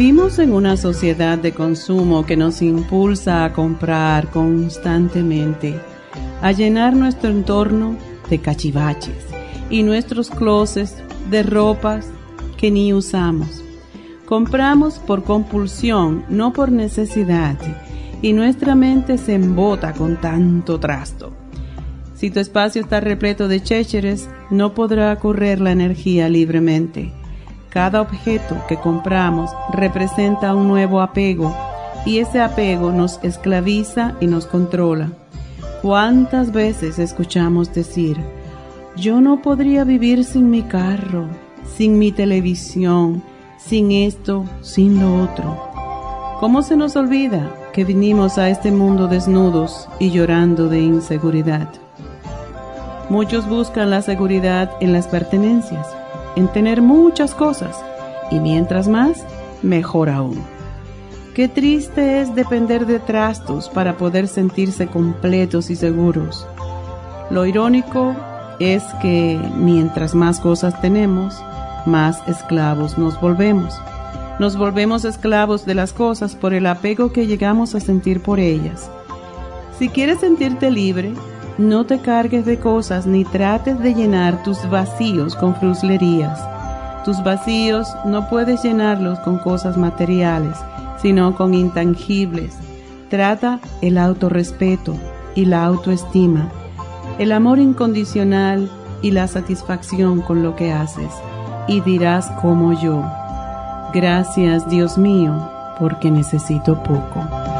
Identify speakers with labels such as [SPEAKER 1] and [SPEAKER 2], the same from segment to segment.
[SPEAKER 1] Vivimos en una sociedad de consumo que nos impulsa a comprar constantemente, a llenar nuestro entorno de cachivaches y nuestros closets de ropas que ni usamos. Compramos por compulsión, no por necesidad, y nuestra mente se embota con tanto trasto. Si tu espacio está repleto de chécheres, no podrá correr la energía libremente cada objeto que compramos representa un nuevo apego y ese apego nos esclaviza y nos controla. ¿Cuántas veces escuchamos decir, yo no podría vivir sin mi carro, sin mi televisión, sin esto, sin lo otro? ¿Cómo se nos olvida que vinimos a este mundo desnudos y llorando de inseguridad? Muchos buscan la seguridad en las pertenencias en tener muchas cosas y mientras más, mejor aún. Qué triste es depender de trastos para poder sentirse completos y seguros. Lo irónico es que mientras más cosas tenemos, más esclavos nos volvemos. Nos volvemos esclavos de las cosas por el apego que llegamos a sentir por ellas. Si quieres sentirte libre, no te cargues de cosas ni trates de llenar tus vacíos con fruslerías. Tus vacíos no puedes llenarlos con cosas materiales, sino con intangibles. Trata el autorrespeto y la autoestima, el amor incondicional y la satisfacción con lo que haces. Y dirás como yo, gracias Dios mío, porque necesito poco.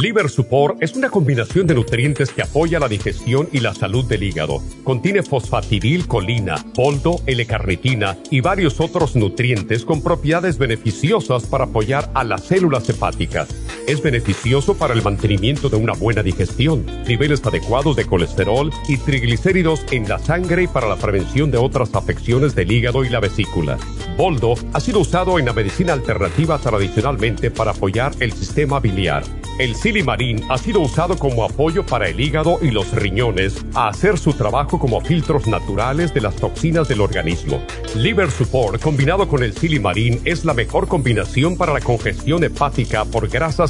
[SPEAKER 2] Liver Support es una combinación de nutrientes que apoya la digestión y la salud del hígado. Contiene colina, poldo, L-carnitina y varios otros nutrientes con propiedades beneficiosas para apoyar a las células hepáticas. Es beneficioso para el mantenimiento de una buena digestión, niveles adecuados de colesterol y triglicéridos en la sangre y para la prevención de otras afecciones del hígado y la vesícula. Boldo ha sido usado en la medicina alternativa tradicionalmente para apoyar el sistema biliar. El silimarín ha sido usado como apoyo para el hígado y los riñones a hacer su trabajo como filtros naturales de las toxinas del organismo. Liver Support combinado con el silimarín es la mejor combinación para la congestión hepática por grasas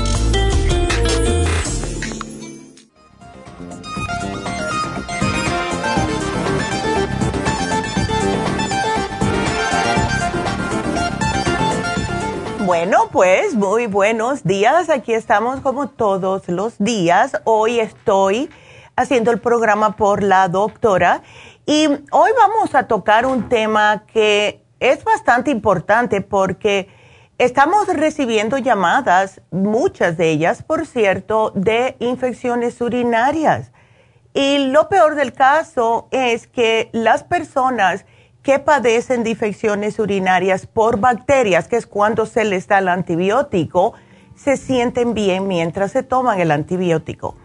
[SPEAKER 3] Bueno, pues muy buenos días. Aquí estamos como todos los días. Hoy estoy haciendo el programa por la doctora y hoy vamos a tocar un tema que es bastante importante porque estamos recibiendo llamadas, muchas de ellas, por cierto, de infecciones urinarias. Y lo peor del caso es que las personas que padecen de infecciones urinarias por bacterias, que es cuando se les da el antibiótico, se sienten bien mientras se toman el antibiótico.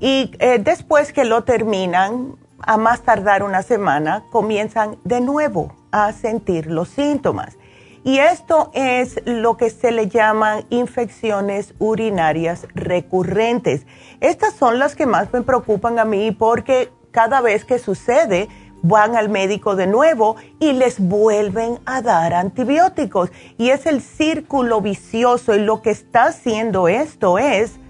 [SPEAKER 3] Y eh, después que lo terminan, a más tardar una semana, comienzan de nuevo a sentir los síntomas. Y esto es lo que se le llaman infecciones urinarias recurrentes. Estas son las que más me preocupan a mí porque cada vez que sucede, van al médico de nuevo y les vuelven a dar antibióticos. Y es el círculo vicioso y lo que está haciendo esto es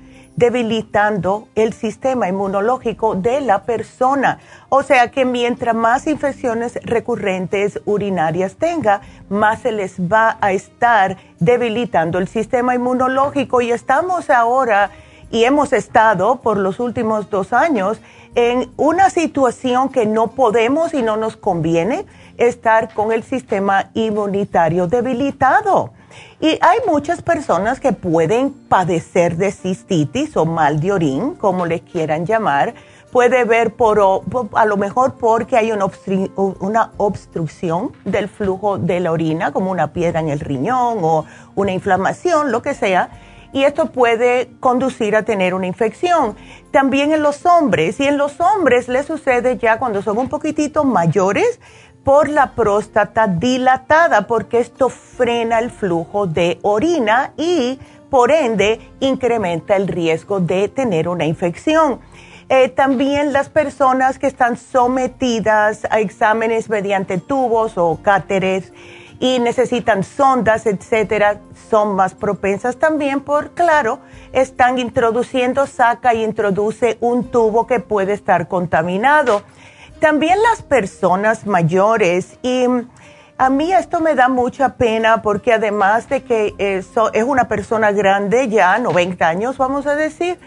[SPEAKER 3] debilitando el sistema inmunológico de la persona. O sea que mientras más infecciones recurrentes urinarias tenga, más se les va a estar debilitando el sistema inmunológico. Y estamos ahora, y hemos estado por los últimos dos años, en una situación que no podemos y no nos conviene estar con el sistema inmunitario debilitado. Y hay muchas personas que pueden padecer de cistitis o mal de orín, como les quieran llamar. Puede ver por, a lo mejor porque hay una, una obstrucción del flujo de la orina, como una piedra en el riñón o una inflamación, lo que sea. Y esto puede conducir a tener una infección. También en los hombres, y en los hombres les sucede ya cuando son un poquitito mayores, por la próstata dilatada, porque esto frena el flujo de orina y por ende incrementa el riesgo de tener una infección. Eh, también las personas que están sometidas a exámenes mediante tubos o cáteres y necesitan sondas, etcétera, son más propensas también por, claro, están introduciendo, saca y introduce un tubo que puede estar contaminado. También las personas mayores y a mí esto me da mucha pena porque además de que eso es una persona grande ya, 90 años vamos a decir,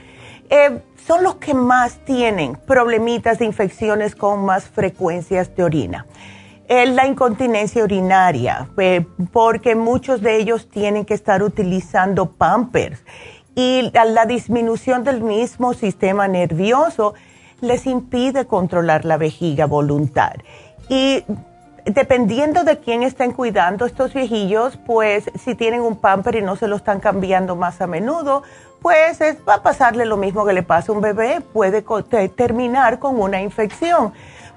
[SPEAKER 3] eh, son los que más tienen problemitas de infecciones con más frecuencias de orina. Eh, la incontinencia urinaria, porque muchos de ellos tienen que estar utilizando pampers y la disminución del mismo sistema nervioso les impide controlar la vejiga voluntad. Y dependiendo de quién estén cuidando estos viejillos, pues si tienen un pamper y no se lo están cambiando más a menudo, pues va a pasarle lo mismo que le pasa a un bebé, puede terminar con una infección.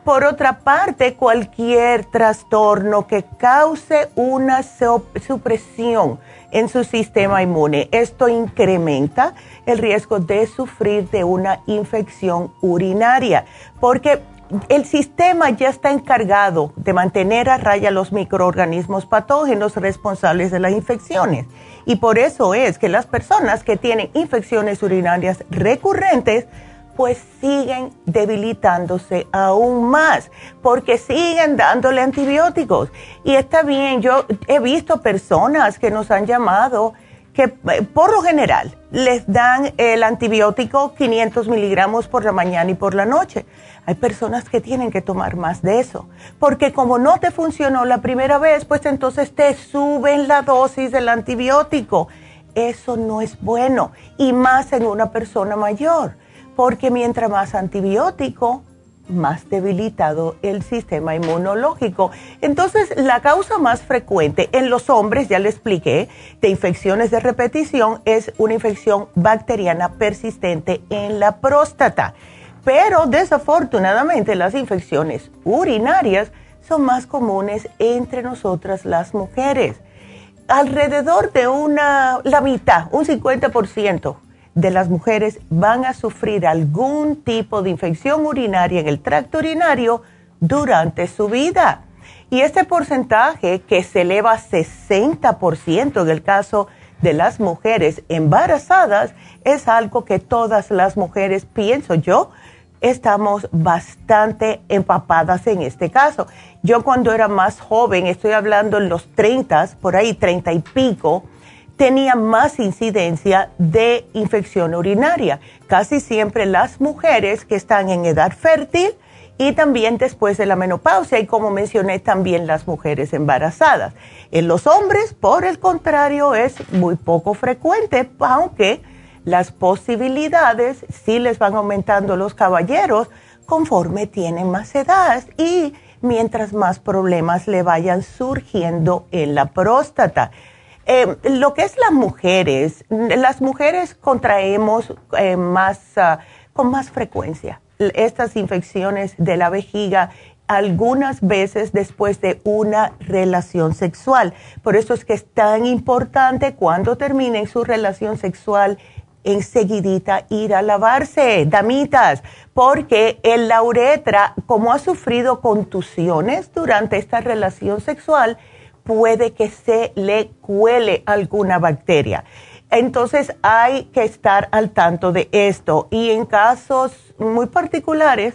[SPEAKER 3] Por otra parte, cualquier trastorno que cause una supresión en su sistema inmune, esto incrementa el riesgo de sufrir de una infección urinaria, porque el sistema ya está encargado de mantener a raya los microorganismos patógenos responsables de las infecciones. Y por eso es que las personas que tienen infecciones urinarias recurrentes, pues siguen debilitándose aún más, porque siguen dándole antibióticos. Y está bien, yo he visto personas que nos han llamado que eh, por lo general les dan el antibiótico 500 miligramos por la mañana y por la noche. Hay personas que tienen que tomar más de eso, porque como no te funcionó la primera vez, pues entonces te suben la dosis del antibiótico. Eso no es bueno, y más en una persona mayor, porque mientras más antibiótico, más debilitado el sistema inmunológico. Entonces, la causa más frecuente en los hombres, ya le expliqué, de infecciones de repetición es una infección bacteriana persistente en la próstata. Pero desafortunadamente las infecciones urinarias son más comunes entre nosotras las mujeres. Alrededor de una, la mitad, un 50% de las mujeres van a sufrir algún tipo de infección urinaria en el tracto urinario durante su vida. Y este porcentaje que se eleva a 60% en el caso de las mujeres embarazadas es algo que todas las mujeres, pienso yo, estamos bastante empapadas en este caso. Yo cuando era más joven, estoy hablando en los 30, por ahí 30 y pico, tenía más incidencia de infección urinaria. Casi siempre las mujeres que están en edad fértil y también después de la menopausia y como mencioné también las mujeres embarazadas. En los hombres, por el contrario, es muy poco frecuente, aunque las posibilidades sí les van aumentando los caballeros conforme tienen más edad y mientras más problemas le vayan surgiendo en la próstata. Eh, lo que es las mujeres, las mujeres contraemos eh, más, ah, con más frecuencia estas infecciones de la vejiga algunas veces después de una relación sexual. Por eso es que es tan importante cuando terminen su relación sexual enseguidita ir a lavarse, damitas, porque el la uretra, como ha sufrido contusiones durante esta relación sexual, puede que se le cuele alguna bacteria. Entonces hay que estar al tanto de esto y en casos muy particulares,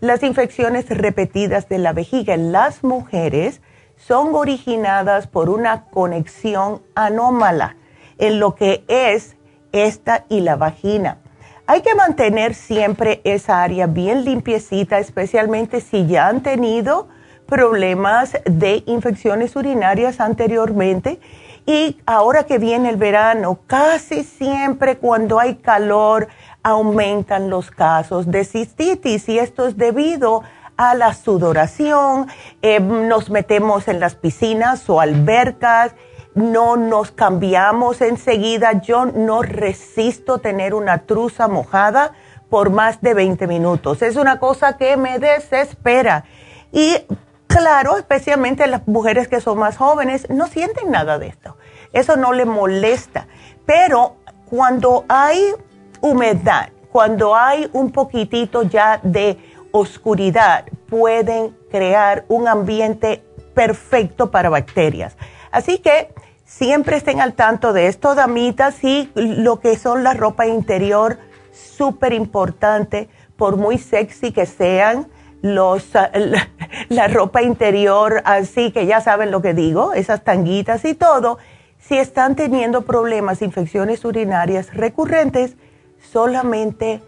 [SPEAKER 3] las infecciones repetidas de la vejiga en las mujeres son originadas por una conexión anómala en lo que es esta y la vagina. Hay que mantener siempre esa área bien limpiecita, especialmente si ya han tenido problemas de infecciones urinarias anteriormente. Y ahora que viene el verano, casi siempre cuando hay calor aumentan los casos de cistitis y esto es debido a la sudoración, eh, nos metemos en las piscinas o albercas no nos cambiamos enseguida. Yo no resisto tener una truza mojada por más de 20 minutos. Es una cosa que me desespera. Y claro, especialmente las mujeres que son más jóvenes, no sienten nada de esto. Eso no le molesta. Pero cuando hay humedad, cuando hay un poquitito ya de oscuridad, pueden crear un ambiente perfecto para bacterias. Así que siempre estén al tanto de esto, damitas, y lo que son la ropa interior, súper importante, por muy sexy que sean, los, ah, la, ropa interior, así que ya saben lo que digo, esas tanguitas y todo, si están teniendo problemas, infecciones urinarias recurrentes, solamente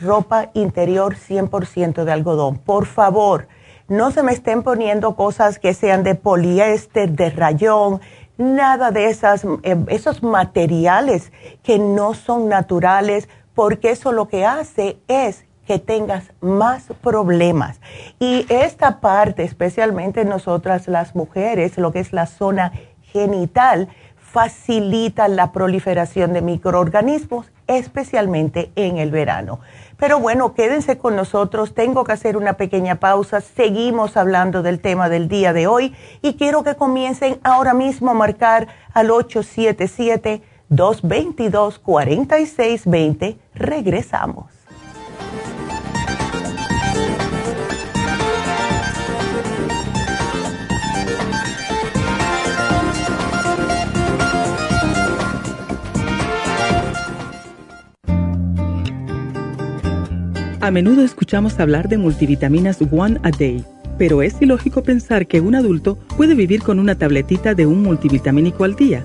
[SPEAKER 3] ropa interior 100% de algodón. Por favor, no se me estén poniendo cosas que sean de poliéster, de rayón, nada de esas, eh, esos materiales que no son naturales, porque eso lo que hace es que tengas más problemas. Y esta parte, especialmente nosotras las mujeres, lo que es la zona genital, facilita la proliferación de microorganismos, especialmente en el verano. Pero bueno, quédense con nosotros, tengo que hacer una pequeña pausa, seguimos hablando del tema del día de hoy y quiero que comiencen ahora mismo a marcar al 877-222-4620. Regresamos.
[SPEAKER 4] A menudo escuchamos hablar de multivitaminas One a Day, pero es ilógico pensar que un adulto puede vivir con una tabletita de un multivitamínico al día.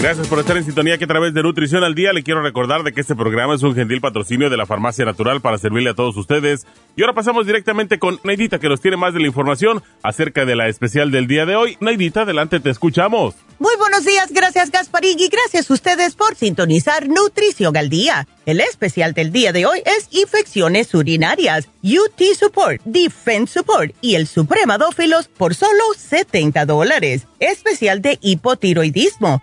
[SPEAKER 5] Gracias por estar en sintonía que a través de Nutrición al Día le quiero recordar de que este programa es un gentil patrocinio de la Farmacia Natural para servirle a todos ustedes. Y ahora pasamos directamente con Neidita que nos tiene más de la información acerca de la especial del día de hoy. Neidita, adelante, te escuchamos.
[SPEAKER 3] Muy buenos días, gracias Gasparín y gracias a ustedes por sintonizar Nutrición al Día. El especial del día de hoy es infecciones urinarias, UT Support, Defense Support y el Supremadófilos por solo 70 dólares. Especial de hipotiroidismo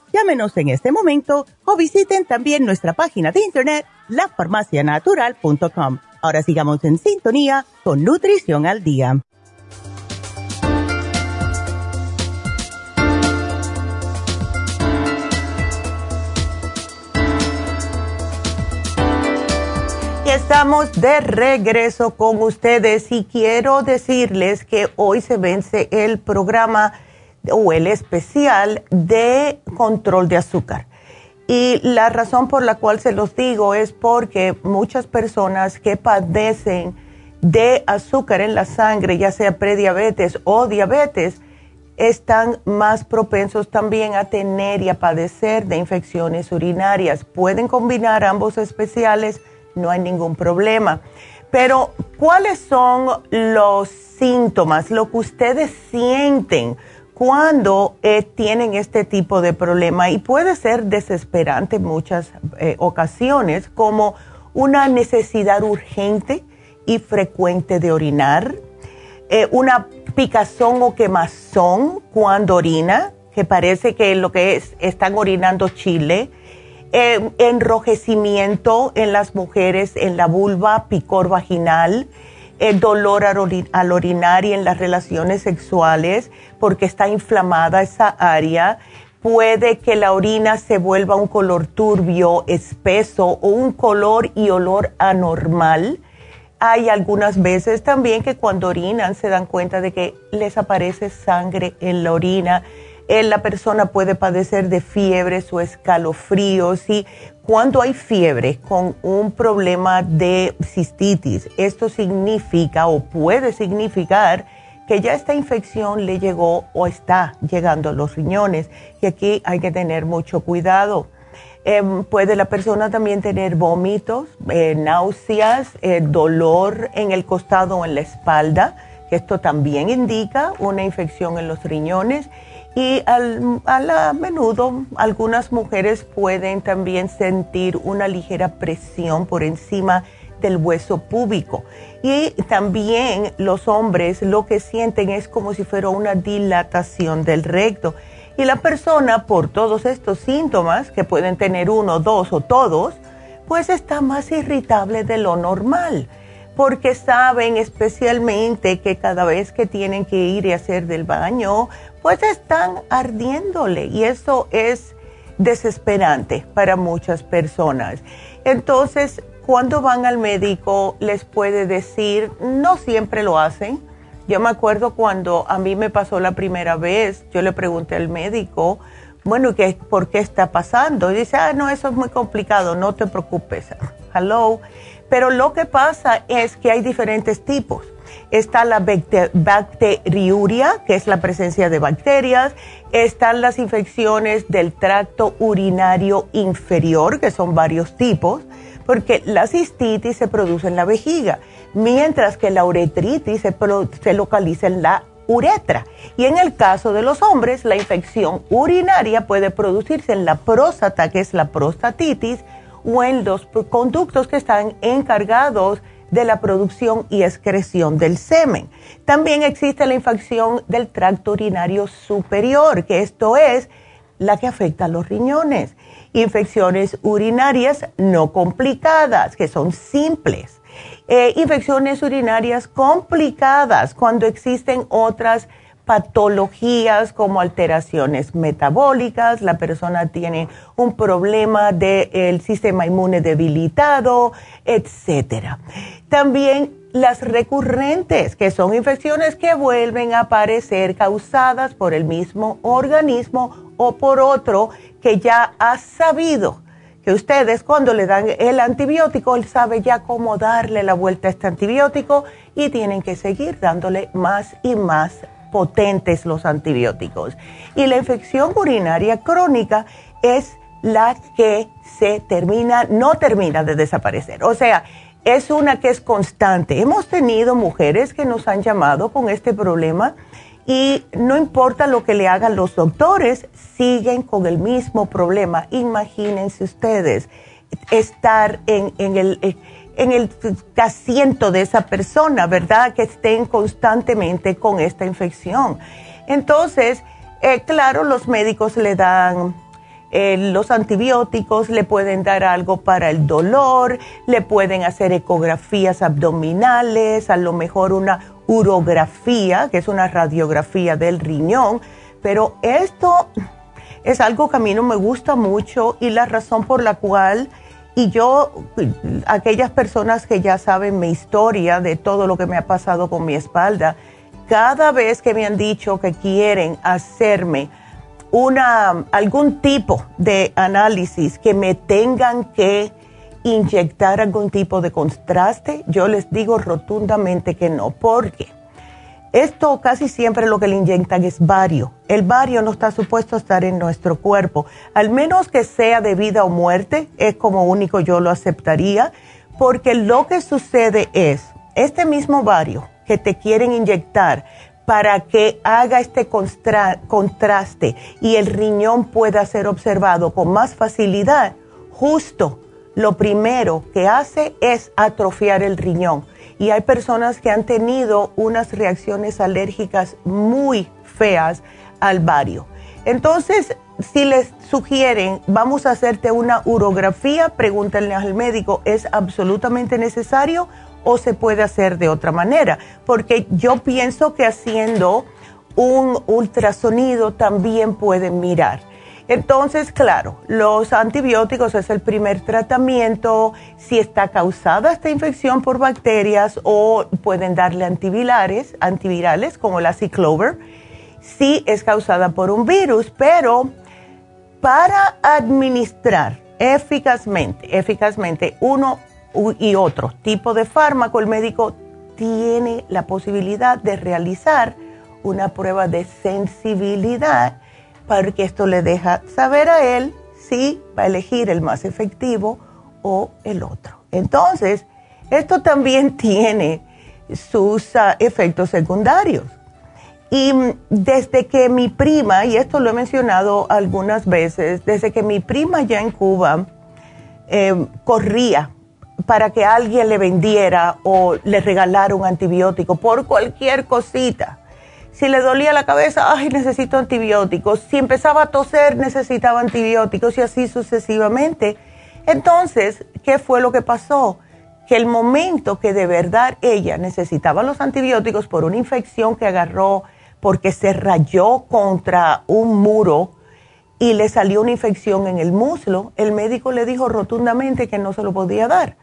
[SPEAKER 3] Llámenos en este momento o visiten también nuestra página de internet, lafarmacianatural.com. Ahora sigamos en sintonía con Nutrición al Día. estamos de regreso con ustedes y quiero decirles que hoy se vence el programa o el especial de control de azúcar. Y la razón por la cual se los digo es porque muchas personas que padecen de azúcar en la sangre, ya sea prediabetes o diabetes, están más propensos también a tener y a padecer de infecciones urinarias. Pueden combinar ambos especiales no hay ningún problema. Pero, ¿cuáles son los síntomas, lo que ustedes sienten cuando eh, tienen este tipo de problema? Y puede ser desesperante en muchas eh, ocasiones, como una necesidad urgente y frecuente de orinar, eh, una picazón o quemazón cuando orina, que parece que lo que es, están orinando chile, enrojecimiento en las mujeres en la vulva, picor vaginal, eh, dolor al, orinar y en las relaciones sexuales porque está inflamada esa área. Puede que la orina se vuelva un color turbio, espeso o un color y olor anormal. Hay algunas veces también que cuando orinan se dan cuenta de que les aparece sangre en la orina la persona puede padecer de fiebres o escalofríos y cuando hay fiebre con un problema de cistitis, esto significa o puede significar que ya esta infección le llegó o está llegando a los riñones y aquí hay que tener mucho cuidado. Em, puede la persona también tener vómitos, eh, náuseas, eh, dolor en el costado o en la espalda, que esto también indica una infección en los riñones y al, a menudo algunas mujeres pueden también sentir una ligera presión por encima del hueso púbico. Y también los hombres lo que sienten es como si fuera una dilatación del recto. Y la persona, por todos estos síntomas, que pueden tener uno, dos o todos, pues está más irritable de lo normal porque saben especialmente que cada vez que tienen que ir y hacer del baño, pues están ardiéndole y eso es desesperante para muchas personas. Entonces, cuando van al médico, les puede decir, no siempre lo hacen. Yo me acuerdo cuando a mí me pasó la primera vez, yo le pregunté al médico, bueno, ¿qué, ¿por qué está pasando? Y dice, ah, no, eso es muy complicado, no te preocupes. Hello. Pero lo que pasa es que hay diferentes tipos. Está la bacteriuria, que es la presencia de bacterias. Están las infecciones del tracto urinario inferior, que son varios tipos, porque la cistitis se produce en la vejiga, mientras que la uretritis se, localiza en la uretra. Y en el caso de los hombres, la infección urinaria puede producirse en la próstata, que es la prostatitis, o en los conductos que están encargados de la producción y excreción del semen. También existe la infección del tracto urinario superior, que esto es la que afecta a los riñones. Infecciones urinarias no complicadas, que son simples. Eh, infecciones urinarias complicadas, cuando existen otras patologías como alteraciones metabólicas, la persona tiene un problema del sistema inmune debilitado, etcétera. También las recurrentes, que son infecciones que vuelven a aparecer causadas por el mismo organismo o por otro que ya ha sabido que ustedes cuando le dan el antibiótico, él sabe ya cómo darle la vuelta a este antibiótico y tienen que seguir dándole más y más potentes los antibióticos. Y la infección urinaria crónica es la que se termina, no termina de desaparecer. O sea, es una que es constante. Hemos tenido mujeres que nos han llamado con este problema y no importa lo que le hagan los doctores, siguen con el mismo problema. Imagínense ustedes estar en, el, en el asiento de esa persona, ¿verdad? Que estén constantemente con esta infección. Entonces, eh, claro, los médicos le dan eh, los antibióticos, le pueden dar algo para el dolor, le pueden hacer ecografías abdominales, a lo mejor una urografía, que es una radiografía del riñón, pero esto es algo que a mí no me gusta mucho y la razón por la cual, y yo, aquellas personas que ya saben mi historia de todo lo que me ha pasado con mi espalda, cada vez que me han dicho que quieren hacerme una, algún tipo de análisis que me tengan que inyectar algún tipo de contraste, yo les digo rotundamente que no, porque esto casi siempre lo que le inyectan es bario. El bario no está supuesto a estar en nuestro cuerpo, al menos que sea de vida o muerte, es como único yo lo aceptaría, porque lo que sucede es, este mismo bario que te quieren inyectar para que haga este contraste y el riñón pueda ser observado con más facilidad, justo lo primero que hace es atrofiar el riñón. Y hay personas que han tenido unas reacciones alérgicas muy feas al bario. Entonces, si les sugieren, vamos a hacerte una urografía, pregúntenle al médico, ¿es absolutamente necesario o se puede hacer de otra manera? Porque yo pienso que haciendo un ultrasonido también pueden mirar. Entonces, claro, los antibióticos es el primer tratamiento si está causada esta infección por bacterias o pueden darle antivirales, antivirales como la ciclover, si es causada por un virus, pero para administrar eficazmente, eficazmente uno y otro tipo de fármaco, el médico tiene la posibilidad de realizar una prueba de sensibilidad porque esto le deja saber a él si va a elegir el más efectivo o el otro. Entonces, esto también tiene sus ah, efectos secundarios. Y mm, desde que mi prima, y esto lo he mencionado algunas veces, desde que mi prima ya en Cuba em, corría para que alguien le vendiera o le regalara un antibiótico por cualquier cosita, si le dolía la cabeza, ay, necesito antibióticos. Si empezaba a toser, necesitaba antibióticos y así sucesivamente. Entonces, ¿qué fue lo que pasó? Que el momento que de verdad ella necesitaba los antibióticos por una infección que agarró porque se rayó contra un muro y le salió una infección en el muslo, el médico le dijo rotundamente que no se lo podía dar.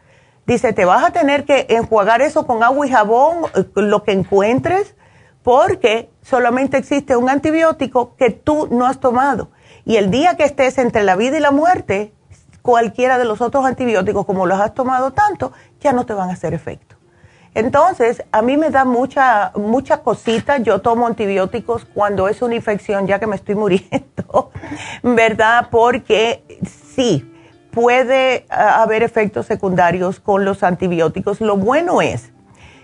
[SPEAKER 3] Dice, te vas a tener que enjuagar eso con agua y jabón, eh, lo que encuentres, porque solamente existe un antibiótico que tú no has tomado. Y el día que estés entre la vida y la muerte, cualquiera de los otros antibióticos, como los has tomado tanto, ya no te van a hacer efecto. Entonces, a mí me da mucha, mucha cosita. Yo tomo antibióticos cuando es una infección, ya que me estoy muriendo, ¿verdad? Porque sí, puede ah, haber efectos secundarios con los antibióticos. Lo bueno es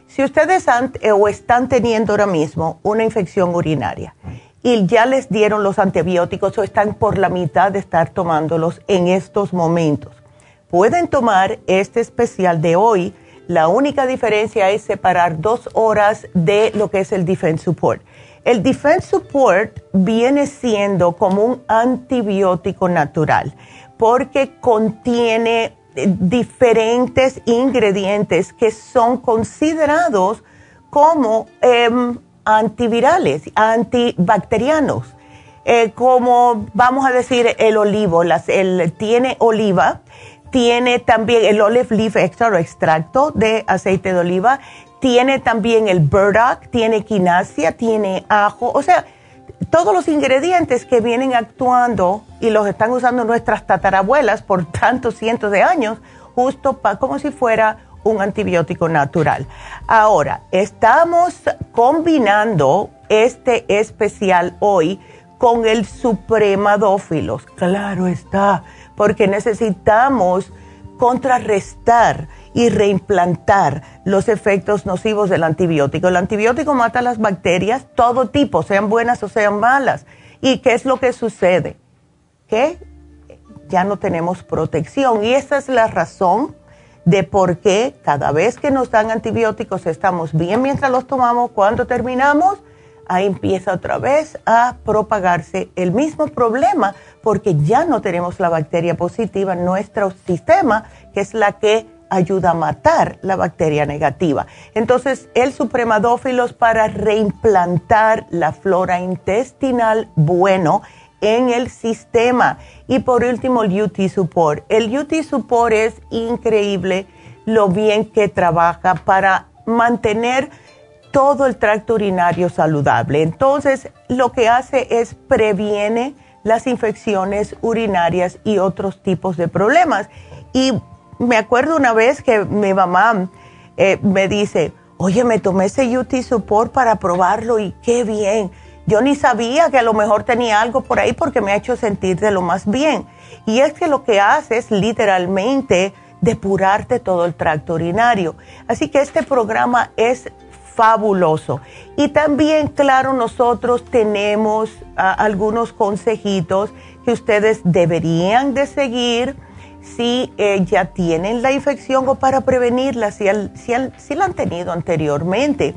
[SPEAKER 3] si ustedes han, eh, o están teniendo ahora mismo una infección urinaria y ya les dieron los antibióticos o están por la mitad de estar tomándolos en estos momentos, pueden tomar este especial de hoy. La única diferencia es separar dos horas de lo que es el Defense Support. El Defense Support viene siendo como un antibiótico natural porque contiene diferentes ingredientes que son considerados como em, antivirales, antibacterianos, eh, como vamos a decir el olivo, las, el, tiene oliva, tiene también el olive leaf extra o extracto de aceite de oliva, tiene también el burdock, tiene quinasia, tiene ajo, o sea, todos los ingredientes que vienen actuando y los están usando nuestras tatarabuelas por tantos cientos de años, justo como si fuera un antibiótico natural. Ahora, estamos combinando este especial hoy con el supremadófilos. Claro está, porque necesitamos contrarrestar y reimplantar los efectos nocivos del antibiótico. El antibiótico mata las bacterias, todo tipo, sean buenas o sean malas. ¿Y qué es lo que sucede? Que ya no tenemos protección y esa es la razón de por qué cada vez que nos dan antibióticos estamos bien mientras los tomamos, cuando terminamos, ahí empieza otra vez a propagarse el mismo problema porque ya no tenemos la bacteria positiva en nuestro sistema, que es la que ayuda a matar la bacteria negativa. Entonces, el supremadófilos para reimplantar la flora intestinal bueno en el sistema. Y por último, el UT Support. El UT Support es increíble lo bien que trabaja para mantener todo el tracto urinario saludable. Entonces, lo que hace es previene las infecciones urinarias y otros tipos de problemas. Y me acuerdo una vez que mi mamá eh, me dice, oye, me tomé ese UT Support para probarlo y qué bien. Yo ni sabía que a lo mejor tenía algo por ahí porque me ha hecho sentir de lo más bien. Y es que lo que hace es literalmente depurarte todo el tracto urinario. Así que este programa es fabuloso. Y también, claro, nosotros tenemos ah, algunos consejitos que ustedes deberían de seguir si eh, ya tienen la infección o para prevenirla, si, si la han tenido anteriormente.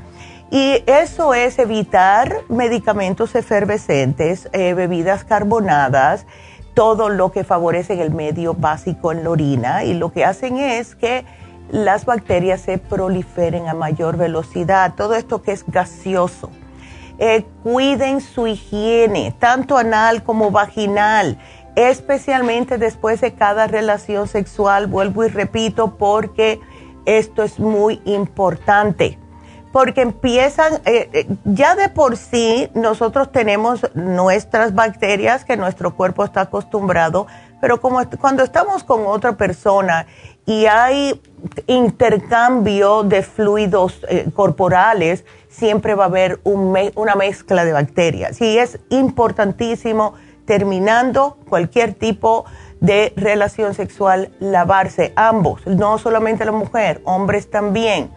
[SPEAKER 3] Y eso es evitar medicamentos efervescentes, eh, bebidas carbonadas, todo lo que favorece el medio básico en la orina y lo que hacen es que las bacterias se proliferen a mayor velocidad, todo esto que es gaseoso. Eh, cuiden su higiene, tanto anal como vaginal, especialmente después de cada relación sexual, vuelvo y repito, porque esto es muy importante porque empiezan, eh, eh, ya de por sí nosotros tenemos nuestras bacterias que nuestro cuerpo está acostumbrado, pero como cuando estamos con otra persona y hay intercambio de fluidos eh, corporales, siempre va a haber una mezcla de bacterias. Y es importantísimo, terminando cualquier tipo de relación sexual, lavarse ambos, no solamente la mujer, hombres también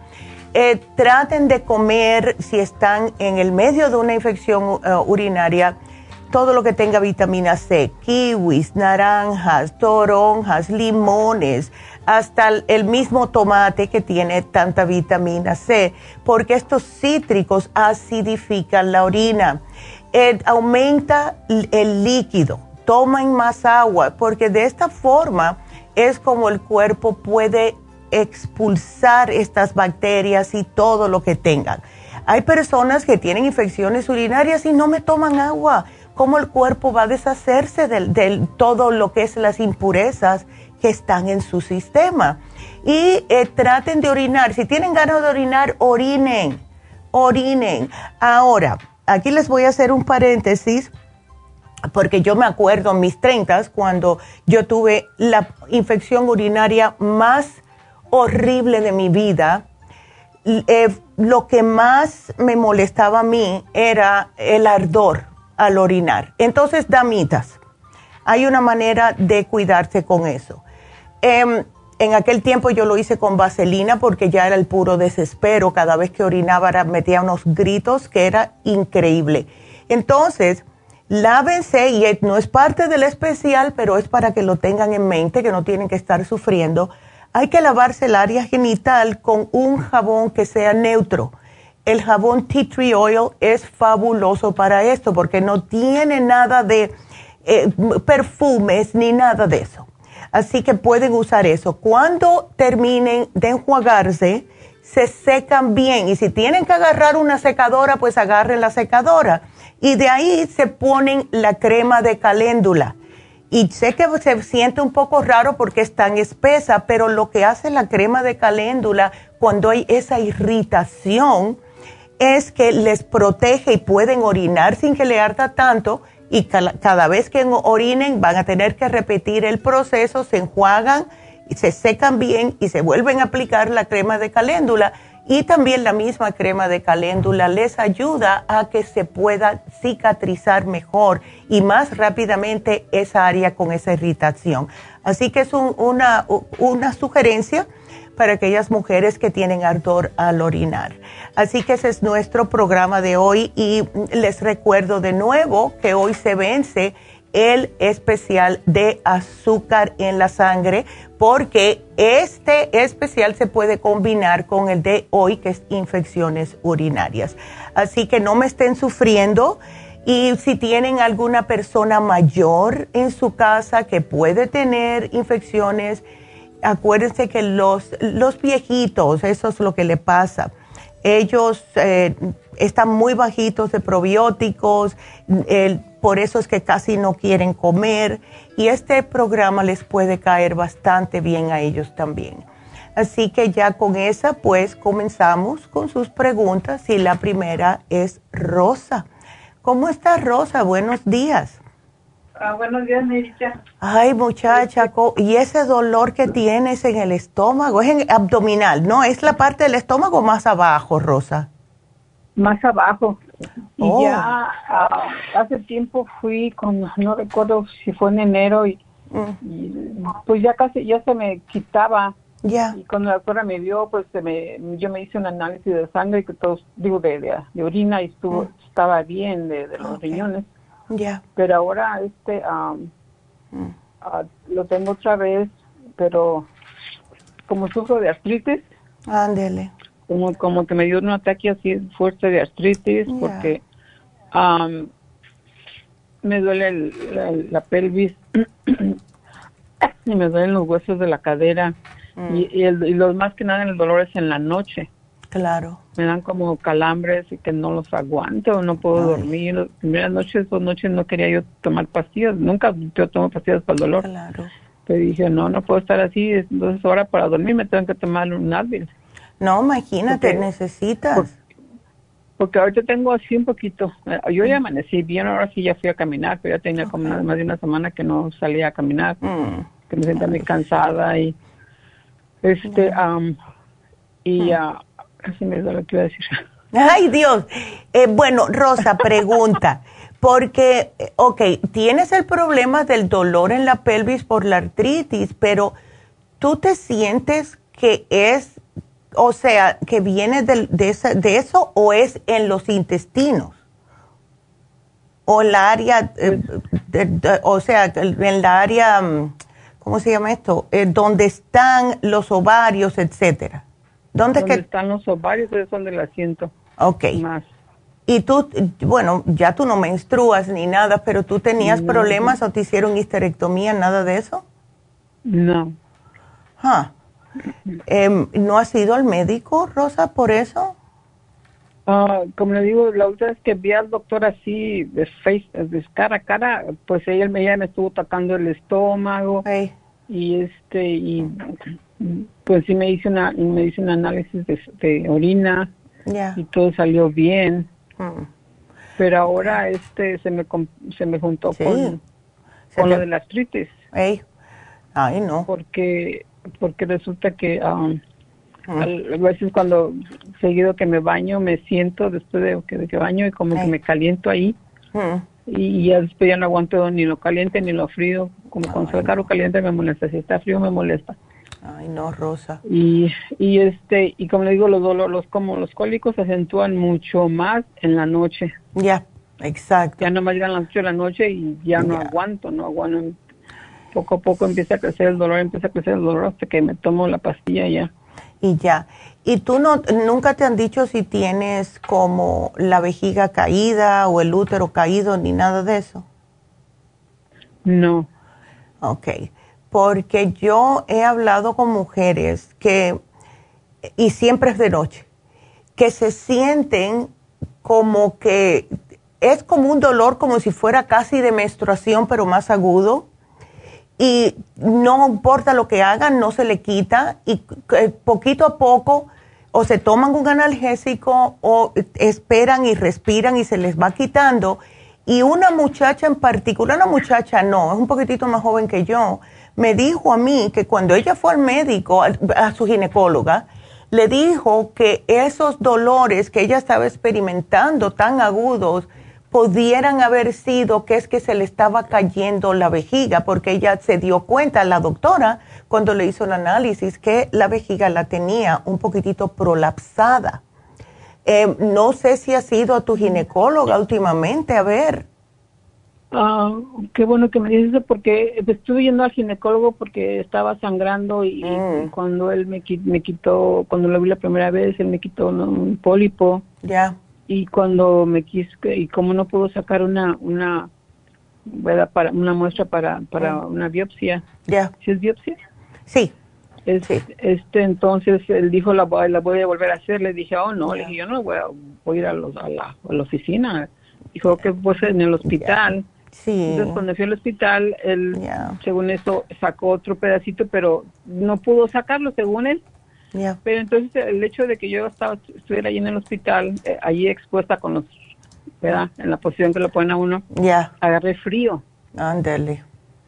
[SPEAKER 3] eh, traten de comer, si están en el medio de una infección uh, urinaria, todo lo que tenga vitamina C, kiwis, naranjas, toronjas, limones, hasta el mismo tomate que tiene tanta vitamina C, porque estos cítricos acidifican la orina. Eh, aumenta el líquido, tomen más agua, porque de esta forma es como el cuerpo puede expulsar estas bacterias y todo lo que tengan. Hay personas que tienen infecciones urinarias y no me toman agua. ¿Cómo el cuerpo va a deshacerse de, todo lo que es las impurezas que están en su sistema? Y eh, traten de orinar. Si tienen ganas de orinar, orinen. Orinen. Ahora, aquí les voy a hacer un paréntesis porque yo me acuerdo en mis 30 cuando yo tuve la infección urinaria más horrible de mi vida, eh, lo que más me molestaba a mí era el ardor al orinar. Entonces, damitas, hay una manera de cuidarse con eso. Em, en aquel tiempo yo lo hice con vaselina porque ya era el puro desespero. Cada vez que orinaba metía unos gritos que era increíble. Entonces, lávense y no es parte del especial, pero es para que lo tengan en mente, que no tienen que estar sufriendo hay que lavarse el área genital con un jabón que sea neutro. El jabón tea tree oil es fabuloso para esto porque no tiene nada de eh, perfumes ni nada de eso. Así que pueden usar eso. Cuando terminen de enjuagarse, se secan bien. Y si tienen que agarrar una secadora, pues agarren la secadora. Y de ahí se ponen la crema de caléndula y sé que se siente un poco raro porque es tan espesa, pero lo que hace la crema de caléndula cuando hay esa irritación es que les protege y pueden orinar sin que le arda tanto y cada vez que orinen van a tener que repetir el proceso, se enjuagan, se secan bien y se vuelven a aplicar la crema de caléndula Y también la misma crema de caléndula les ayuda a que se pueda cicatrizar mejor y más rápidamente esa área con esa irritación. Así que es una, una sugerencia para aquellas mujeres que tienen ardor al orinar. Así que ese es nuestro programa de hoy y les recuerdo de nuevo que hoy se vence el especial de azúcar en la sangre porque este especial se puede combinar con el de hoy que es infecciones urinarias. Así que no me estén sufriendo y si tienen alguna persona mayor en su casa que puede tener infecciones, acuérdense que los, los viejitos, eso es lo que le pasa. Ellos eh, están muy bajitos de probióticos, por eso es que casi no quieren comer y este programa les puede caer bastante bien a ellos también. Así que ya con esa pues comenzamos con sus preguntas y la primera es Rosa. ¿Cómo está Rosa? Buenos días.
[SPEAKER 6] Ah, buenos días, Nerita.
[SPEAKER 3] Ay, muchacha, ¿y ese dolor que tienes en el estómago? Es en abdominal, ¿no? ¿Es la parte del estómago más abajo, Rosa?
[SPEAKER 6] Más abajo. Y oh. ya ah, hace tiempo fui con, no recuerdo si fue en enero y, mm. pues ya casi, ya se me quitaba.
[SPEAKER 3] Ya.
[SPEAKER 6] Y cuando la doctora me vio, pues se me, yo me hice un análisis de sangre y que todos, digo, de, de, orina y estuvo, mm. estaba bien de, los riñones.
[SPEAKER 3] Ya.
[SPEAKER 6] Pero ahora este mm. ah, lo tengo otra vez, pero como sufro de artritis.
[SPEAKER 3] Ándele.
[SPEAKER 6] Como, como que me dio un ataque así fuerte de artritis porque me duele la, pelvis y me duelen los huesos de la cadera mm. y, el, y los más que nada el dolor es en la noche.
[SPEAKER 3] Claro.
[SPEAKER 6] Me dan como calambres y que no los aguanto, no puedo dormir. Las primeras noches, dos noches no quería yo tomar pastillas. Nunca yo tomo pastillas para el dolor.
[SPEAKER 3] Claro.
[SPEAKER 6] Pero dije, no, no puedo estar así. Entonces ahora para dormir me tengo que tomar un Advil.
[SPEAKER 3] No, imagínate, necesitas.
[SPEAKER 6] Porque, ahorita tengo así un poquito. Eh, yo ya amanecí bien, ahora sí ya fui a caminar, pero ya tenía como más de una semana que no salía a caminar. Mm. Que me sentía muy cansada y... Este, y... Uh, Casi me da lo que iba a decir.
[SPEAKER 3] Ay, Dios. Eh, bueno, Rosa, pregunta. Porque, eh, ok, tienes el problema del dolor en la pelvis por la artritis, pero tú te sientes que es, o sea, que viene de, de, eso o es en los intestinos? O el área, eh, o sea, en la área, mm, ¿cómo se llama esto? donde están los ovarios, etcétera. ¿Dónde, que...
[SPEAKER 6] están los ovarios? Es donde la siento.
[SPEAKER 3] Ok.
[SPEAKER 6] Más.
[SPEAKER 3] Y tú, bueno, ya tú no menstruas ni nada, pero tú tenías problemas o te hicieron histerectomía, nada de eso?
[SPEAKER 6] No.
[SPEAKER 3] Ah. ¿No has ido al médico, Rosa, por eso?
[SPEAKER 6] Ah, como le digo, la última vez que vi al doctor así, de, face, de cara a cara, pues ella, ella me estuvo tocando el estómago. Y este, y pues sí me hice una me hice un análisis de, orina y todo salió bien. Mm. pero ahora este se me se me juntó con, con lo de la artritis.
[SPEAKER 3] Ay no.
[SPEAKER 6] Porque porque resulta que um, mm. a veces cuando seguido que me baño me siento después de que, de que baño y como que me caliento ahí. Mm. y ya después ya no aguanto ni lo caliente ni lo frío. Como cuando está caro caliente me molesta si está frío me molesta
[SPEAKER 3] Ay, no, Rosa.
[SPEAKER 6] Y, y este, y como le digo, los dolores, como los cólicos se acentúan mucho más en la noche.
[SPEAKER 3] Ya, exacto.
[SPEAKER 6] Ya no me llegan las 8 de la noche y ya no aguanto, no aguanto. Poco a poco empieza a crecer el dolor, empieza a crecer el dolor hasta que me tomo la pastilla ya.
[SPEAKER 3] Y ya. ¿Y tú no, nunca te han dicho si tienes como la vejiga caída o el útero caído ni nada de eso?
[SPEAKER 6] No.
[SPEAKER 3] Ok porque yo he hablado con mujeres que, y siempre es de noche, que se sienten como que es como un dolor como si fuera casi de menstruación, pero más agudo. Y no importa lo que hagan, no se le quita. Y poquito a poco o se toman un analgésico o esperan y respiran y se les va quitando. Y una muchacha en particular, una muchacha no, es un poquitito más joven que yo, me dijo a mí que cuando ella fue al médico, a, su ginecóloga, le dijo que esos dolores que ella estaba experimentando tan agudos pudieran haber sido que es que se le estaba cayendo la vejiga, porque ella se dio cuenta, la doctora, cuando le hizo el análisis, que la vejiga la tenía un poquitito prolapsada. Eh, no sé si ha sido a tu ginecóloga últimamente, a ver.
[SPEAKER 6] Ah, qué bueno que me dices eso porque estuve yendo al ginecólogo porque estaba sangrando y,
[SPEAKER 3] Mm.
[SPEAKER 6] cuando él me, me quitó, cuando lo vi la primera vez, él me quitó un pólipo
[SPEAKER 3] Ya,
[SPEAKER 6] y cuando me quiso, y como no pudo sacar una, una, ¿verdad? Para, una muestra para, para
[SPEAKER 3] Mm.
[SPEAKER 6] una biopsia,
[SPEAKER 3] ya.
[SPEAKER 6] ¿sí es biopsia?
[SPEAKER 3] Sí,
[SPEAKER 6] Es-
[SPEAKER 3] Sí.
[SPEAKER 6] Este, entonces él dijo, la, voy- la voy a volver a hacer. Le dije, oh, no, le dije, yo no voy a, voy a ir a, los- a, la, a la oficina. Dijo que pues en el hospital.
[SPEAKER 3] Sí.
[SPEAKER 6] Entonces cuando fui al hospital, él,
[SPEAKER 3] Ya.
[SPEAKER 6] según eso, sacó otro pedacito, pero no pudo sacarlo, según él.
[SPEAKER 3] Ya,
[SPEAKER 6] Pero entonces el hecho de que yo estaba, estuviera ahí en el hospital, eh, allí expuesta con los, ¿verdad? En la posición que lo ponen a uno,
[SPEAKER 3] ya,
[SPEAKER 6] agarré frío.
[SPEAKER 3] ándale.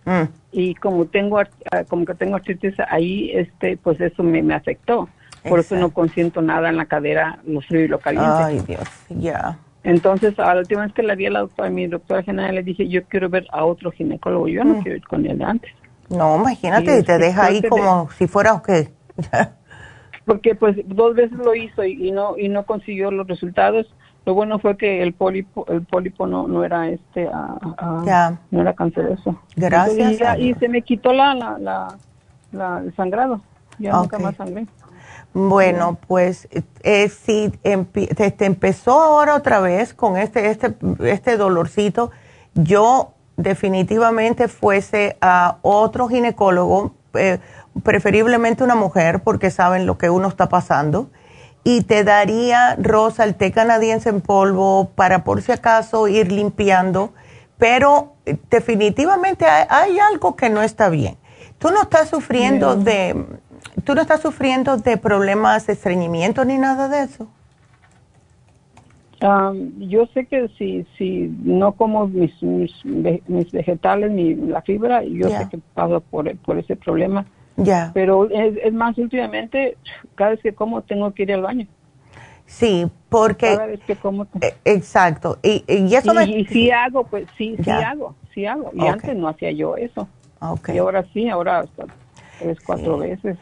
[SPEAKER 3] Mm,
[SPEAKER 6] y como tengo ah, como que tengo artritis ahí este pues eso me, me afectó por eso no
[SPEAKER 3] Exacto.
[SPEAKER 6] consiento nada en la cadera lo frío y lo caliente
[SPEAKER 3] Ay, Dios, ya.
[SPEAKER 6] Entonces a la última vez que la vi a la doctora a mi doctora general le dije yo quiero ver a otro ginecólogo yo no
[SPEAKER 3] Mm.
[SPEAKER 6] quiero ir con de antes
[SPEAKER 3] No, imagínate, y te
[SPEAKER 6] sí,
[SPEAKER 3] deja ahí como si fuera, ¿qué?
[SPEAKER 6] porque pues dos veces lo hizo y, y no y no consiguió los resultados. Lo bueno fue que el pólipo el pólipo no no era este ah, ah, no era canceroso.
[SPEAKER 3] Gracias.
[SPEAKER 6] Entonces, ya-
[SPEAKER 3] a
[SPEAKER 6] y se me quitó la la, la, la- el sangrado. Ya nunca
[SPEAKER 3] Ok.
[SPEAKER 6] más sangré
[SPEAKER 3] Bueno, pues eh, si te empezó ahora otra vez con este, este, este dolorcito, yo definitivamente fuese a otro ginecólogo, eh, preferiblemente una mujer, porque saben lo que uno está pasando, y te daría, Rosa, el té canadiense en polvo para por si acaso ir limpiando, pero eh, definitivamente hay, hay algo que no está bien. Tú no estás sufriendo de, tú no estás sufriendo de problemas de estreñimiento ni nada de eso.
[SPEAKER 6] Am, yo sé que si si no como mis mis, mis vegetales ni la fibra yo
[SPEAKER 3] Ya.
[SPEAKER 6] sé que paso por por ese problema
[SPEAKER 3] Ya,
[SPEAKER 6] pero es, es más últimamente cada vez que como tengo que ir al baño
[SPEAKER 3] sí, porque,
[SPEAKER 6] cada vez que como
[SPEAKER 3] eh, exacto, y, y eso
[SPEAKER 6] y,
[SPEAKER 3] me...
[SPEAKER 6] y si hago pues sí sí
[SPEAKER 3] Ya.
[SPEAKER 6] hago sí hago y
[SPEAKER 3] Ok.
[SPEAKER 6] antes no hacía yo eso
[SPEAKER 3] Ok.
[SPEAKER 6] y ahora sí ahora hasta tres cuatro veces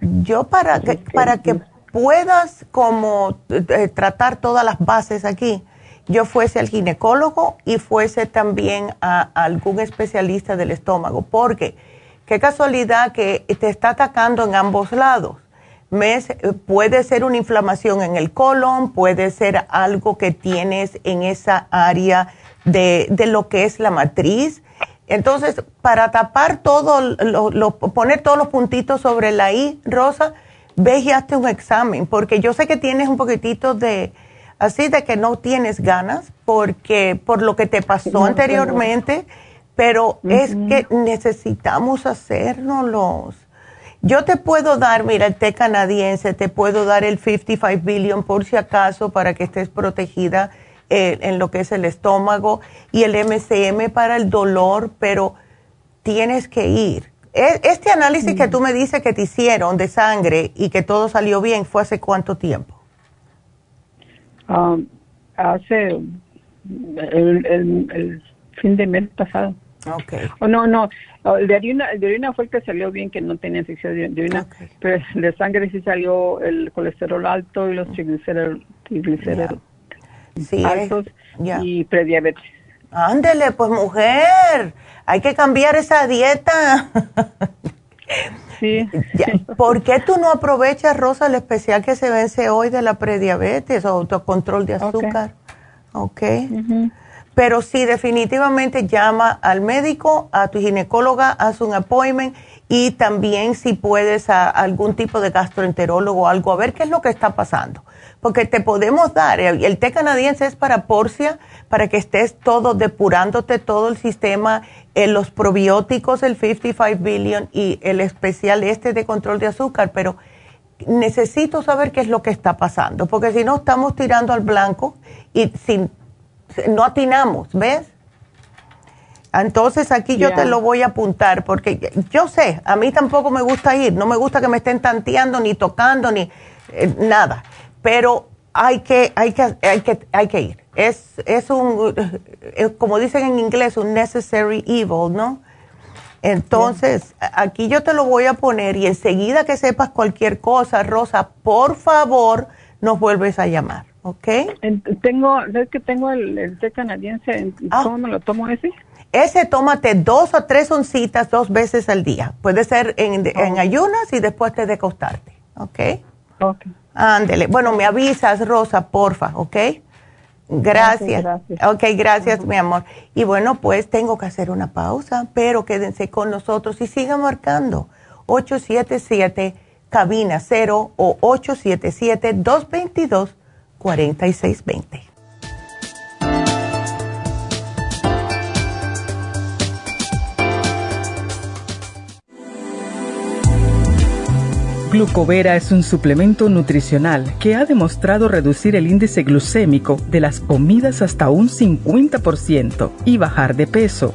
[SPEAKER 3] Yo para que, para que puedas como eh, tratar todas las bases aquí, yo fuese al ginecólogo y fuese también a, algún especialista del estómago, porque qué casualidad que te está atacando en ambos lados. Mes, eh, puede ser una inflamación en el colon, puede ser algo que tienes en esa área de, de lo que es la matriz. Entonces, para tapar todo, lo, lo- poner todos los puntitos sobre la I, Rosa, ve y hazte un examen, porque yo sé que tienes un poquitito de, así de que no tienes ganas, porque por lo que te pasó
[SPEAKER 6] No,
[SPEAKER 3] anteriormente, pero es que necesitamos hacérnoslos. Yo te puedo dar, mira, el té canadiense, te puedo dar el 55 billion por si acaso para que estés protegida eh, en lo que es el estómago y el MCM para el dolor, pero tienes que ir. E- Este análisis que tú me dices que te hicieron de sangre y que todo salió bien, ¿fue hace cuánto tiempo?
[SPEAKER 6] Am, hace el, el, el fin de mes pasado
[SPEAKER 3] Ok.
[SPEAKER 6] Oh, no, no, oh, el de orina, el de orina fue el que salió bien, que no tenía infección de, orina, pero el de sangre sí salió el colesterol alto y los triglicéridos, triglicéridos
[SPEAKER 3] Sí,
[SPEAKER 6] altos y prediabetes.
[SPEAKER 3] Ándele, pues mujer, hay que cambiar esa dieta.
[SPEAKER 6] Sí,
[SPEAKER 3] ¿Por qué tú no aprovechas, Rosa, el especial que se vence hoy de la prediabetes o autocontrol de
[SPEAKER 6] Ok.
[SPEAKER 3] azúcar? Ok.
[SPEAKER 6] Ujú.
[SPEAKER 3] Pero sí, definitivamente llama al médico, a tu ginecóloga, haz un appointment y también si puedes a algún tipo de gastroenterólogo o algo, a ver qué es lo que está pasando. Porque te podemos dar, el té canadiense es para porcia, para que estés todo depurándote todo el sistema, eh, los probióticos, el 55 billion y el especial este de control de azúcar, pero necesito saber qué es lo que está pasando, porque si no estamos tirando al blanco y sin, no atinamos, ¿ves? Entonces aquí yo te lo voy a apuntar, porque yo sé, a mí tampoco me gusta ir, no me gusta que me estén tanteando, ni tocando, ni eh, nada. Pero hay que, hay que, hay que, hay que ir. Es, es un, eh, como dicen en inglés, un necessary evil, ¿no? Entonces, aquí yo te lo voy a poner y enseguida que sepas cualquier cosa, Rosa, por favor, nos vuelves a llamar, ¿ok?
[SPEAKER 6] Tengo, ¿sabes que tengo el, té canadiense? Ah. ¿Cómo me lo tomo ese?
[SPEAKER 3] Ese tómate dos o tres oncitas dos veces al día. Puede ser en, en ayunas y después te de acostarte, ¿ok?
[SPEAKER 6] Ok.
[SPEAKER 3] Ándele. Bueno, me avisas, Rosa, porfa, ¿ok? Gracias. gracias. Ok, gracias, mi amor. Y bueno, pues tengo que hacer una pausa, pero quédense con nosotros y sigan marcando. 877 cabina 0 o 877 222 4620.
[SPEAKER 4] Glucovera es un suplemento nutricional que ha demostrado reducir el índice glucémico de las comidas hasta un 50% y bajar de peso.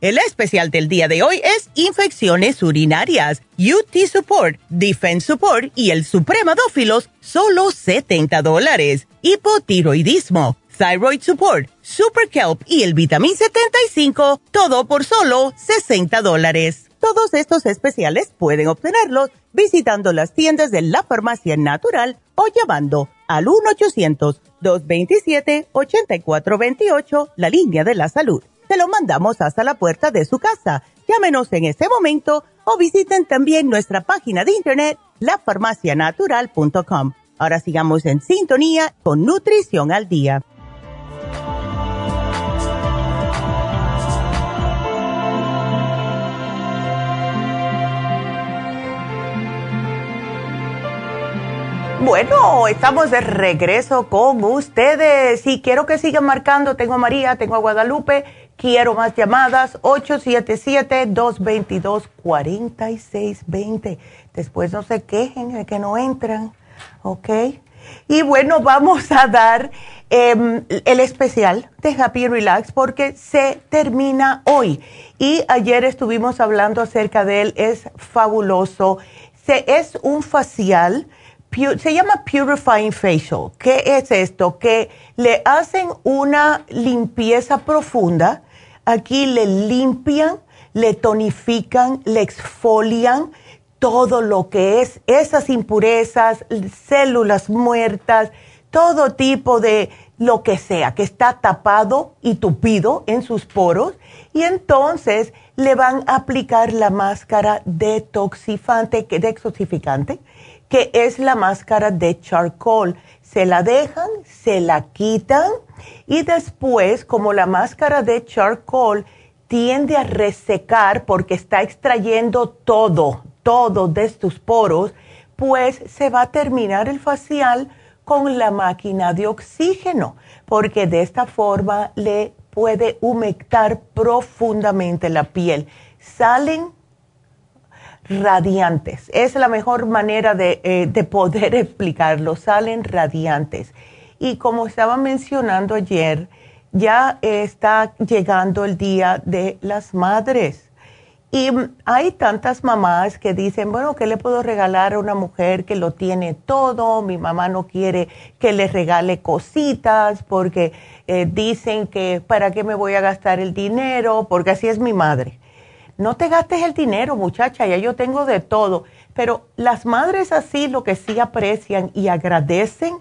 [SPEAKER 7] El especial del día de hoy es infecciones urinarias, UT Support, Defense Support y el Supremadófilos, solo 70 dólares. Hipotiroidismo, Thyroid Support, Super Kelp y el Vitamin 75, todo por solo 60 dólares. Todos estos especiales pueden obtenerlos visitando las tiendas de la farmacia natural o llamando al 1-800-227-8428, la línea de la salud se lo mandamos hasta la puerta de su casa. Llámenos en este momento o visiten también nuestra página de internet, lafarmacianatural.com. Ahora sigamos en sintonía con Nutrición al Día.
[SPEAKER 3] Bueno, estamos de regreso con ustedes y quiero que sigan marcando. Tengo a María, tengo a Guadalupe Quiero más llamadas, 877-222-4620. Después no se quejen de que no entran, ¿ok? Y bueno, vamos a dar em, el especial de Happy Relax porque se termina hoy. Y ayer estuvimos hablando acerca de él, es fabuloso. Se, es un facial, se llama Purifying Facial. ¿Qué es esto? Que le hacen una limpieza profunda Aquí le limpian, le tonifican, le exfolian todo lo que es esas impurezas, células muertas, todo tipo de lo que sea que está tapado y tupido en sus poros y entonces le van a aplicar la máscara detoxificante, que es la máscara de charcoal. Se la dejan, se la quitan y después, como la máscara de charcoal tiende a resecar porque está extrayendo todo, todo de tus poros, pues se va a terminar el facial con la máquina de oxígeno, porque de esta forma le puede humectar profundamente la piel. Salen radiantes. Es la mejor manera de, eh, de poder explicarlo. Salen radiantes. Y como estaba mencionando ayer, ya está llegando el Día de las Madres. Y hay tantas mamás que dicen, bueno, ¿qué le puedo regalar a una mujer que lo tiene todo? Mi mamá no quiere que le regale cositas porque eh, dicen que para qué me voy a gastar el dinero, porque así es mi madre. No te gastes el dinero, muchacha, ya yo tengo de todo. Pero las madres así lo que sí aprecian y agradecen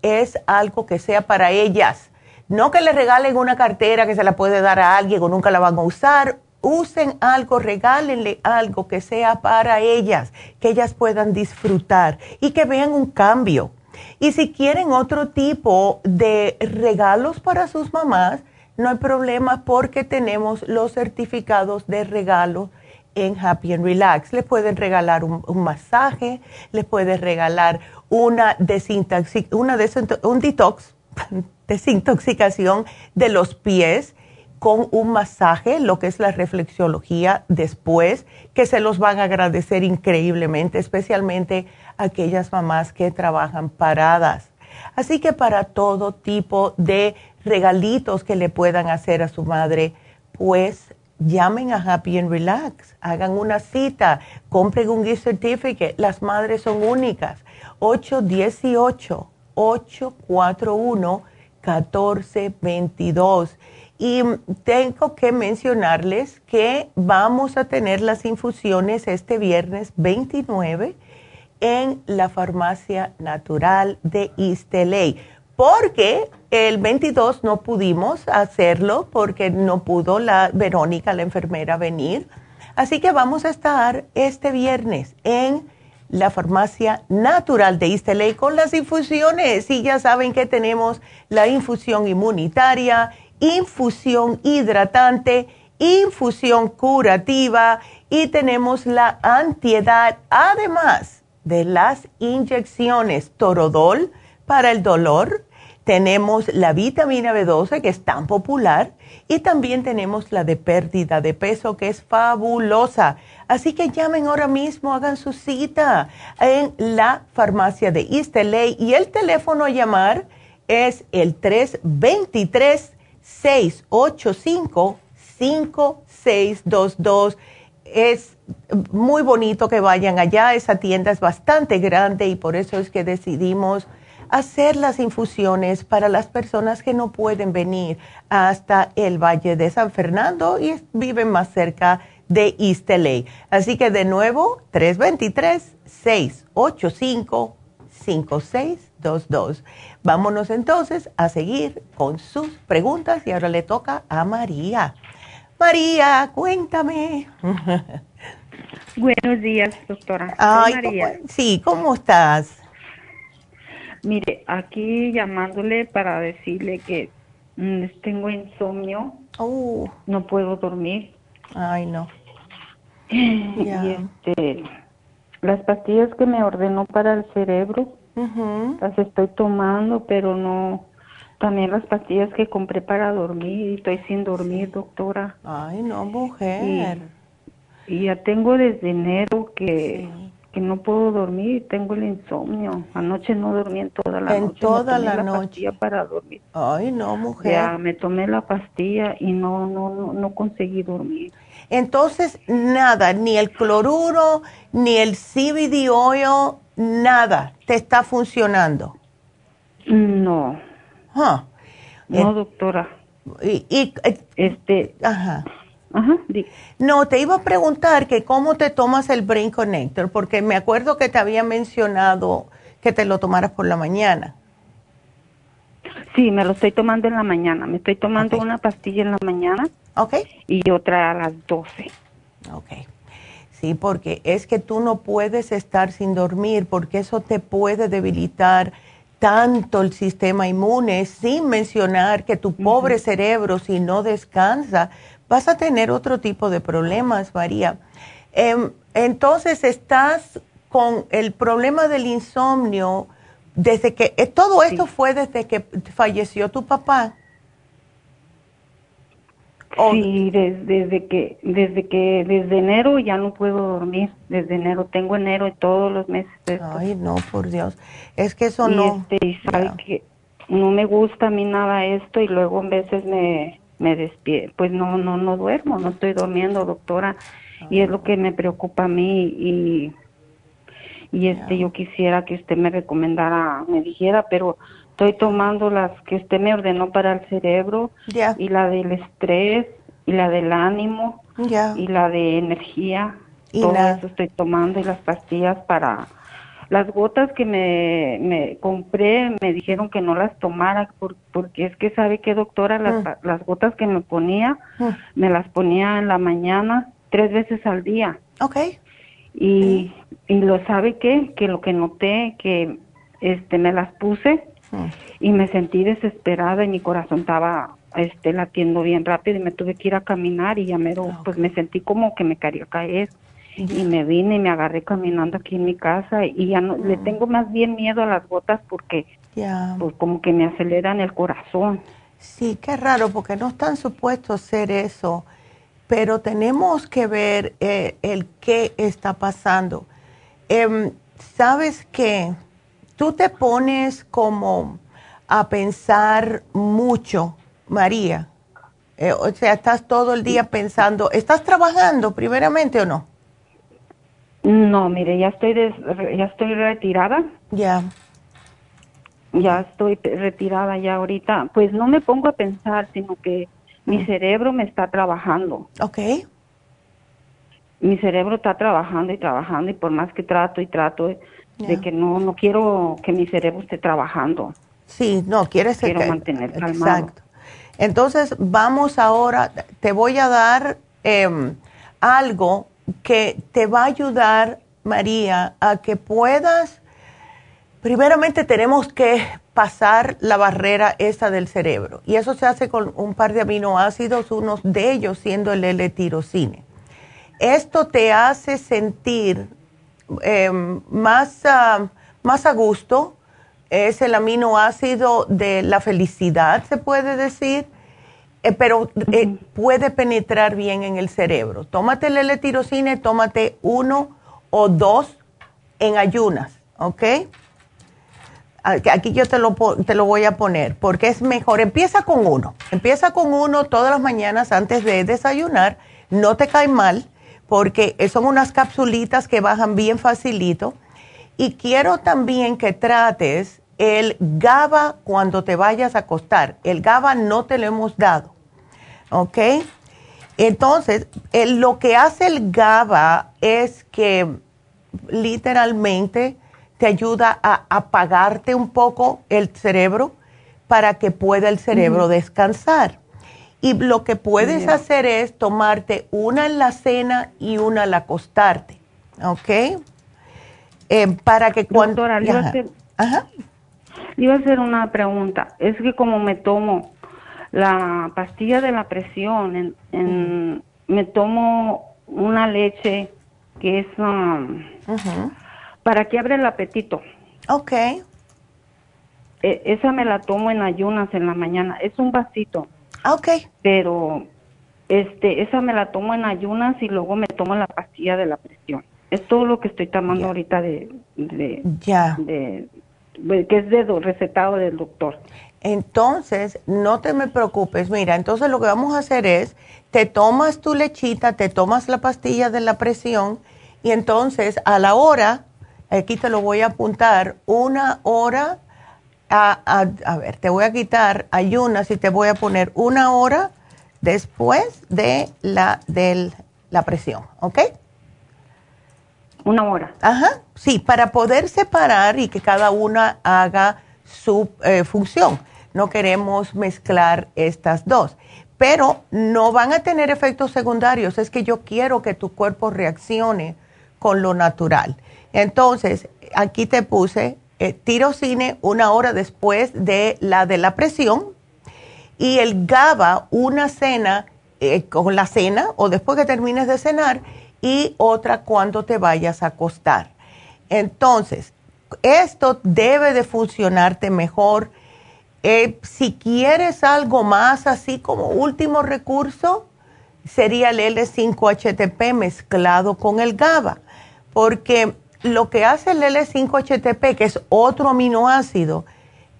[SPEAKER 3] es algo que sea para ellas. No que le regalen una cartera que se la puede dar a alguien o nunca la van a usar. Usen algo, regálenle algo que sea para ellas, que ellas puedan disfrutar y que vean un cambio. Y si quieren otro tipo de regalos para sus mamás, no hay problema porque tenemos los certificados de regalo en Happy and Relax. Les pueden regalar un, masaje, les pueden regalar una, una un detox, desintoxicación de los pies con un masaje, lo que es la reflexología después, que se los van a agradecer increíblemente, especialmente aquellas mamás que trabajan paradas. Así que para todo tipo de regalitos que le puedan hacer a su madre, pues llamen a Happy and Relax, hagan una cita, compren un gift certificate. Las madres son únicas. 818-841-1422. Y tengo que mencionarles que vamos a tener las infusiones este viernes 29 en la farmacia natural de East porque el 22 no pudimos hacerlo porque no pudo la Verónica, la enfermera, venir. Así que vamos a estar este viernes en la farmacia natural de East con las infusiones. Y ya saben que tenemos la infusión inmunitaria, infusión hidratante, infusión curativa y tenemos la antiedad, además de las inyecciones Torodol para el dolor tenemos la vitamina B12 que es tan popular y también tenemos la de pérdida de peso que es fabulosa. Así que llamen ahora mismo, hagan su cita en la farmacia de East y el teléfono a llamar es el 323-685-5622. Es muy bonito que vayan allá, esa tienda es bastante grande y por eso es que decidimos hacer las infusiones para las personas que no pueden venir hasta el Valle de San Fernando y viven más cerca de East Así que de nuevo, 323-685-5622. Vámonos entonces a seguir con sus preguntas y ahora le toca a María. María, cuéntame.
[SPEAKER 8] Buenos días, doctora.
[SPEAKER 3] María. sí, ¿cómo estás?
[SPEAKER 8] Mire, aquí llamándole para decirle que mm, tengo insomnio.
[SPEAKER 3] Oh.
[SPEAKER 8] No puedo dormir.
[SPEAKER 3] Ay, no.
[SPEAKER 8] Y este, las pastillas que me ordenó para el cerebro, las estoy tomando, pero no. También las pastillas que compré para dormir, y estoy sin dormir, doctora.
[SPEAKER 3] Ay, no, mujer.
[SPEAKER 8] Y, ya tengo desde enero que que no puedo dormir, tengo el insomnio. Anoche no dormí en toda la
[SPEAKER 3] noche.
[SPEAKER 8] En
[SPEAKER 3] toda la, noche.
[SPEAKER 8] para dormir.
[SPEAKER 3] Ay, no, mujer.
[SPEAKER 8] Ya me tomé la pastilla y no, no, no, no conseguí dormir.
[SPEAKER 3] Entonces, nada, ni el cloruro, ni el CBD oil, nada, te está funcionando.
[SPEAKER 8] No. No, doctora.
[SPEAKER 3] Y, y, eh,
[SPEAKER 8] este,
[SPEAKER 3] ajá.
[SPEAKER 8] Ajá,
[SPEAKER 3] no, te iba a preguntar que cómo te tomas el Brain Connector, porque me acuerdo que te había mencionado que te lo tomaras por la mañana.
[SPEAKER 8] Sí, me lo estoy tomando en la mañana. Me estoy tomando una pastilla en la mañana.
[SPEAKER 3] Ok.
[SPEAKER 8] Y otra a las 12.
[SPEAKER 3] Ok. Sí, porque es que tú no puedes estar sin dormir, porque eso te puede debilitar tanto el sistema inmune, sin mencionar que tu pobre cerebro, si no descansa, vas a tener otro tipo de problemas, María. Em, entonces, estás con el problema del insomnio desde que, eh, todo esto fue desde que falleció tu papá.
[SPEAKER 8] Sí, desde, que, desde que, desde enero ya no puedo dormir. Desde enero, tengo enero y todos los meses.
[SPEAKER 3] Ay, no, por Dios. Es que eso no.
[SPEAKER 8] Este, y sabe que no me gusta a mí nada esto y luego a veces me, me despierto, pues no, no, no duermo, no estoy durmiendo, doctora, y es lo que me preocupa a mí y, y este, yo quisiera que usted me recomendara, me dijera, pero estoy tomando las que usted me ordenó para el cerebro y la del estrés y la del ánimo y la de energía. ¿Y todo eso estoy tomando y las pastillas para las gotas que me, me compré me dijeron que no las tomara porque es que sabe que doctora las, mm. las gotas que me ponía mm. me las ponía en la mañana tres veces al día.
[SPEAKER 3] Okay.
[SPEAKER 8] Y, y lo sabe que que lo que noté que este me las puse mm. y me sentí desesperada y mi corazón estaba este latiendo bien rápido y me tuve que ir a caminar y ya me pues me sentí como que me quería caer y me vine y me agarré caminando aquí en mi casa y ya no, le mm. tengo más bien miedo a las gotas porque pues como que me aceleran el corazón.
[SPEAKER 3] Sí, qué raro porque no están supuestos a hacer eso, pero tenemos que ver eh, el qué está pasando. Em, Sabes que tú te pones como a pensar mucho, María. Eh, o sea, estás todo el día pensando, ¿estás trabajando primeramente o no?
[SPEAKER 8] No, mire, ya estoy ya estoy retirada.
[SPEAKER 3] Ya.
[SPEAKER 8] Ya estoy retirada ya ahorita. Pues no me pongo a pensar, sino que mi cerebro me está trabajando.
[SPEAKER 3] Ok.
[SPEAKER 8] Mi cerebro está trabajando y trabajando y por más que trato y trato de que no no quiero que mi cerebro esté trabajando.
[SPEAKER 3] Sí, no, quieres
[SPEAKER 8] quiero mantener calmado. Exacto.
[SPEAKER 3] Entonces, vamos ahora, te voy a dar eh, algo que te va a ayudar, María, a que puedas, primeramente tenemos que pasar la barrera esa del cerebro. Y eso se hace con un par de aminoácidos, unos de ellos siendo el L-tirocine. Esto te hace sentir em, más, ah, más a gusto, es el aminoácido de la felicidad, se puede decir eh, pero eh, puede penetrar bien en el cerebro. Tómate el L-tirocine, tómate uno o dos en ayunas, ¿ok? Aquí yo te lo, te lo voy a poner porque es mejor. Empieza con uno. Empieza con uno todas las mañanas antes de desayunar. No te cae mal porque son unas capsulitas que bajan bien facilito. Y quiero también que trates el GABA cuando te vayas a acostar. El GABA no te lo hemos dado. ¿Ok? Entonces, lo que hace el GABA es que literalmente te ayuda a apagarte un poco el cerebro para que pueda el cerebro descansar. Y lo que puedes hacer es tomarte una en la cena y una al acostarte. ¿Ok? Eh, para que cuando...
[SPEAKER 8] Ajá. Iba a hacer una pregunta. Es que como me tomo la pastilla de la presión, en, me tomo una leche que es um, para que abre el apetito.
[SPEAKER 3] Ok.
[SPEAKER 8] E, esa me la tomo en ayunas en la mañana. Es un vasito.
[SPEAKER 3] Ah, ok.
[SPEAKER 8] Pero este, esa me la tomo en ayunas y luego me tomo la pastilla de la presión. Es todo lo que estoy tomando ahorita de, de, de, que es de recetado del doctor.
[SPEAKER 3] Entonces, no te me preocupes. Mira, entonces lo que vamos a hacer es, te tomas tu lechita, te tomas la pastilla de la presión y entonces a la hora, aquí te lo voy a apuntar, una hora, a, a, ver, te voy a quitar ayunas y te voy a poner una hora después de la, de la presión, ¿ok?
[SPEAKER 8] Una hora.
[SPEAKER 3] Ajá, sí, para poder separar y que cada una haga su eh, función. No queremos mezclar estas dos, pero no van a tener efectos secundarios. Es que yo quiero que tu cuerpo reaccione con lo natural. Entonces, aquí te puse eh, tirocine una hora después de la de la presión y el GABA una cena eh, con la cena o después que termines de cenar y otra cuando te vayas a acostar. Entonces, esto debe de funcionarte mejor. Eh, si quieres algo más así como último recurso, sería el L5-HTP mezclado con el GABA, porque lo que hace el L5-HTP, que es otro aminoácido,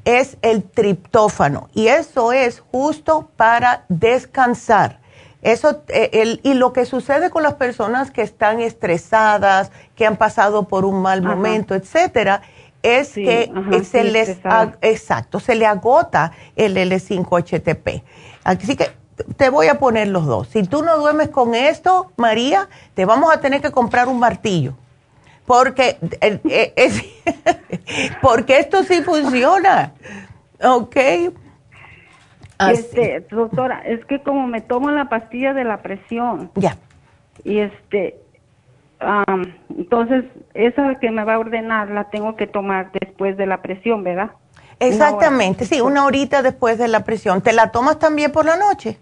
[SPEAKER 3] es el triptófano y eso es justo para descansar. Eso, eh, y lo que sucede con las personas que están estresadas, que han pasado por un mal momento, etcétera, es que se les, exacto, se le agota el L5-HTP. Así que te voy a poner los dos. Si tú no duermes con esto, María, te vamos a tener que comprar un martillo. Porque, eh, eh, porque esto sí funciona. ¿Ok?
[SPEAKER 8] Este, doctora, es que como me tomo la pastilla de la presión.
[SPEAKER 3] Ya.
[SPEAKER 8] Y este, entonces, esa que me va a ordenar la tengo que tomar después de la presión, ¿verdad?
[SPEAKER 3] Exactamente, sí, una horita después de la presión. ¿Te la tomas también por la noche?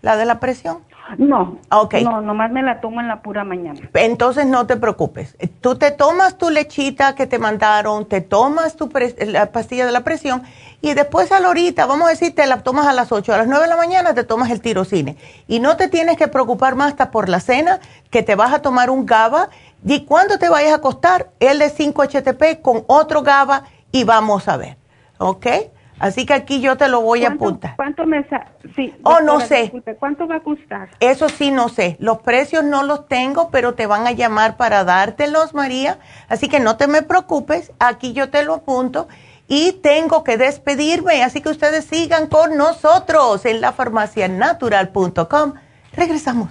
[SPEAKER 3] ¿La de la presión?
[SPEAKER 8] No,
[SPEAKER 3] okay.
[SPEAKER 8] no, nomás me la tomo en la pura mañana.
[SPEAKER 3] Entonces no te preocupes. Tú te tomas tu lechita que te mandaron, te tomas tu la pastilla de la presión y después a la horita, vamos a decir, te la tomas a las 8, a las 9 de la mañana te tomas el tirocine. Y no te tienes que preocupar más hasta por la cena, que te vas a tomar un GABA y cuando te vayas a acostar, el de 5-HTP con otro GABA y vamos a ver. ¿Ok? Así que aquí yo te lo voy a apuntar.
[SPEAKER 8] ¿Cuánto me sí,
[SPEAKER 3] Oh, no sé.
[SPEAKER 8] ¿Cuánto va a costar?
[SPEAKER 3] Eso sí, no sé. Los precios no los tengo, pero te van a llamar para dártelos, María. Así que no te me preocupes. Aquí yo te lo apunto. Y tengo que despedirme. Así que ustedes sigan con nosotros en la farmacianatural.com. Regresamos.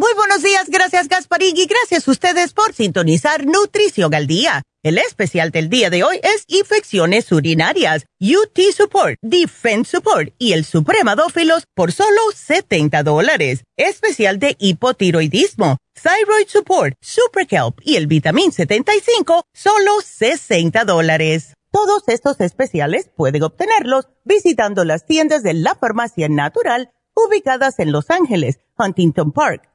[SPEAKER 7] Muy buenos días, gracias Gasparín y gracias a ustedes por sintonizar Nutrición al Día. El especial del día de hoy es infecciones urinarias, UT Support, Defense Support y el Supremadófilos por solo 70 dólares. Especial de hipotiroidismo, Thyroid Support, Super Kelp y el Vitamin 75, solo 60 dólares. Todos estos especiales pueden obtenerlos visitando las tiendas de la Farmacia Natural ubicadas en Los Ángeles, Huntington Park,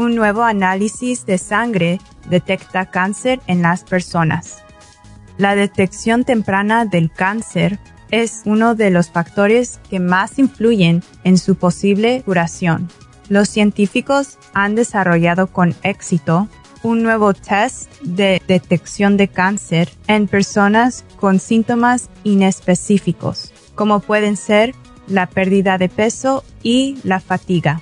[SPEAKER 9] Un nuevo análisis de sangre detecta cáncer en las personas. La detección temprana del cáncer es uno de los factores que más influyen en su posible curación. los científicos han desarrollado con éxito un nuevo test de detección de cáncer en personas con síntomas inespecíficos, como pueden ser la pérdida de peso y la fatiga.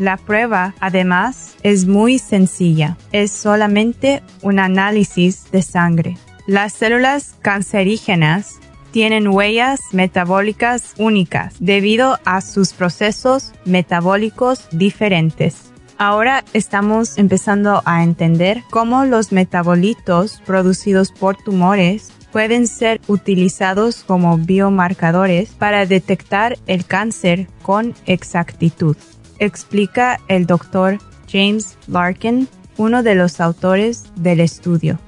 [SPEAKER 9] La prueba, además, es muy sencilla. Es solamente un análisis de sangre. Las células cancerígenas tienen huellas metabólicas únicas debido a sus procesos metabólicos diferentes. Ahora estamos empezando a entender cómo los metabolitos producidos por tumores pueden ser utilizados como biomarcadores para detectar el cáncer con exactitud, explica el doctor James Larkin, uno de los autores del estudio.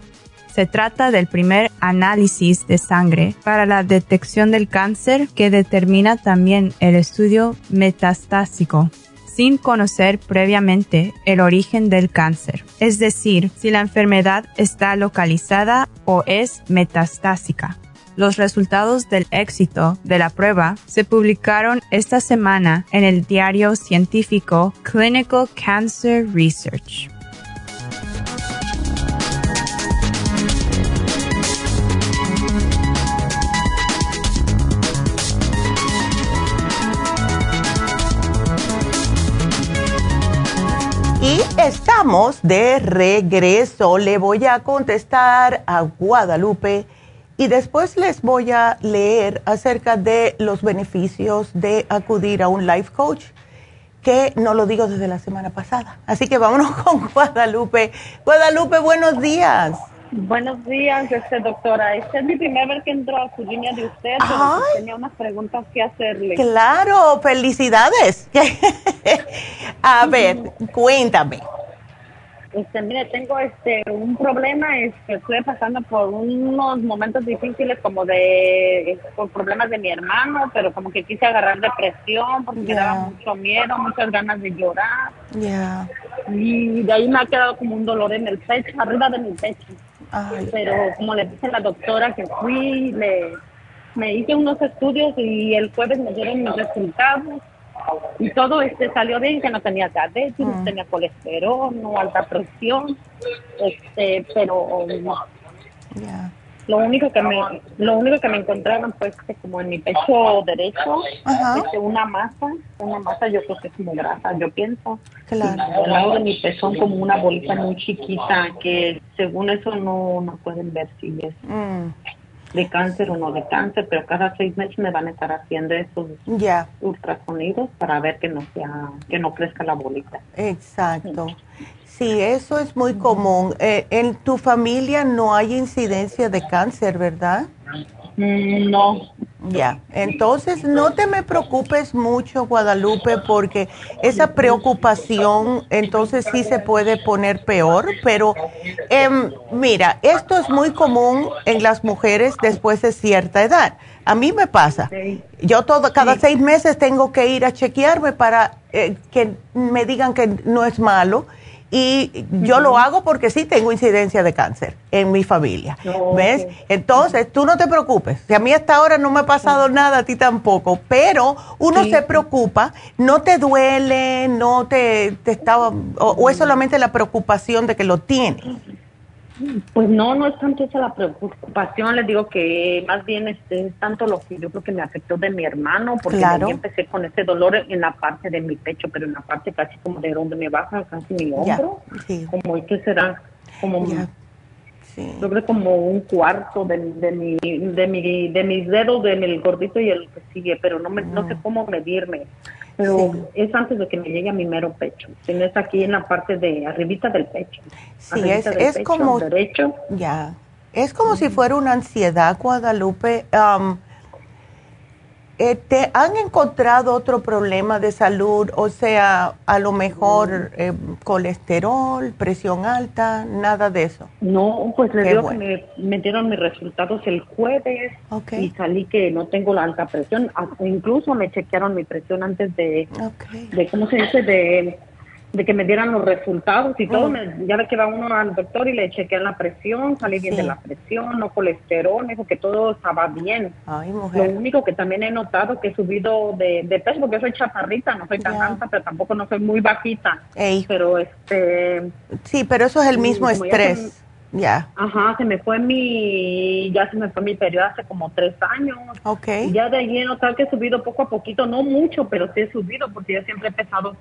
[SPEAKER 9] Se trata del primer análisis de sangre para la detección del cáncer que determina también el estudio metastásico sin conocer previamente el origen del cáncer, es decir, si la enfermedad está localizada o es metastásica. Los resultados del éxito de la prueba se publicaron esta semana en el diario científico Clinical Cancer Research.
[SPEAKER 3] Y estamos de regreso. Le voy a contestar a Guadalupe y después les voy a leer acerca de los beneficios de acudir a un life coach, que no lo digo desde la semana pasada. Así que vámonos con Guadalupe. Guadalupe, buenos días.
[SPEAKER 10] Buenos días, este, doctora. Esta es mi primera vez que entro a su línea de usted, pero tenía unas preguntas que hacerle.
[SPEAKER 3] Claro, felicidades. a ver, cuéntame.
[SPEAKER 10] Este, mire, tengo este un problema, es que estoy pasando por unos momentos difíciles como de por problemas de mi hermano, pero como que quise agarrar depresión porque me daba mucho miedo, muchas ganas de llorar. Y de ahí me ha quedado como un dolor en el pecho, arriba de mi pecho. Pero como le dije a la doctora que fui, le, me hice unos estudios y el jueves me dieron mis resultados y todo este salió bien que no tenía diabetes, no tenía colesterol, no alta presión, este, pero lo único que me lo único que me encontraron fue que como en mi pecho derecho este, una masa, una masa yo creo que es muy grasa, yo pienso.
[SPEAKER 3] Claro.
[SPEAKER 10] Al lado de mi pezón como una bolita muy chiquita que según eso no, no pueden ver si es de cáncer o no de cáncer, pero cada seis meses me van a estar haciendo esos ultrasonidos para ver que no sea, que no crezca la bolita.
[SPEAKER 3] Exacto. Sí, eso es muy común. Eh, en tu familia no hay incidencia de cáncer, ¿verdad?
[SPEAKER 10] Mm, no.
[SPEAKER 3] Ya, entonces no te me preocupes mucho, Guadalupe, porque esa preocupación entonces sí se puede poner peor, pero em, mira, esto es muy común en las mujeres después de cierta edad. A mí me pasa. Yo todo, cada seis meses tengo que ir a chequearme para eh, que me digan que no es malo y yo lo hago porque sí tengo incidencia de cáncer en mi familia. ¿Ves? Entonces, tú no te preocupes. Si a mí hasta ahora no me ha pasado nada, a ti tampoco, pero uno se preocupa, no te duele, no te, te estaba, o, es solamente la preocupación de que lo tienes.
[SPEAKER 10] Pues no, no es tanto esa la preocupación, les digo que más bien este, es tanto lo que yo creo que me afectó de mi hermano, porque yo empecé con ese dolor en la parte de mi pecho, pero en la parte casi como de donde me baja casi mi hombro, como que será como yo creo como un cuarto de, de, mi, de, mi, de mis dedos, de mi gordito y el que sigue, pero no, me, no sé cómo medirme pero es antes de que me llegue a mi mero pecho. Tienes aquí en la parte de arribita del pecho.
[SPEAKER 3] Sí, es, es como
[SPEAKER 10] derecho.
[SPEAKER 3] Ya. Es como si fuera una ansiedad, Guadalupe. Um, eh, ¿Te han encontrado otro problema de salud? O sea, a lo mejor eh, colesterol, presión alta, nada de eso.
[SPEAKER 10] No, pues le digo que me metieron mis resultados el jueves y salí que no tengo la alta presión. Incluso me chequearon mi presión antes de, de ¿cómo se dice? De de que me dieran los resultados y todo. Me, ya ve que va uno al doctor y le chequean la presión, salí bien de la presión, no colesterol, dijo que todo estaba bien. Lo único que también he notado que he subido de, de peso, porque soy chaparrita, no soy tan alta, pero tampoco no soy muy bajita. Pero este...
[SPEAKER 3] Sí, pero eso es el mismo estrés. Ya.
[SPEAKER 10] Ajá, se me fue mi, ya se me fue mi periodo hace como tres años.
[SPEAKER 3] Ok.
[SPEAKER 10] Ya de allí he notado que he subido poco a poquito, no mucho, pero sí he subido porque yo siempre he pesado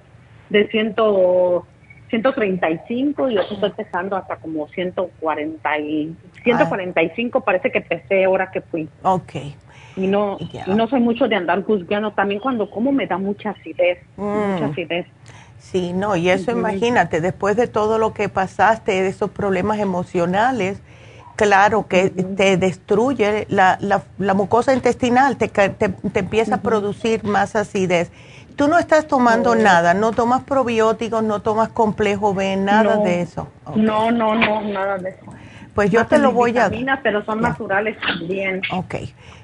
[SPEAKER 10] de ciento, 135 y yo estoy pesando hasta como 140 y, 145 ah. parece que pesé ahora que fui.
[SPEAKER 3] Ok.
[SPEAKER 10] Y no, y no soy mucho de andar juzgando. También cuando como me da mucha acidez, mucha mm. acidez.
[SPEAKER 3] Sí, no, y eso imagínate, después de todo lo que pasaste, de esos problemas emocionales, claro que te destruye la, la, mucosa intestinal, te, te, empieza a producir más acidez. Tú no estás tomando nada, no tomas probióticos, no tomas complejo B, nada de eso.
[SPEAKER 10] No, no, no, nada de eso.
[SPEAKER 3] Pues yo te lo voy a...
[SPEAKER 10] Pero son naturales también.
[SPEAKER 3] Ok.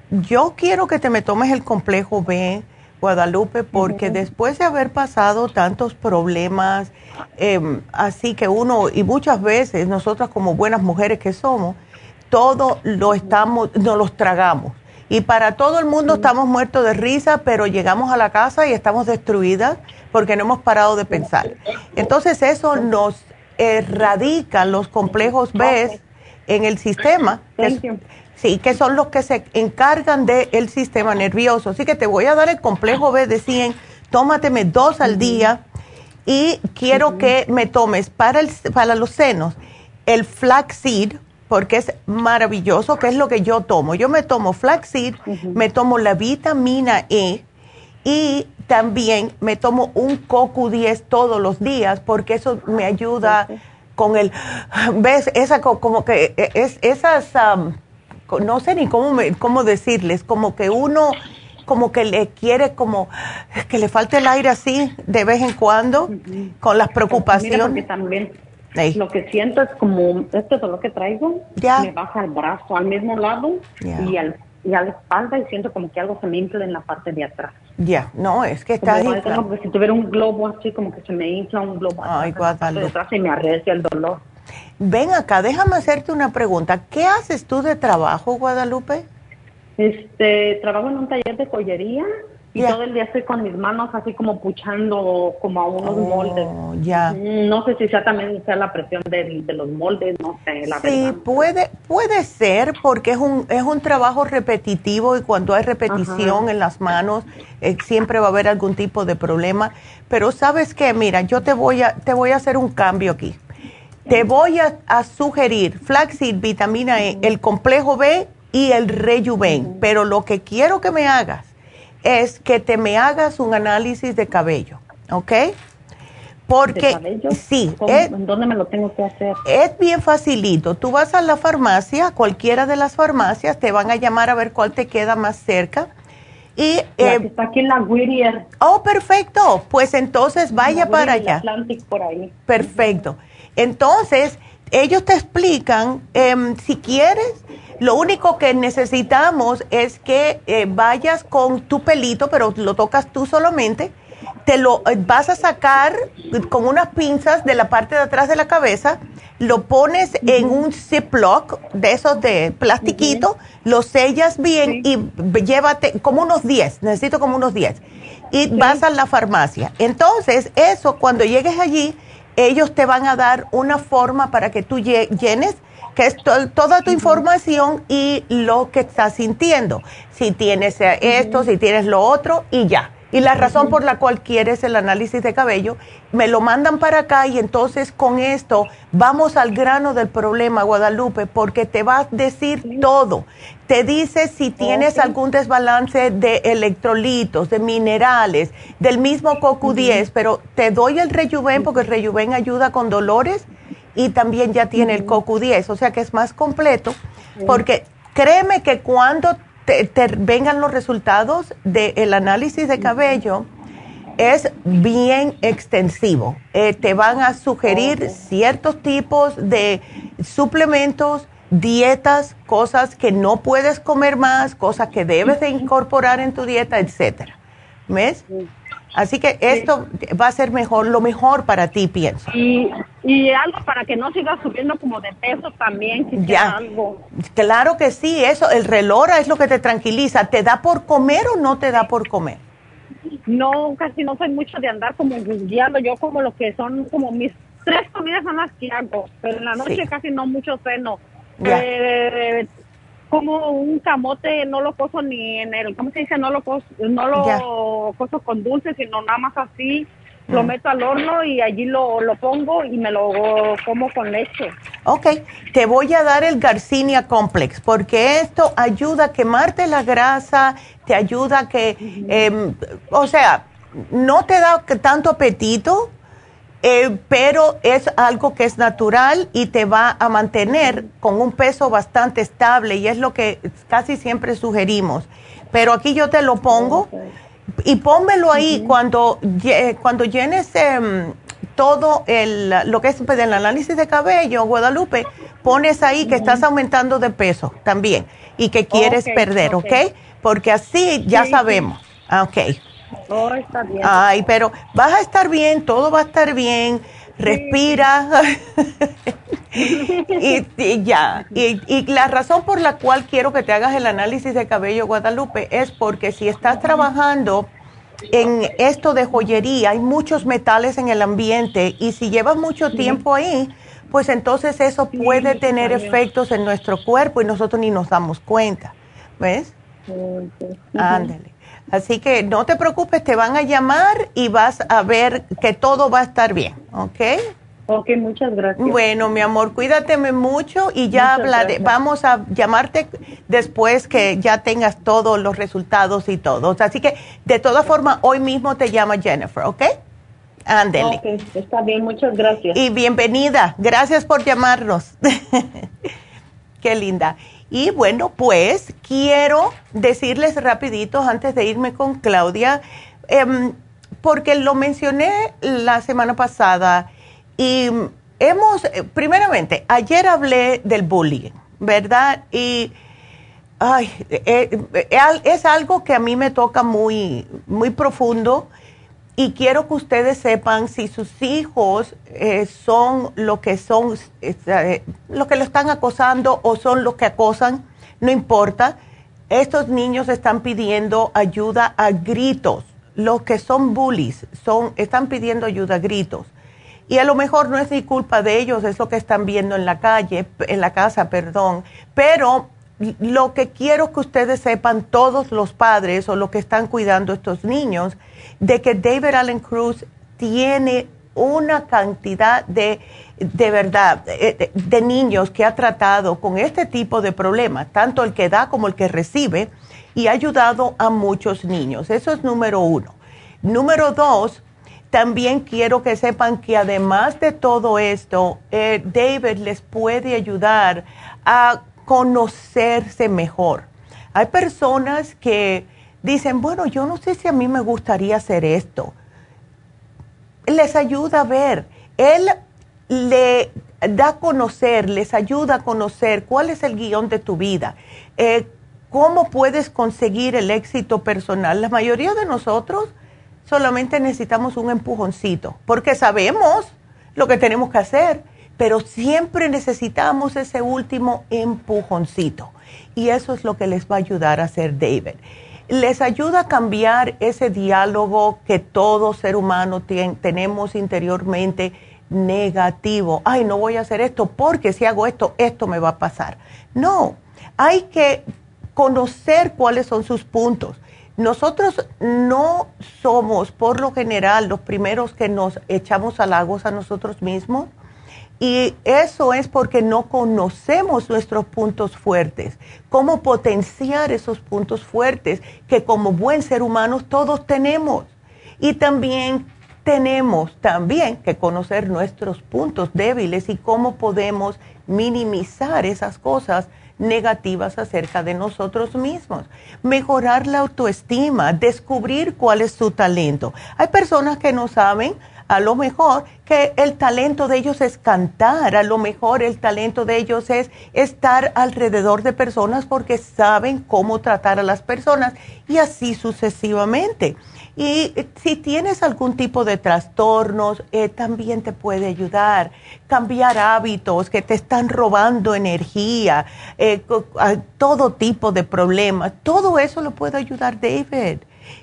[SPEAKER 3] Yo quiero que te me tomes el complejo B Guadalupe, porque después de haber pasado tantos problemas, em, así que uno, y muchas veces nosotras como buenas mujeres que somos, todo lo estamos, nos los tragamos. Y para todo el mundo estamos muertos de risa, pero llegamos a la casa y estamos destruidas porque no hemos parado de pensar. Entonces eso nos erradica los complejos B en el sistema. Sí, que son los que se encargan del sistema nervioso. Así que te voy a dar el complejo B de 100, tómateme dos al día y quiero que me tomes para, el, para los senos el flaxseed, porque es maravilloso, que es lo que yo tomo. Yo me tomo flaxseed, me tomo la vitamina E y también me tomo un coco 10 todos los días porque eso me ayuda con el, ves, esa como que e, es, esas no sé ni cómo, cómo decirles, como que uno como que le quiere como que le falte el aire así de vez en cuando con las preocupaciones.
[SPEAKER 10] Mira, también lo que siento es como este dolor que traigo me baja el brazo al mismo lado y al y a la espalda y siento como que algo se me infla en la parte de atrás.
[SPEAKER 3] Ya, no, es que está
[SPEAKER 10] como, como si tuviera un globo así, como que se me infla un globo
[SPEAKER 3] Ay, atrás,
[SPEAKER 10] de atrás y me arrecia el dolor.
[SPEAKER 3] Ven acá, déjame hacerte una pregunta. ¿Qué haces tú de trabajo, Guadalupe?
[SPEAKER 10] Este, trabajo en un taller de joyería y todo el día estoy con mis manos así como puchando como a unos oh, moldes.
[SPEAKER 3] Ya.
[SPEAKER 10] Mm, no sé si sea también sea la presión de, los moldes, no sé, la
[SPEAKER 3] sí, puede puede ser porque es un es un trabajo repetitivo y cuando hay repetición en las manos eh, siempre va a haber algún tipo de problema, pero sabes qué, mira, yo te voy a te voy a hacer un cambio aquí. Te voy a, sugerir flaxseed, vitamina E, el complejo B y el rejuven. Pero lo que quiero que me hagas es que te me hagas un análisis de cabello, ¿ok? Porque
[SPEAKER 10] cabello?
[SPEAKER 3] sí,
[SPEAKER 10] ¿dónde me lo tengo que hacer?
[SPEAKER 3] Es bien facilito. Tú vas a la farmacia, cualquiera de las farmacias, te van a llamar a ver cuál te queda más cerca. Y,
[SPEAKER 10] eh, está aquí en la Whittier.
[SPEAKER 3] Oh, perfecto. Pues entonces vaya para allá.
[SPEAKER 10] Atlantic por ahí.
[SPEAKER 3] Perfecto. Entonces, ellos te explican, em, si quieres, lo único que necesitamos es que eh, vayas con tu pelito, pero lo tocas tú solamente, te lo eh, vas a sacar con unas pinzas de la parte de atrás de la cabeza, lo pones en un Ziploc de esos de plastiquito, lo sellas bien y llévate como unos 10, necesito como unos 10, y vas a la farmacia. Entonces, eso cuando llegues allí, ellos te van a dar una forma para que tú llenes, que es toda tu información y lo que estás sintiendo. Si tienes esto, si tienes lo otro y ya. Y la razón por la cual quieres el análisis de cabello, me lo mandan para acá y entonces con esto vamos al grano del problema, Guadalupe, porque te va a decir todo. Te dice si tienes algún desbalance de electrolitos, de minerales, del mismo CoQ10, pero te doy el Rejuven porque el Rejuven ayuda con dolores y también ya tiene el CoQ10, o sea que es más completo, porque créeme que cuando te, vengan los resultados del análisis de cabello, es bien extensivo. Eh, te van a sugerir ciertos tipos de suplementos, dietas, cosas que no puedes comer más, cosas que debes de incorporar en tu dieta, etcétera. ¿Ves? Así que esto va a ser mejor, lo mejor para ti, pienso.
[SPEAKER 10] Y, y algo para que no siga subiendo como de peso también, si ya. algo.
[SPEAKER 3] Claro que sí, eso, el relora es lo que te tranquiliza. ¿Te da por comer o no te da por comer?
[SPEAKER 10] No, casi no soy mucho de andar como guiando. Yo como lo que son como mis tres comidas son las que hago, pero en la noche casi no mucho Eh, como un camote no lo coso ni en el, ¿cómo se dice? No lo coso, no lo coso con dulce, sino nada más así. Lo mm. meto al horno y allí lo, lo pongo y me lo como con leche.
[SPEAKER 3] Ok, te voy a dar el Garcinia Complex porque esto ayuda a quemarte la grasa, te ayuda a que, em, o sea, no te da tanto apetito, eh, pero es algo que es natural y te va a mantener con un peso bastante estable y es lo que casi siempre sugerimos. Pero aquí yo te lo pongo y pónmelo ahí cuando, cuando llenes em, todo el, lo que es pues, el análisis de cabello, Guadalupe, pones ahí que estás aumentando de peso también y que quieres perder, ¿ok? Porque así ya sabemos. Ah, ok.
[SPEAKER 10] Oh, está bien.
[SPEAKER 3] Ay, pero vas a estar bien, todo va a estar bien. Respira. y, ya. Y, y, la razón por la cual quiero que te hagas el análisis de cabello, Guadalupe, es porque si estás trabajando en esto de joyería, hay muchos metales en el ambiente y si llevas mucho tiempo ahí, pues entonces eso puede tener efectos en nuestro cuerpo y nosotros ni nos damos cuenta. ¿Ves? Ándale. Así que no te preocupes, te van a llamar y vas a ver que todo va a estar bien, ¿ok?
[SPEAKER 10] Ok, muchas gracias.
[SPEAKER 3] Bueno, mi amor, cuídateme mucho y ya hablaré. Vamos a llamarte después que ya tengas todos los resultados y todo. Así que, de todas formas, hoy mismo te llama Jennifer, ¿ok? Ándele.
[SPEAKER 10] Ok, está bien, muchas gracias.
[SPEAKER 3] Y bienvenida. Gracias por llamarnos. Qué linda. Y bueno, pues quiero decirles rapidito antes de irme con Claudia, em, porque lo mencioné la semana pasada y hemos, eh, primeramente, ayer hablé del bullying, ¿verdad? Y ay, eh, eh, es algo que a mí me toca muy, muy profundo y quiero que ustedes sepan si sus hijos eh, son lo que son, eh, lo que lo están acosando o son los que acosan, no importa. Estos niños están pidiendo ayuda a gritos. Los que son bullies son, están pidiendo ayuda a gritos. Y a lo mejor no es ni culpa de ellos, es lo que están viendo en la calle, en la casa, perdón. Pero lo que quiero que ustedes sepan, todos los padres o los que están cuidando a estos niños, de que David Allen Cruz tiene una cantidad de, de verdad, de, niños que ha tratado con este tipo de problemas, tanto el que da como el que recibe, y ha ayudado a muchos niños. Eso es número uno. Número dos, también quiero que sepan que además de todo esto, eh, David les puede ayudar a conocerse mejor. Hay personas que dicen, bueno, yo no sé si a mí me gustaría hacer esto. Les ayuda a ver. Él le da a conocer, les ayuda a conocer cuál es el guion de tu vida, eh, cómo puedes conseguir el éxito personal. La mayoría de nosotros solamente necesitamos un empujoncito, porque sabemos lo que tenemos que hacer pero siempre necesitamos ese último empujoncito. Y eso es lo que les va a ayudar a hacer David. Les ayuda a cambiar ese diálogo que todo ser humano tenemos interiormente negativo. Ay, no voy a hacer esto porque si hago esto, esto me va a pasar. No, hay que conocer cuáles son sus puntos. Nosotros no somos, por lo general, los primeros que nos echamos halagos a nosotros mismos y eso es porque no conocemos nuestros puntos fuertes, cómo potenciar esos puntos fuertes que como buen ser humano todos tenemos. Y también tenemos también que conocer nuestros puntos débiles y cómo podemos minimizar esas cosas negativas acerca de nosotros mismos. Mejorar la autoestima, descubrir cuál es su talento. Hay personas que no saben A lo mejor que el talento de ellos es cantar, a lo mejor el talento de ellos es estar alrededor de personas porque saben cómo tratar a las personas y así sucesivamente. Y si tienes algún tipo de trastornos, eh, también te puede ayudar. Cambiar hábitos que te están robando energía, eh, todo tipo de problemas, todo eso lo puede ayudar David.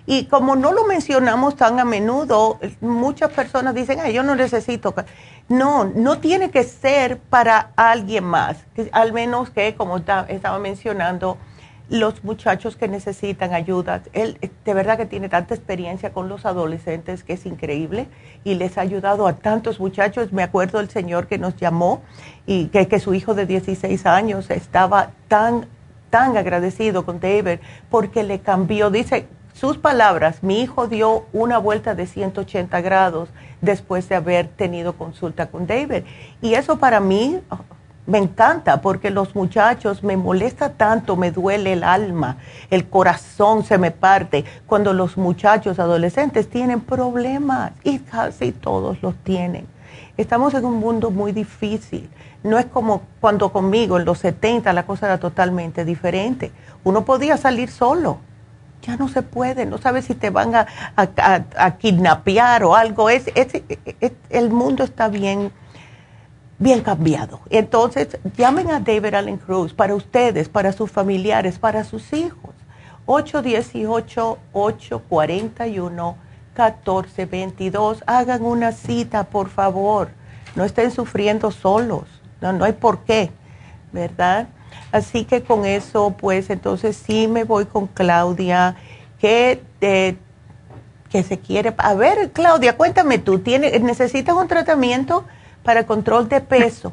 [SPEAKER 3] Y como no lo mencionamos tan a menudo, muchas personas dicen, Ay, yo no necesito. No, no tiene que ser para alguien más, al menos que, como estaba mencionando, los muchachos que necesitan ayuda. Él de verdad que tiene tanta experiencia con los adolescentes que es increíble y les ha ayudado a tantos muchachos. Me acuerdo del señor que nos llamó y que, que su hijo de 16 años estaba tan, tan agradecido con David porque le cambió. Dice, sus palabras, mi hijo dio una vuelta de 180 grados después de haber tenido consulta con David. Y eso para mí oh, me encanta porque los muchachos me molesta tanto, me duele el alma, el corazón se me parte cuando los muchachos adolescentes tienen problemas y casi todos los tienen. Estamos en un mundo muy difícil. No es como cuando conmigo en los 70 la cosa era totalmente diferente. Uno podía salir solo ya no se puede, no sabes si te van a, a, kidnapear o algo. Es, el mundo está bien, bien cambiado. Entonces, llamen a David Allen Cruz para ustedes, para sus familiares, para sus hijos. 818-841-1422. Hagan una cita, por favor. No estén sufriendo solos. No, no hay por qué, ¿verdad? Así que con eso, pues entonces sí me voy con Claudia, que, que se quiere... A ver, Claudia, cuéntame tú, ¿tienes, ¿necesitas un tratamiento para control de peso?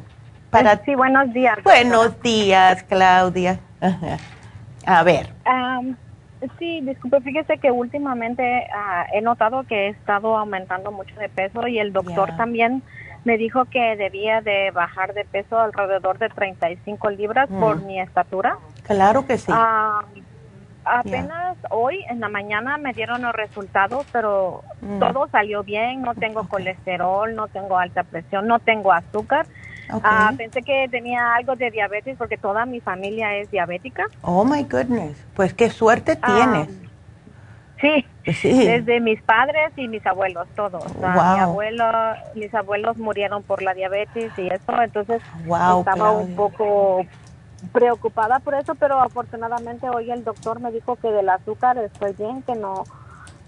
[SPEAKER 3] Para...
[SPEAKER 11] Sí, buenos días.
[SPEAKER 3] Buenos días, Claudia. A ver.
[SPEAKER 11] sí, disculpe, fíjese que últimamente ah, he notado que he estado aumentando mucho de peso y el doctor también me dijo que debía de bajar de peso alrededor de 35 libras por mm. mi estatura.
[SPEAKER 3] Claro que sí.
[SPEAKER 11] Ah, apenas hoy en la mañana me dieron los resultados, pero mm. todo salió bien, no tengo colesterol, no tengo alta presión, no tengo azúcar. Ah, pensé que tenía algo de diabetes porque toda mi familia es diabética.
[SPEAKER 3] Oh my goodness, pues qué suerte ah, tienes.
[SPEAKER 11] Sí, desde mis padres y mis abuelos, todos. mi abuelo, mis abuelos murieron por la diabetes y eso, entonces estaba un poco preocupada por eso, pero afortunadamente hoy el doctor me dijo que del azúcar estoy bien, que no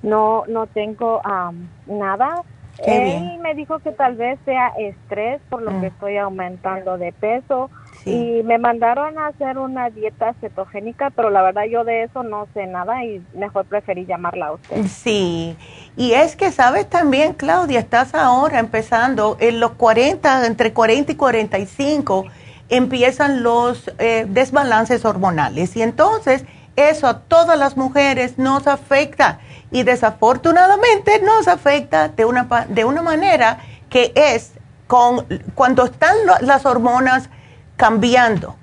[SPEAKER 11] no no tengo nada. Él me dijo que tal vez sea estrés por lo que mm. estoy aumentando de peso y me mandaron a hacer una dieta cetogénica, pero la verdad yo de eso no sé nada y mejor preferí llamarla a usted.
[SPEAKER 3] Sí, y es que sabes también, Claudia, estás ahora empezando en los 40, entre 40 y 45, empiezan los eh, desbalances hormonales. Y entonces eso a todas las mujeres nos afecta. Y desafortunadamente nos afecta de una, de una manera que es con cuando están las hormonas cambiando.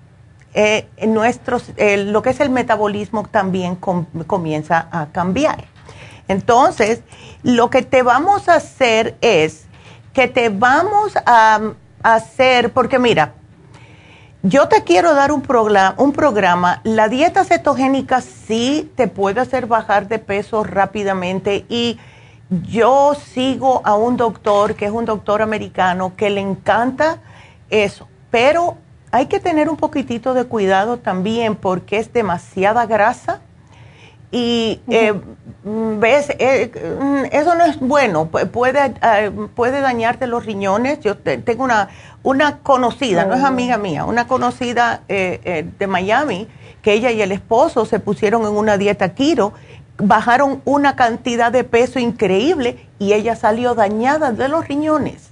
[SPEAKER 3] Eh, nuestros, lo que es el metabolismo también comienza a cambiar. Entonces, lo que te vamos a hacer es que te vamos a, hacer, porque mira, yo te quiero dar un, un programa, la dieta cetogénica sí te puede hacer bajar de peso rápidamente y yo sigo a un doctor que es un doctor americano que le encanta eso, pero hay que tener un poquitito de cuidado también porque es demasiada grasa y eh, ves, eh, mm, eso no es bueno, puede, eh, puede dañarte los riñones. Yo tengo una, una conocida, no es oh. amiga mía, una conocida de Miami, que ella y el esposo se pusieron en una dieta keto, bajaron una cantidad de peso increíble y ella salió dañada de los riñones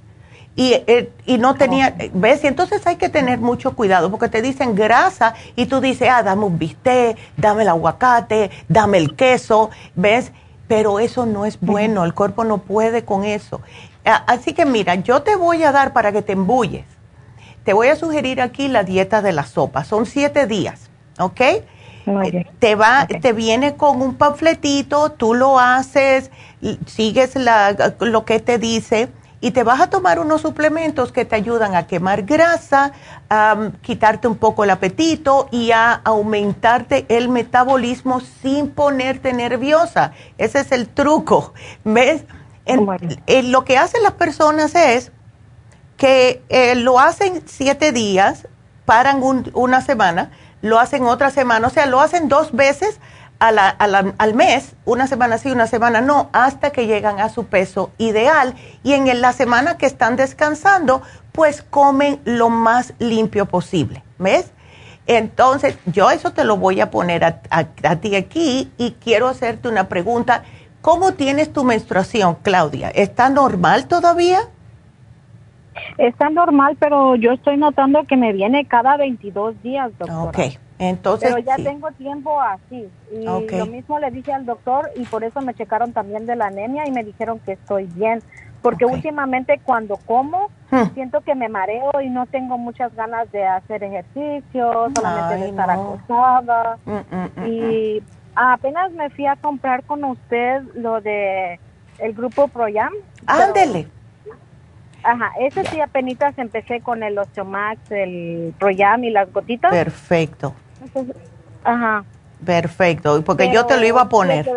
[SPEAKER 3] y, eh, y no tenía, ¿ves? Y entonces hay que tener mucho cuidado porque te dicen grasa y tú dices, ah, dame un bistec, dame el aguacate, dame el queso, ¿ves? Pero eso no es bueno, el cuerpo no puede con eso. Así que mira, yo te voy a dar para que te embulles. Te voy a sugerir aquí la dieta de la sopa. Son siete días, ¿ok? Te va, te viene con un panfletito, tú lo haces, sigues la, lo que te dice y te vas a tomar unos suplementos que te ayudan a quemar grasa, a quitarte un poco el apetito y a aumentarte el metabolismo sin ponerte nerviosa. Ese es el truco. ¿Ves? lo que hacen las personas es que eh, lo hacen siete días, paran una semana, lo hacen otra semana, o sea, lo hacen dos veces al mes, una semana sí, una semana no, hasta que llegan a su peso ideal. Y en la semana que están descansando, pues comen lo más limpio posible. ¿Ves? Entonces, yo eso te lo voy a poner a, ti aquí y quiero hacerte una pregunta. ¿Cómo tienes tu menstruación, Claudia? ¿Está normal todavía?
[SPEAKER 11] Está normal, pero yo estoy notando que me viene cada 22 días, doctora.
[SPEAKER 3] Ok. Entonces,
[SPEAKER 11] Pero ya tengo tiempo así. Y lo mismo le dije al doctor y por eso me checaron también de la anemia y me dijeron que estoy bien. Porque últimamente cuando como, hmm. siento que me mareo y no tengo muchas ganas de hacer ejercicio, solamente de estar acostada. Mm, mm, mm, y apenas me fui a comprar con usted lo de el grupo Proyam.
[SPEAKER 3] Ándele.
[SPEAKER 11] Ajá, ese sí apenas empecé con el Osteomax, el Proyam y las gotitas.
[SPEAKER 3] Perfecto
[SPEAKER 11] ajá.
[SPEAKER 3] Perfecto, porque yo te lo iba a poner.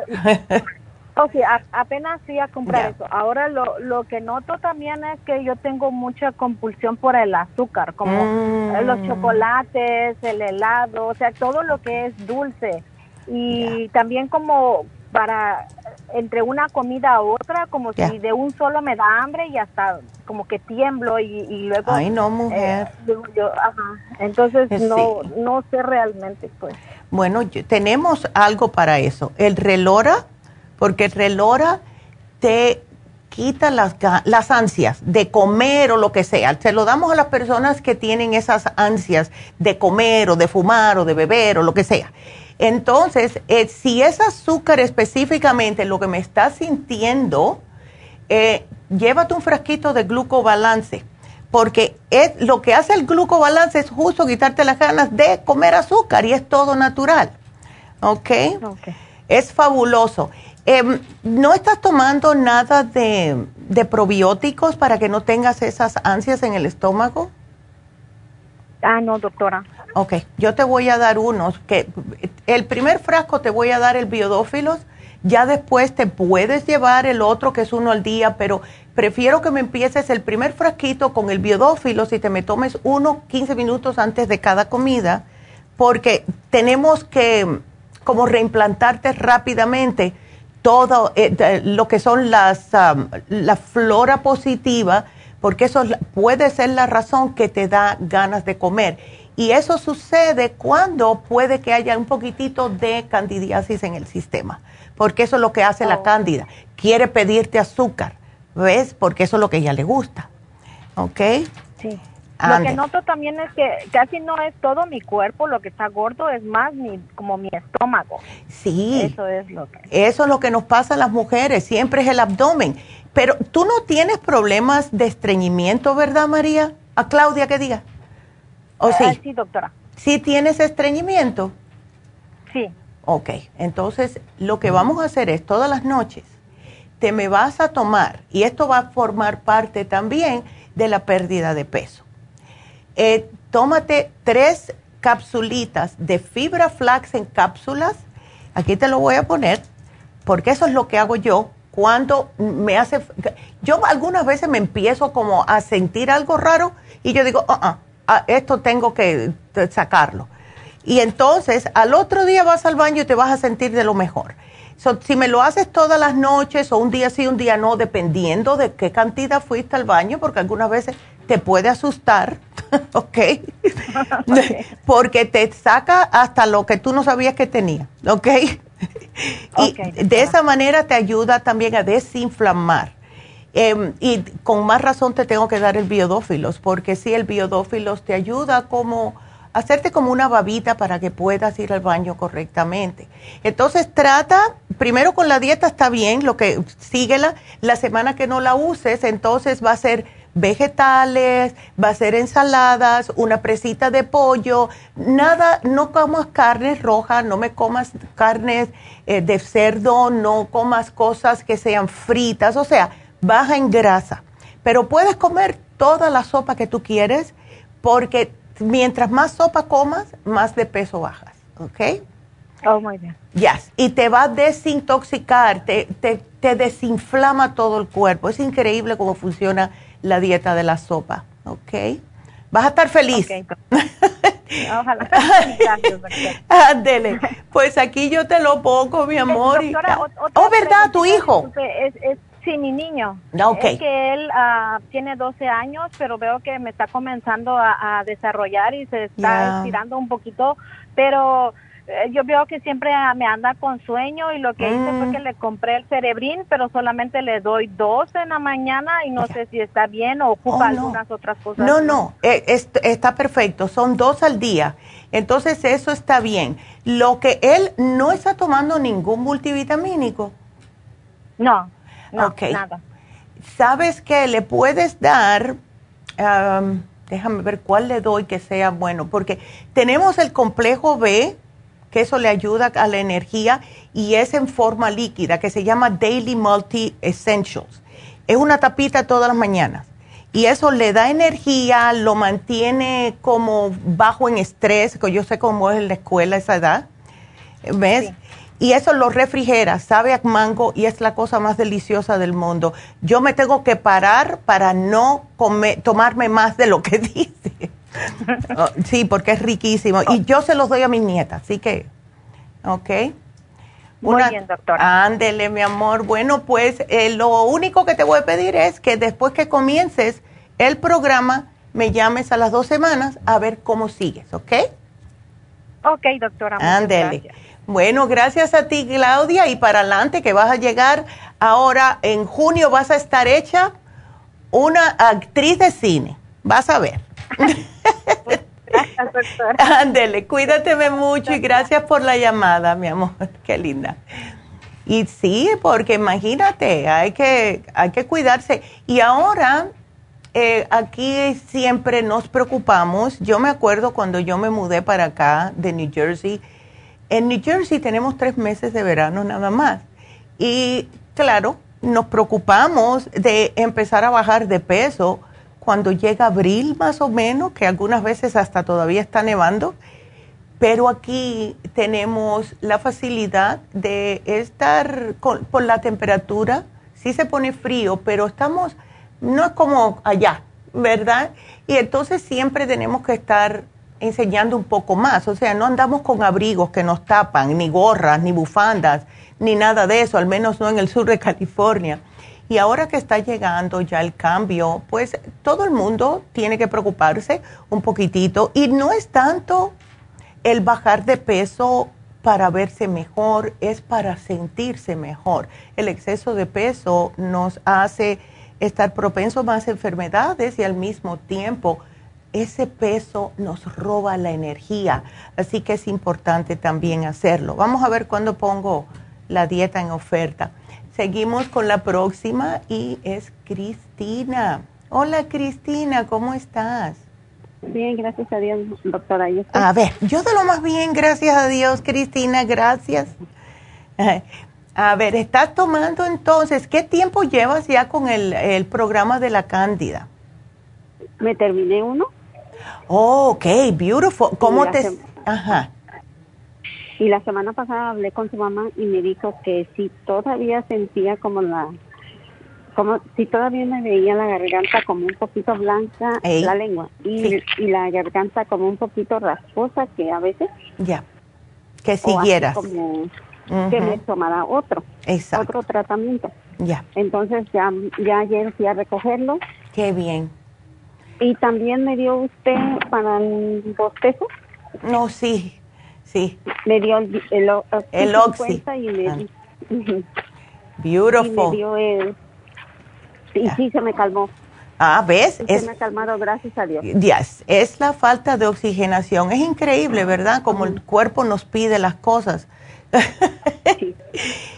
[SPEAKER 11] O sea, apenas fui a comprar eso. Ahora lo, lo que noto también es que yo tengo mucha compulsión por el azúcar, como mm. los chocolates, el helado, o sea, todo lo que es dulce. Y también como para entre una comida a otra, como si de un solo me da hambre y hasta como que tiemblo y, luego...
[SPEAKER 3] Ay, no, mujer.
[SPEAKER 11] Eh, Entonces, eh, no, no sé realmente, pues.
[SPEAKER 3] Bueno, tenemos algo para eso. El relora, porque el relora te quita las, las ansias de comer o lo que sea. Se lo damos a las personas que tienen esas ansias de comer o de fumar o de beber o lo que sea. Entonces, eh, si es azúcar específicamente lo que me estás sintiendo, eh, llévate un frasquito de glucobalance, porque es, lo que hace el glucobalance es justo quitarte las ganas de comer azúcar y es todo natural. ¿Ok? okay. Es fabuloso. Em, ¿No estás tomando nada de, de probióticos para que no tengas esas ansias en el estómago?
[SPEAKER 11] Ah, no, doctora.
[SPEAKER 3] Ok, yo te voy a dar unos, que el primer frasco te voy a dar el biodófilos, ya después te puedes llevar el otro que es uno al día, pero prefiero que me empieces el primer frasquito con el biodófilos y te me tomes uno 15 minutos antes de cada comida, porque tenemos que como reimplantarte rápidamente todo eh, lo que son las, la flora positiva, porque eso puede ser la razón que te da ganas de comer y eso sucede cuando puede que haya un poquitito de candidiasis en el sistema, porque eso es lo que hace la oh. cándida. Quiere pedirte azúcar, ¿ves? Porque eso es lo que ella le gusta. ¿Ok?
[SPEAKER 11] Sí. Lo que noto también es que casi no es todo mi cuerpo lo que está gordo, es más mi, como mi estómago.
[SPEAKER 3] Sí.
[SPEAKER 11] Eso es lo que.
[SPEAKER 3] Eso es lo que nos pasa a las mujeres, siempre es el abdomen. Pero tú no tienes problemas de estreñimiento, ¿verdad, María? A Claudia que diga. ¿O sí?
[SPEAKER 11] Ah, sí, doctora.
[SPEAKER 3] ¿Sí tienes estreñimiento?
[SPEAKER 11] Sí.
[SPEAKER 3] Ok, entonces lo que vamos a hacer es todas las noches, te me vas a tomar, y esto va a formar parte también de la pérdida de peso. Eh, tómate tres capsulitas de fibra flax en cápsulas, aquí te lo voy a poner, porque eso es lo que hago yo cuando me hace, yo algunas veces me empiezo como a sentir algo raro y yo digo, uh Ah, esto tengo que sacarlo. Y entonces al otro día vas al baño y te vas a sentir de lo mejor. si me lo haces todas las noches o un día sí, un día no, dependiendo de qué cantidad fuiste al baño, porque algunas veces te puede asustar, ¿ok? porque te saca hasta lo que tú no sabías que tenía, ¿ok? y de esa manera te ayuda también a desinflamar. Em, y con más razón te tengo que dar el biodófilos, porque sí, el biodófilos te ayuda como hacerte como una babita para que puedas ir al baño correctamente. Entonces trata, primero con la dieta está bien, lo que síguela, la semana que no la uses, entonces va a ser vegetales, va a ser ensaladas, una presita de pollo, nada, no comas carnes rojas, no me comas carnes eh, de cerdo, no comas cosas que sean fritas, o sea, baja en grasa, pero puedes comer toda la sopa que tú quieres porque mientras más sopa comas, más de peso bajas, ¿ok?
[SPEAKER 11] Oh, muy bien.
[SPEAKER 3] Yes, y te va a desintoxicar, te, te, desinflama todo el cuerpo. Es increíble cómo funciona la dieta de la sopa, ¿ok? Vas a estar feliz.
[SPEAKER 11] Ojalá. Gracias,
[SPEAKER 3] Pues aquí yo te lo pongo, mi amor. oh, ¿verdad? ¿Tu hijo?
[SPEAKER 11] Es, sí, mi niño.
[SPEAKER 3] Ah, es
[SPEAKER 11] que él uh, tiene 12 años, pero veo que me está comenzando a, desarrollar y se está estirando un poquito, pero eh, yo veo que siempre me anda con sueño y lo que hice fue mm. que le compré el cerebrín, pero solamente le doy dos en la mañana y no sé si está bien o ocupa oh, algunas otras cosas.
[SPEAKER 3] No, no, eh, está perfecto, son dos al día. Entonces eso está bien. Lo que él no está tomando ningún multivitamínico.
[SPEAKER 11] No, no nada.
[SPEAKER 3] ¿Sabes qué? Le puedes dar, déjame ver cuál le doy que sea bueno, porque tenemos el complejo B, que eso le ayuda a la energía y es en forma líquida, que se llama Daily Multi Essentials. Es una tapita todas las mañanas y eso le da energía, lo mantiene como bajo en estrés, que yo sé cómo es en la escuela esa edad, ¿ves? Y eso lo refrigera, sabe a mango y es la cosa más deliciosa del mundo. Yo me tengo que parar para no comer, tomarme más de lo que dice. Oh, sí, porque es riquísimo. Y yo se los doy a mis nietas, así que, ¿ok?
[SPEAKER 11] Muy bien, doctora.
[SPEAKER 3] Ándele, mi amor. Bueno, pues eh, lo único que te voy a pedir es que después que comiences el programa, me llames a las dos semanas a ver cómo sigues, ¿ok?
[SPEAKER 11] Ok, doctora.
[SPEAKER 3] Ándele. Bueno, gracias a ti, Claudia, y para adelante que vas a llegar ahora en junio, vas a estar hecha una actriz de cine. Vas a ver.
[SPEAKER 11] Gracias, doctora.
[SPEAKER 3] Ándele, cuídateme mucho y gracias por la llamada, mi amor. Qué linda. Y sí, porque imagínate, hay que, hay que cuidarse. Y ahora, eh, aquí siempre nos preocupamos. Yo me acuerdo cuando yo me mudé para acá de New Jersey. En New Jersey tenemos tres meses de verano nada más. Y claro, nos preocupamos de empezar a bajar de peso cuando llega abril más o menos, que algunas veces hasta todavía está nevando, pero aquí tenemos la facilidad de estar con, por la temperatura, sí se pone frío, pero estamos, no es como allá, ¿verdad? Y entonces siempre tenemos que estar enseñando un poco más, o sea, no andamos con abrigos que nos tapan, ni gorras, ni bufandas, ni nada de eso, al menos no en el sur de California. Y ahora que está llegando ya el cambio, pues todo el mundo tiene que preocuparse un poquitito. Y no es tanto el bajar de peso para verse mejor, es para sentirse mejor. El exceso de peso nos hace estar propensos a más enfermedades y al mismo tiempo ese peso nos roba la energía. Así que es importante también hacerlo. Vamos a ver cuándo pongo la dieta en oferta. Seguimos con la próxima y es Cristina. Hola Cristina, ¿cómo estás?
[SPEAKER 12] Bien, gracias a Dios, doctora.
[SPEAKER 3] A ver, yo de lo más bien, gracias a Dios, Cristina, gracias. A ver, estás tomando entonces, ¿qué tiempo llevas ya con el, el programa de la Cándida?
[SPEAKER 12] Me terminé uno.
[SPEAKER 3] Oh, ok, beautiful. ¿Cómo te...? Ajá.
[SPEAKER 12] Y la semana pasada hablé con su mamá y me dijo que si todavía sentía como la, como si todavía me veía la garganta como un poquito blanca, la lengua, y, y, la garganta como un poquito rasposa, que a veces.
[SPEAKER 3] Ya. Que siguieras.
[SPEAKER 12] Como que me tomara otro. Otro tratamiento.
[SPEAKER 3] Ya.
[SPEAKER 12] Entonces ya, ya ayer fui a recogerlo.
[SPEAKER 3] Qué bien.
[SPEAKER 12] Y también me dio usted para el bostezo.
[SPEAKER 3] No, sí. Sí.
[SPEAKER 12] Me dio el, el,
[SPEAKER 3] el Oxy.
[SPEAKER 12] Y me, ah.
[SPEAKER 3] Beautiful. Y
[SPEAKER 12] me dio el, y sí, se me calmó.
[SPEAKER 3] Ah, ¿ves?
[SPEAKER 12] se me ha calmado, gracias a Dios.
[SPEAKER 3] Yes, es la falta de oxigenación. Es increíble, ¿verdad? Como el cuerpo nos pide las cosas.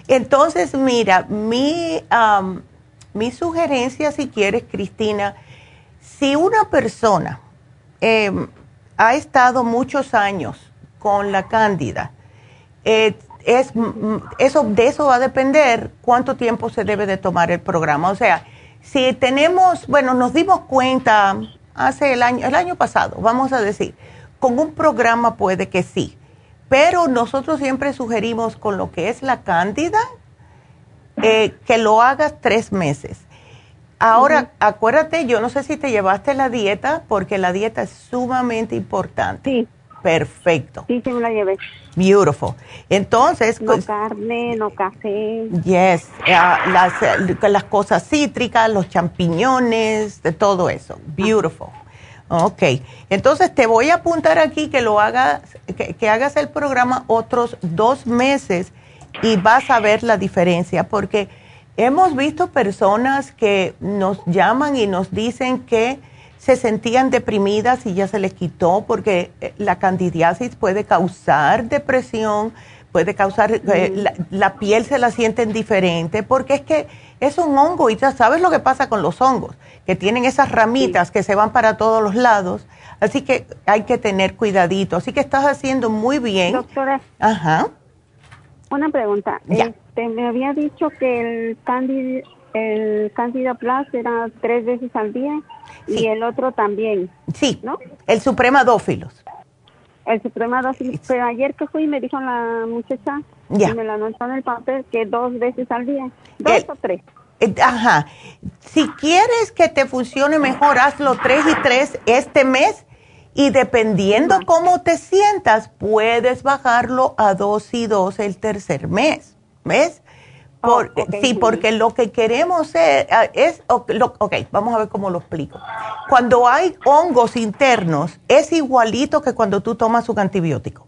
[SPEAKER 3] Entonces, mira, mi, mi sugerencia, si quieres, Cristina, si una persona em, ha estado muchos años con la cándida. Eh, es, eso, de eso va a depender cuánto tiempo se debe de tomar el programa. O sea, Si tenemos, bueno, nos dimos cuenta hace el año, el año pasado, vamos a decir, con un programa puede que sí, pero nosotros siempre sugerimos con lo que es la cándida, eh, que lo hagas tres meses. Ahora, acuérdate, yo no sé si te llevaste la dieta, porque la dieta es sumamente importante.
[SPEAKER 12] Sí.
[SPEAKER 3] Perfecto.
[SPEAKER 12] Sí, sí me la llevé.
[SPEAKER 3] Beautiful. Entonces...
[SPEAKER 12] No pues, carne, no café.
[SPEAKER 3] Yes. las, las, cosas cítricas, los champiñones, de todo eso. Beautiful. Ok. Entonces te voy a apuntar aquí que lo hagas, que, que hagas el programa otros dos meses y vas a ver la diferencia porque hemos visto personas que nos llaman y nos dicen que se sentían deprimidas y ya se les quitó porque eh, la candidiasis puede causar depresión, puede causar, eh, la, piel se la sienten diferente, porque es que es un hongo y ya sabes lo que pasa con los hongos, que tienen esas ramitas que se van para todos los lados, así que hay que tener cuidadito, así que estás haciendo muy bien.
[SPEAKER 12] Doctora.
[SPEAKER 3] Ajá.
[SPEAKER 12] Una pregunta. Este, me había dicho que el Candida, el Candida Plus era tres veces al día y el otro también.
[SPEAKER 3] Sí, ¿no? El Supremadófilos.
[SPEAKER 12] El Supremadófilos. Pero ayer que fui me dijo la muchacha, y me la anotó en el papel, que dos veces al día. ¿Dos o tres?
[SPEAKER 3] Eh, ajá. Si quieres que te funcione mejor, hazlo tres y tres este mes y dependiendo cómo te sientas, puedes bajarlo a dos y dos el tercer mes. ¿Ves? Oh, sí, porque lo que queremos es, ah, es ok, vamos a ver cómo lo explico. Cuando hay hongos internos, es igualito que cuando tú tomas un antibiótico.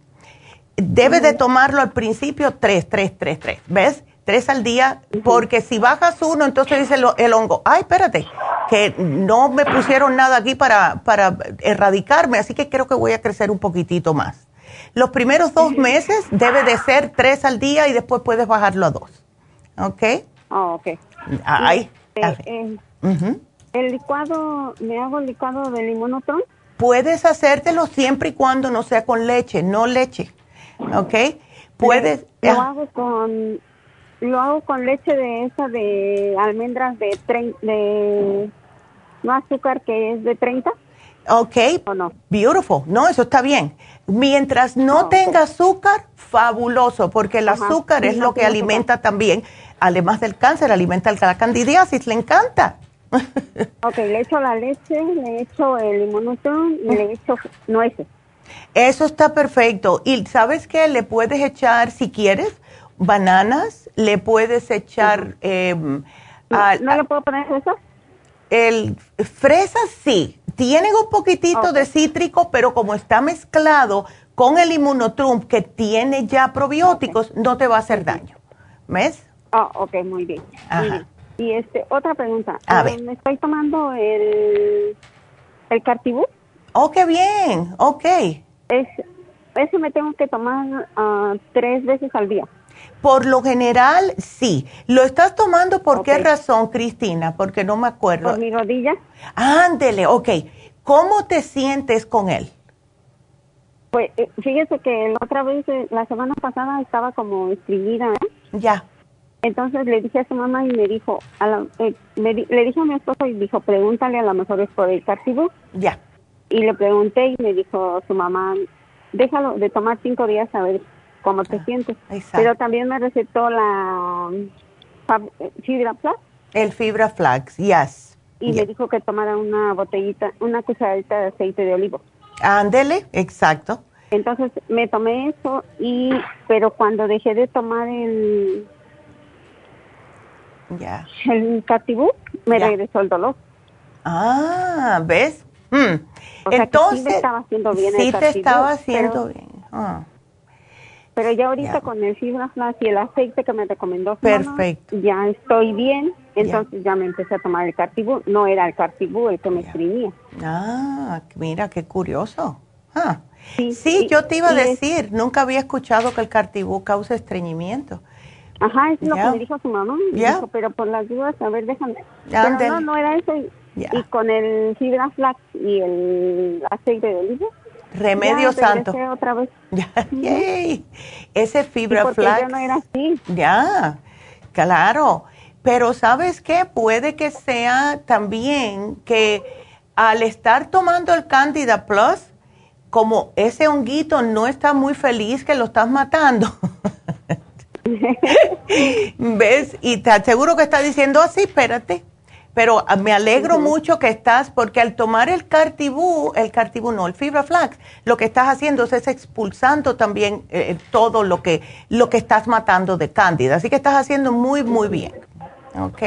[SPEAKER 3] Debes de tomarlo al principio tres, tres, tres, tres, ¿ves? Tres al día, porque si bajas uno, entonces dice el, hongo, ay, espérate, que no me pusieron nada aquí para, para erradicarme, así que creo que voy a crecer un poquitito más. Los primeros dos meses debe de ser tres al día y después puedes bajarlo a dos. ¿Ok?
[SPEAKER 12] Oh, ok.
[SPEAKER 3] Ahí.
[SPEAKER 12] Eh, ¿El licuado, me hago el licuado de limonotron?
[SPEAKER 3] Puedes hacértelo siempre y cuando no sea con leche, no leche. ¿Ok? Puedes.
[SPEAKER 12] Lo hago con lo hago con leche de esa de almendras de, de no azúcar que es de 30.
[SPEAKER 3] Ok.
[SPEAKER 12] ¿O no?
[SPEAKER 3] Beautiful. No, eso está bien. Mientras no ah, tenga azúcar, fabuloso, porque el azúcar es lo que alimenta también además del cáncer, alimenta la candidiasis, le encanta.
[SPEAKER 12] ok, le echo la leche, le echo el inmunotron y le echo nueces.
[SPEAKER 3] Eso está perfecto. Y sabes qué, le puedes echar, si quieres, bananas, le puedes echar... Em,
[SPEAKER 12] ¿No, le puedo poner fresas?
[SPEAKER 3] El, fresas sí, tienen un poquitito de cítrico, pero como está mezclado con el inmunotrum que tiene ya probióticos, no te va a hacer daño. ¿Ves?
[SPEAKER 12] Ah, ok, muy bien. Y este, otra pregunta. A ver. Me estoy tomando el, el Cartibú.
[SPEAKER 3] Oh, qué bien, ok.
[SPEAKER 12] Es, ese me tengo que tomar uh, tres veces al día.
[SPEAKER 3] Por lo general, sí. ¿Lo estás tomando por qué razón, Cristina? Porque no me acuerdo.
[SPEAKER 12] Por mi rodilla.
[SPEAKER 3] Ándele, ok. ¿Cómo te sientes con él?
[SPEAKER 12] Pues eh, fíjese que la otra vez, eh, la semana pasada, estaba como estreñida, ¿eh?
[SPEAKER 3] Ya.
[SPEAKER 12] Entonces le dije a su mamá y me dijo, eh, le dije a mi esposo y dijo, pregúntale, a lo mejor es por el cartibú.
[SPEAKER 3] Ya.
[SPEAKER 12] Y le pregunté y me dijo su mamá, déjalo de tomar cinco días a ver cómo te ah, sientes. Pero también me recetó la fibra flax.
[SPEAKER 3] El fibra flax, yes.
[SPEAKER 12] Y me dijo que tomara una botellita, una cucharadita de aceite de olivo.
[SPEAKER 3] Ándele, exacto.
[SPEAKER 12] Entonces me tomé eso y, pero cuando dejé de tomar el
[SPEAKER 3] ya.
[SPEAKER 12] El catibú me regresó el dolor.
[SPEAKER 3] Ah, ¿ves? Hmm. Entonces,
[SPEAKER 12] sí te estaba haciendo bien
[SPEAKER 3] sí te estaba haciendo bien. Ah.
[SPEAKER 12] Pero ya ahorita con el fibra y el aceite que me recomendó
[SPEAKER 3] Perfecto.
[SPEAKER 12] ya estoy bien, entonces ya. me empecé a tomar el cartibú. No era el cartibú el que me estreñía.
[SPEAKER 3] Ah, mira, qué curioso. Ah. Sí, yo te iba a decir, nunca había escuchado que el cartibú causa estreñimiento.
[SPEAKER 12] Ajá, es lo que me dijo su mamá. Dijo, pero por las dudas, a ver, déjame. Pero no, no era eso. Y, con el fibra flax y el aceite de oliva.
[SPEAKER 3] Remedio santo.
[SPEAKER 12] otra vez.
[SPEAKER 3] Ese fibra flax.
[SPEAKER 12] Ya no era así.
[SPEAKER 3] Ya, claro. pero ¿sabes qué? Puede que sea también que al estar tomando el Candida Plus, como ese honguito no está muy feliz que lo estás matando. ¿Ves? Y te aseguro que está diciendo así, espérate. Pero ah, me alegro mucho que estás, porque al tomar el cartibú, el cartibú no, el fibra flax, lo que estás haciendo es, expulsando también eh, todo lo que, lo que estás matando de cándida. Así que estás haciendo muy, muy bien. ¿Ok?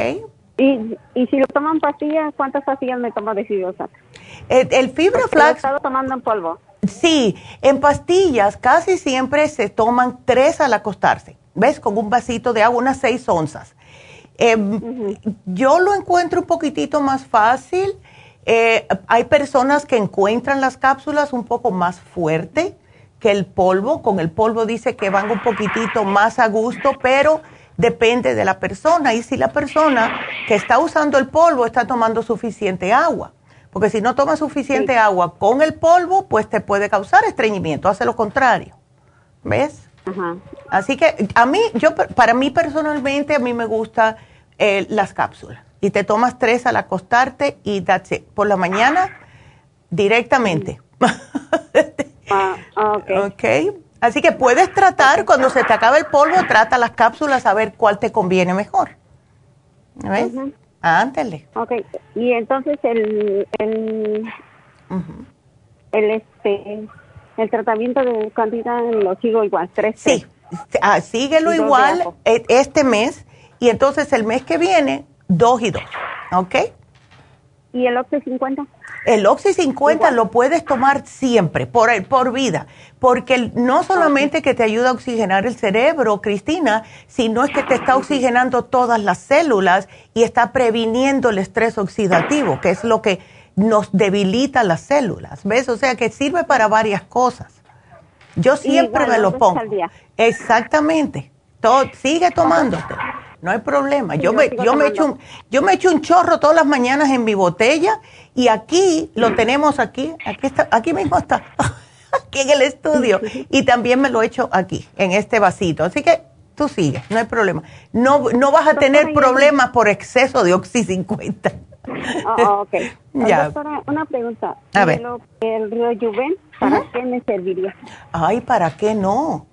[SPEAKER 12] Y, y si lo toman pastillas, ¿cuántas pastillas me tomo de fibra
[SPEAKER 3] El, el fibra flax. Lo he
[SPEAKER 12] estado tomando en polvo.
[SPEAKER 3] Sí, en pastillas casi siempre se toman tres al acostarse. ¿Ves? Con un vasito de agua, unas seis onzas. Em, yo lo encuentro un poquitito más fácil. Eh, hay personas que encuentran las cápsulas un poco más fuerte que el polvo. Con el polvo dice que van un poquitito más a gusto, pero depende de la persona. Y si la persona que está usando el polvo está tomando suficiente agua. Porque si no toma suficiente agua con el polvo, pues te puede causar estreñimiento. Hace lo contrario. ¿Ves? Así que a mí, yo, para mí personalmente, a mí me gusta eh, las cápsulas. Y te tomas tres al acostarte y that's it. Por la mañana, directamente.
[SPEAKER 12] ah,
[SPEAKER 3] okay. Así que puedes tratar, cuando se te acabe el polvo, trata las cápsulas a ver cuál te conviene mejor. ¿Ves? Ándale.
[SPEAKER 12] Ok, y entonces el, el, el, este, el tratamiento de cantidad lo sigo igual, tres.
[SPEAKER 3] Sí, ah, síguelo igual e, este mes y entonces el mes que viene, dos y dos. ¿Ok?
[SPEAKER 12] ¿Y el Oxy 50?
[SPEAKER 3] El Oxy 50 lo puedes tomar siempre, por, por vida, porque no solamente que te ayuda a oxigenar el cerebro, Cristina, sino es que te está oxigenando todas las células y está previniendo el estrés oxidativo, que es lo que nos debilita las células, ¿ves? O sea que sirve para varias cosas. Yo siempre me lo pongo. Exactamente. Todo, sigue tomándote no hay problema. yo, me, yo, me echo un, yo me echo un chorro todas las mañanas en mi botella y aquí lo tenemos aquí, aquí está, aquí mismo está, aquí en el estudio y también me lo echo aquí, en este vasito. Así que tú sigues, no hay problema. No, no vas a tener problemas por exceso de Oxy 50.
[SPEAKER 12] Oh, ok. ya. Doctora, una pregunta. A ver. ¿El para qué me serviría?
[SPEAKER 3] Ay, ¿para qué no?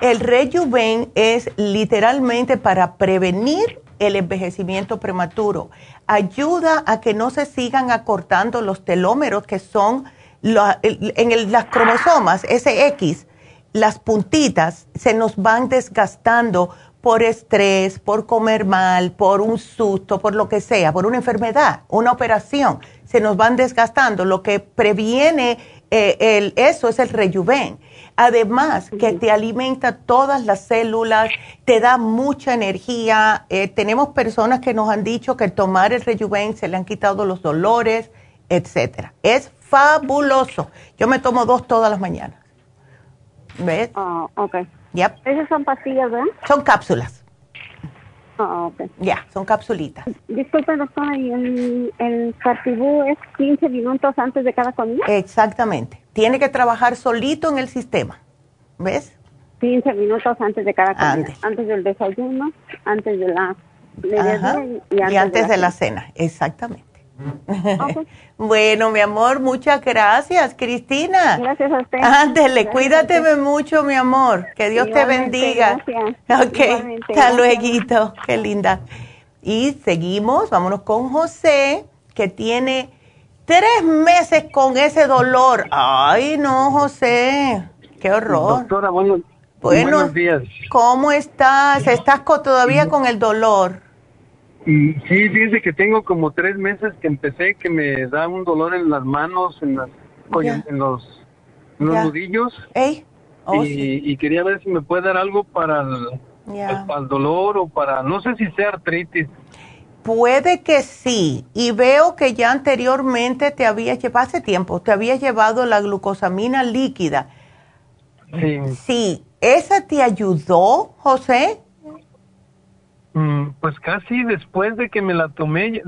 [SPEAKER 3] El Rejuven es literalmente para prevenir el envejecimiento prematuro. Ayuda a que no se sigan acortando los telómeros que son en las cromosomas SX, las puntitas se nos van desgastando por estrés, por comer mal, por un susto, por lo que sea, por una enfermedad, una operación, se nos van desgastando. Lo que previene eh, el, eso es el rejuven. Además, que te alimenta todas las células, te da mucha energía. Eh, tenemos personas que nos han dicho que tomar el rejuven se le han quitado los dolores, etcétera. Es fabuloso. Yo me tomo dos todas las mañanas. ¿Ves?
[SPEAKER 12] Ah, ok. ¿Esas son pastillas, verdad?
[SPEAKER 3] Son cápsulas.
[SPEAKER 12] Ah, ok.
[SPEAKER 3] Ya, son capsulitas.
[SPEAKER 12] Disculpe, doctora, ¿y el, el cartibú es 15 minutos antes de cada comida?
[SPEAKER 3] Exactamente tiene que trabajar solito en el sistema. ¿Ves?
[SPEAKER 12] 15 minutos antes de cada comida. Antes. del desayuno, antes de la
[SPEAKER 3] y, antes, de, la, cena. Exactamente. bueno, mi amor, muchas gracias, Cristina.
[SPEAKER 12] Gracias a usted.
[SPEAKER 3] Ándele, cuídateme mucho, mi amor. Que Dios te bendiga. Gracias. Ok, hasta luego. Qué linda. Y seguimos, vámonos con José, que tiene Tres meses con ese dolor. Ay, no, José. Qué horror.
[SPEAKER 13] Doctora, buenos días.
[SPEAKER 3] ¿Cómo estás? ¿Estás todavía con el dolor?
[SPEAKER 13] Sí, dice que tengo como tres meses que empecé que me da un dolor en las manos, en, las, en los, nudillos.
[SPEAKER 3] Oh,
[SPEAKER 13] y, quería ver si me puede dar algo para para el dolor o para, no sé si sea artritis.
[SPEAKER 3] Puede que sí, y veo que ya anteriormente te había llevado, hace tiempo, te había llevado la glucosamina líquida.
[SPEAKER 13] Sí.
[SPEAKER 3] Sí, ¿esa te ayudó, José?
[SPEAKER 13] Mm, pues casi después de que me la tomé,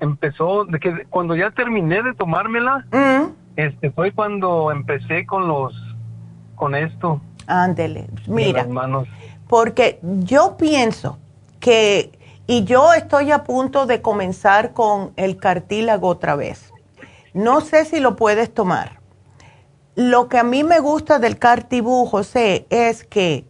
[SPEAKER 13] empezó, de que cuando ya terminé de tomármela, mm. este fue cuando empecé con los, con esto.
[SPEAKER 3] Ándele, mira, porque yo pienso que Y yo estoy a punto de comenzar con el cartílago otra vez. No sé si lo puedes tomar. Lo que a mí me gusta del cartibú, José, es que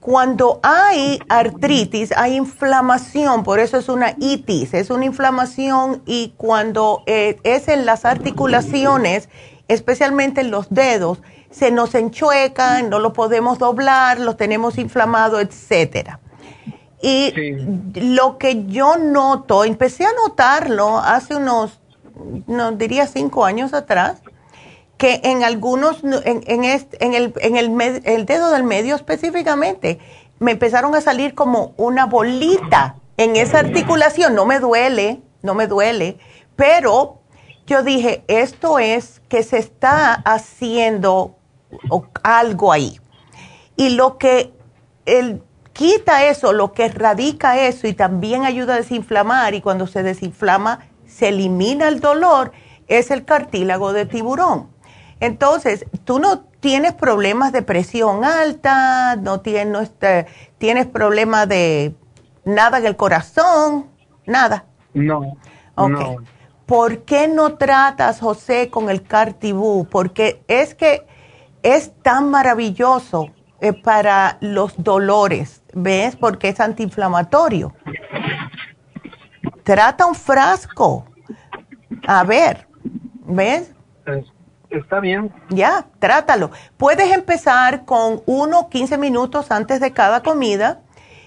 [SPEAKER 3] cuando hay artritis, hay inflamación, por eso es una itis, es una inflamación y cuando eh, es en las articulaciones, especialmente en los dedos, se nos enchuecan, no lo podemos doblar, los tenemos inflamados, etcétera. Y lo que yo noto, empecé a notarlo hace unos, no diría cinco años atrás, que en algunos, en, en, en, el, en el, el, dedo del medio específicamente, me empezaron a salir como una bolita en esa articulación. No me duele, no me duele, pero yo dije, esto es que se está haciendo algo ahí. Y lo que quita eso, lo que radica eso y también ayuda a desinflamar y cuando se desinflama se elimina el dolor, es el cartílago de tiburón. Entonces, tú no tienes problemas de presión alta, no tienes, tienes problemas de nada en el corazón, nada.
[SPEAKER 13] No.
[SPEAKER 3] Okay. ¿Por qué no tratas, José, con el cartibú? Porque es que es tan maravilloso eh, para los dolores ¿ves? Porque es antiinflamatorio. Trata un frasco. A ver, ¿ves?
[SPEAKER 13] Está bien.
[SPEAKER 3] Ya, trátalo. Puedes empezar con uno, 15 minutos antes de cada comida.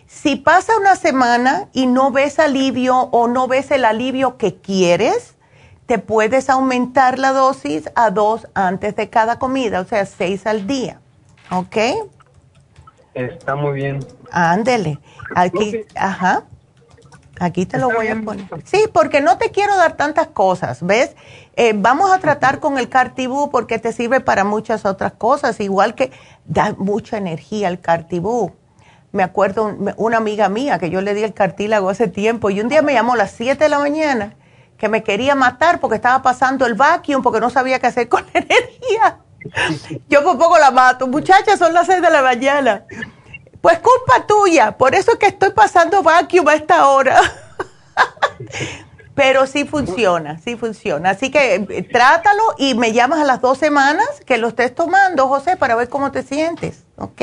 [SPEAKER 3] Si pasa una semana y no ves alivio o no ves el alivio que quieres, te puedes aumentar la dosis a dos antes de cada comida, o sea, seis al día. ¿Ok?
[SPEAKER 13] Está muy bien.
[SPEAKER 3] Ándele. Aquí, ajá. Aquí te lo voy a poner. Sí, porque no te quiero dar tantas cosas, ¿ves? Eh, vamos a tratar con el cartibú porque te sirve para muchas otras cosas, igual que da mucha energía el cartibú. Me acuerdo una amiga mía que yo le di el cartílago hace tiempo y un día me llamó a las 7 de la mañana que me quería matar porque estaba pasando el vacuum porque no sabía qué hacer con la energía. Yo por poco la mato. Muchachas, son las seis de la mañana. Pues culpa tuya. Por eso es que estoy pasando vacuum a esta hora. Pero sí funciona, sí funciona. Así que eh, trátalo y me llamas a las dos semanas que lo estés tomando, José, para ver cómo te sientes. ¿Ok?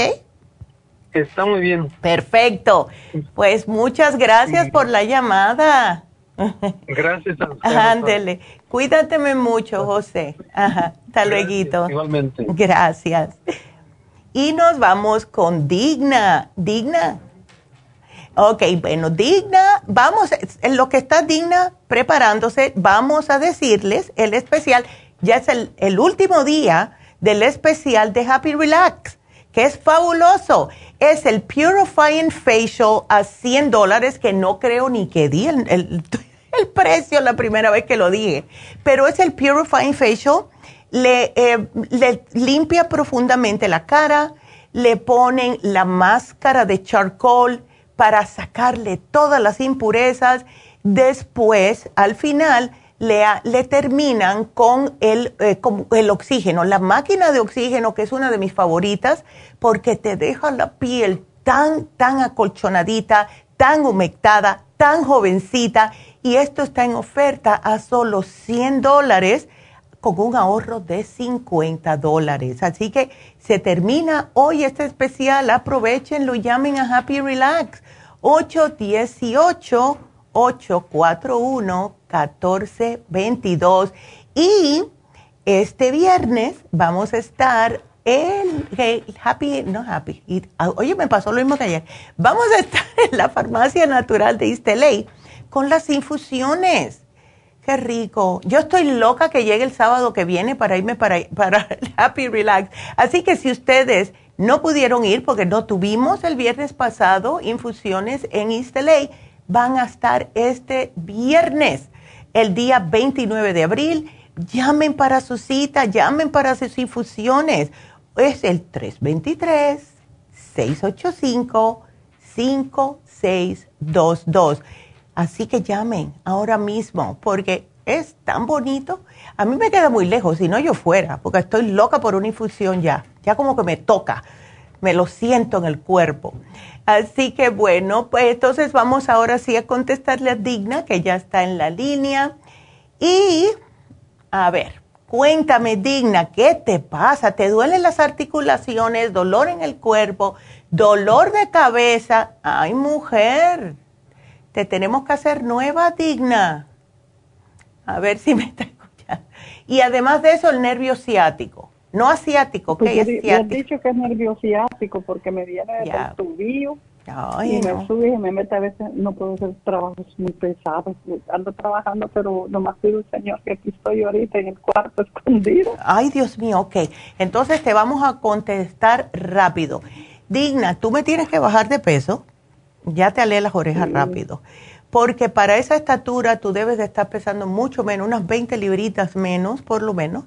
[SPEAKER 13] Está muy bien.
[SPEAKER 3] Perfecto. Pues muchas gracias por la llamada.
[SPEAKER 13] Gracias.
[SPEAKER 3] Ándele. Cuídateme mucho, José. Ajá. Hasta luego.
[SPEAKER 13] Igualmente.
[SPEAKER 3] Gracias. Y nos vamos con Digna. Digna. Ok, bueno, Digna, vamos, en lo que está Digna preparándose, vamos a decirles el especial, ya es el, el último día del especial de Happy Relax, que es fabuloso. Es el Purifying Facial a 100 dólares, que no creo ni que di el, el, el precio la primera vez que lo dije, pero es el Purifying Facial eh, le, limpia profundamente la cara, le ponen la máscara de charcoal para sacarle todas las impurezas. Después, al final, le, le terminan con el, eh, con el oxígeno, la máquina de oxígeno, que es una de mis favoritas, porque te deja la piel tan, tan acolchonadita, tan humectada, tan jovencita, y esto está en oferta a solo 100 dólares con un ahorro de 50 dólares. Así que se termina hoy este especial. Aprovechenlo llamen a Happy Relax 818-841-1422. Y este viernes vamos a estar en Happy, no Happy, ah, oye, me pasó lo mismo que ayer. Vamos a estar en la farmacia natural de Isteley con las infusiones Qué rico. Yo estoy loca que llegue el sábado que viene para irme para, para Happy Relax. Así que si ustedes no pudieron ir porque no tuvimos el viernes pasado infusiones en East LA, van a estar este viernes, el día 29 de abril. Llamen para su cita, llamen para sus infusiones. Es el 323-685-5622. Así que llamen ahora mismo porque es tan bonito. A mí me queda muy lejos, si no yo fuera, porque estoy loca por una infusión ya. Ya como que me toca, me lo siento en el cuerpo. Así que bueno, pues entonces vamos ahora sí a contestarle a Digna, que ya está en la línea. Y, a ver, cuéntame, Digna, ¿qué te pasa? ¿Te duelen las articulaciones, dolor en el cuerpo, dolor de cabeza? Ay, mujer, te tenemos que hacer nueva, Digna. A ver si me está escuchando. Y además de eso, el nervio ciático. No asiático,
[SPEAKER 6] pues
[SPEAKER 3] ¿qué es
[SPEAKER 6] ciático? he dicho que es nervio ciático porque me viene del tubillo. y me sube y me mete a veces, no puedo hacer trabajos muy pesados. Ando trabajando, pero nomás pido Señor que aquí estoy ahorita en el cuarto escondido.
[SPEAKER 3] Ay, Dios mío, ok. Entonces te vamos a contestar rápido. Digna, tú me tienes que bajar de peso. Ya te alé las orejas rápido porque para esa estatura tú debes de estar pesando mucho menos, unas 20 libritas menos por lo menos.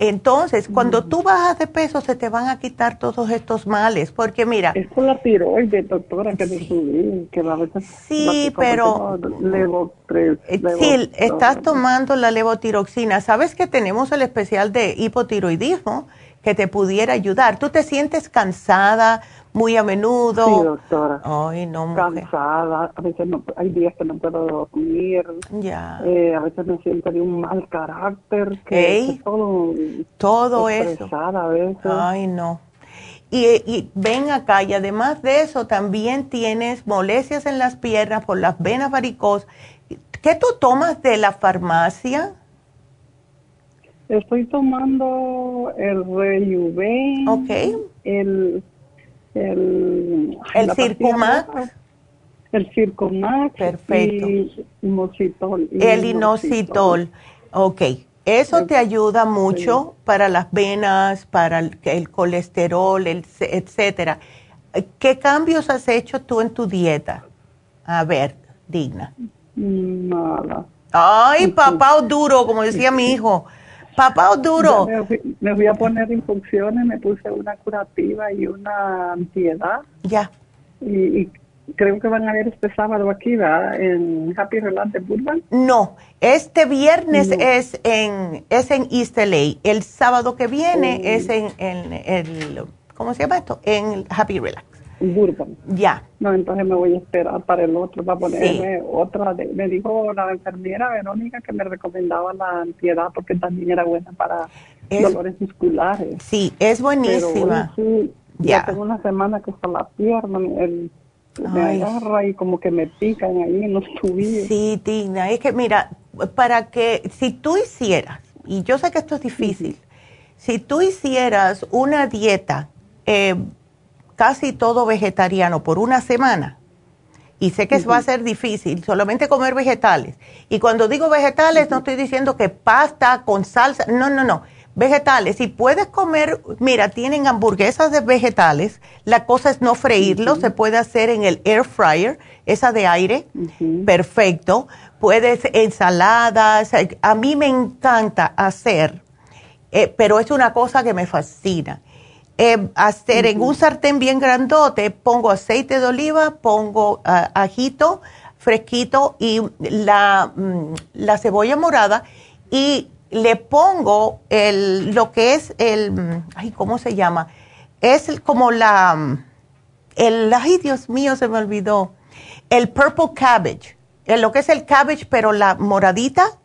[SPEAKER 3] Entonces, cuando tú bajas de peso, se te van a quitar todos estos males, porque mira...
[SPEAKER 6] Es con la tiroides, doctora, que me subí, que a veces...
[SPEAKER 3] Sí, pero...
[SPEAKER 6] Levo, tres,
[SPEAKER 3] eh, sí, estás tomando la levotiroxina. ¿Sabes que tenemos el especial de hipotiroidismo que te pudiera ayudar? ¿Tú te sientes cansada muy a menudo.
[SPEAKER 6] Sí, doctora.
[SPEAKER 3] Ay, no,
[SPEAKER 6] Cansada, a veces no, hay días que no puedo dormir.
[SPEAKER 3] Ya.
[SPEAKER 6] Eh, a veces me siento de un mal carácter. Que, todo,
[SPEAKER 3] todo eso.
[SPEAKER 6] A veces.
[SPEAKER 3] Ay, no. Y, y, ven acá, y además de eso, también tienes molestias en las piernas por las venas varicosas. ¿Qué tú tomas de la farmacia?
[SPEAKER 6] Estoy tomando el Rejuven.
[SPEAKER 3] Ok.
[SPEAKER 6] El el,
[SPEAKER 3] el Circumax.
[SPEAKER 6] El Circumax.
[SPEAKER 3] Perfecto.
[SPEAKER 6] Y inositol.
[SPEAKER 3] el inositol. Ok. Eso te ayuda mucho para las venas, para el, colesterol, el, etcétera. ¿Qué cambios has hecho tú en tu dieta? A ver, digna.
[SPEAKER 6] Nada.
[SPEAKER 3] Ay, papá duro, como decía mi hijo. Papá duro.
[SPEAKER 6] Me, voy a poner infusiones, me puse una curativa y una antiedad.
[SPEAKER 3] Ya.
[SPEAKER 6] Y, creo que van a ver este sábado aquí, ¿verdad? En Happy Relax de Burbank.
[SPEAKER 3] No, este viernes es en es en East LA. El sábado que viene es en, en el, ¿cómo se llama esto? En Happy Relax. Ya.
[SPEAKER 6] No, entonces me voy a esperar para el otro, para ponerme otra. me dijo la enfermera Verónica que me recomendaba la ansiedad porque también era buena para dolores musculares.
[SPEAKER 3] Sí, es buenísima.
[SPEAKER 6] ya tengo una semana que está la pierna, el, me agarra y como que me pican ahí en los tubillos.
[SPEAKER 3] Sí, Tina, es que mira, para que si tú hicieras, y yo sé que esto es difícil, si tú hicieras una dieta, eh, casi todo vegetariano por una semana, y sé que va a ser difícil, solamente comer vegetales. Y cuando digo vegetales, no estoy diciendo que pasta con salsa, no, no, no. Vegetales, si puedes comer, mira, tienen hamburguesas de vegetales, la cosa es no freírlo, se puede hacer en el air fryer, esa de aire, perfecto. Puedes ensaladas, a mí me encanta hacer, eh, pero es una cosa que me fascina eh, hacer en un sartén bien grandote, pongo aceite de oliva, pongo ah, ajito fresquito y la, mm, la, cebolla morada y le pongo el, lo que es el, mm, ay, ¿cómo se llama? Es como la, mm, el, ay, Dios mío, se me olvidó, el purple cabbage, lo que es el cabbage, pero la moradita,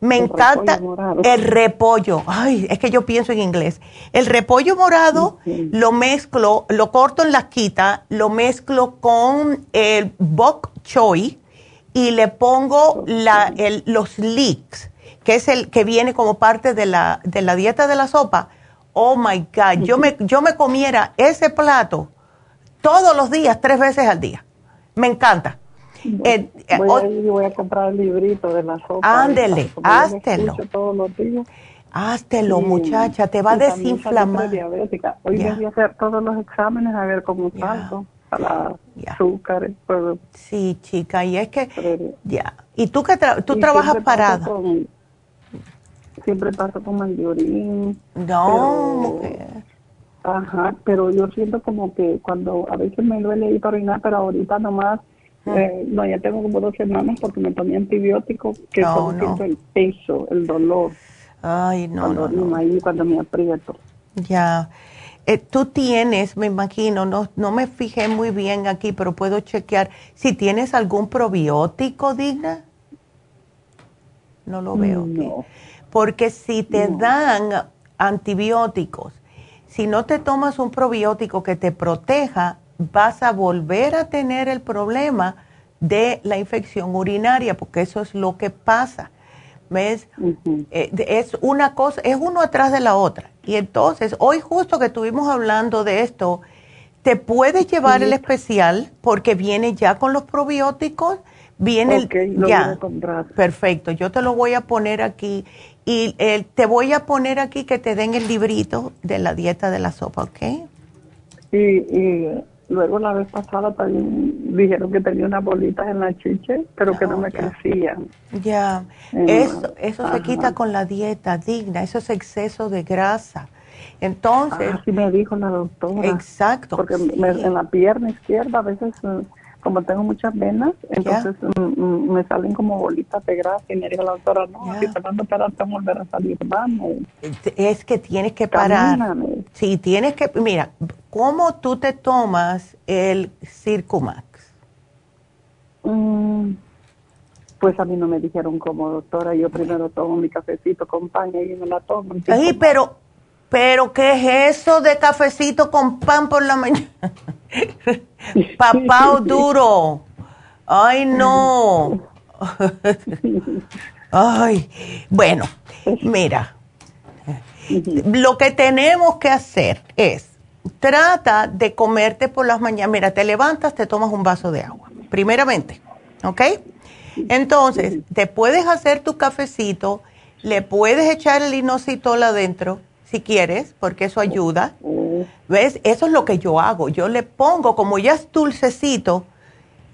[SPEAKER 3] me encanta el repollo. Ay, es que yo pienso en inglés. El repollo morado lo mezclo, lo corto en la quita, lo mezclo con el bok choy y le pongo la, el, los leeks, que es el que viene como parte de la, de la dieta de la sopa. Oh my God, yo me, yo me comiera ese plato todos los días, tres veces al día. Me encanta.
[SPEAKER 6] Eh, voy, a ir voy a comprar el librito de la sopa.
[SPEAKER 3] Ándele, háztelo. Háztelo, muchacha, te va a desinflamar.
[SPEAKER 6] Hoy voy a hacer todos los exámenes a ver cómo salgo para azúcar.
[SPEAKER 3] Sí, chica, y es que, ya. ¿Y tú que tú trabajas parada?
[SPEAKER 6] siempre paso con mandiorín.
[SPEAKER 3] No,
[SPEAKER 6] Ajá, pero yo siento como que cuando a veces me duele ir para orinar, pero ahorita nomás eh, no, ya tengo como dos semanas porque me tomé antibióticos que no, no. el peso, el dolor.
[SPEAKER 3] Ay, no,
[SPEAKER 6] cuando,
[SPEAKER 3] no,
[SPEAKER 6] Ahí cuando me aprieto.
[SPEAKER 3] Ya. eh, tú tienes, me imagino, no, no me fijé muy bien aquí, pero puedo chequear si tienes algún probiótico, Digna. No lo veo. Porque si te dan antibióticos, si no te tomas un probiótico que te proteja, vas a volver a tener el problema de la infección urinaria, porque eso es lo que pasa. ¿Ves? Eh, es una cosa, es uno atrás de la otra. Y entonces, hoy justo que estuvimos hablando de esto, te puedes llevar el especial porque viene ya con los probióticos, viene el, ya. Perfecto, yo te lo voy a poner aquí y eh, te voy a poner aquí que te den el librito de la dieta de la sopa, ¿ok?
[SPEAKER 14] Y, y luego la vez pasada también dijeron que tenía unas bolitas en la chiche, pero que no me crecían.
[SPEAKER 3] Ya, eso, eso se quita con la dieta digna, eso es exceso de grasa. Entonces...
[SPEAKER 14] Así me dijo la doctora.
[SPEAKER 3] Exacto.
[SPEAKER 14] Porque en la pierna izquierda a veces eh, como tengo muchas venas, entonces mm, mm, me salen como bolitas de grasa y me dijo la doctora, no, si te van a volver a salir, vamos.
[SPEAKER 3] Es que tienes que parar. Sí, tienes que, mira, ¿cómo tú te tomas el Circumax?
[SPEAKER 14] Mm, pues a mí no me dijeron cómo, doctora, yo primero tomo mi cafecito con pan y me la tomo.
[SPEAKER 3] Sí, pero, pero ¿qué es eso de cafecito con pan por la mañana? Papá duro. Ay, no. Ay, bueno, mira, lo que tenemos que hacer es, trata de comerte por las mañanas. Mira, te levantas, te tomas un vaso de agua, primeramente, ¿ok? Entonces, te puedes hacer tu cafecito, le puedes echar el inositol adentro, si quieres, porque eso ayuda. ¿Ves? Eso es lo que yo hago. Yo le pongo, como ya es dulcecito,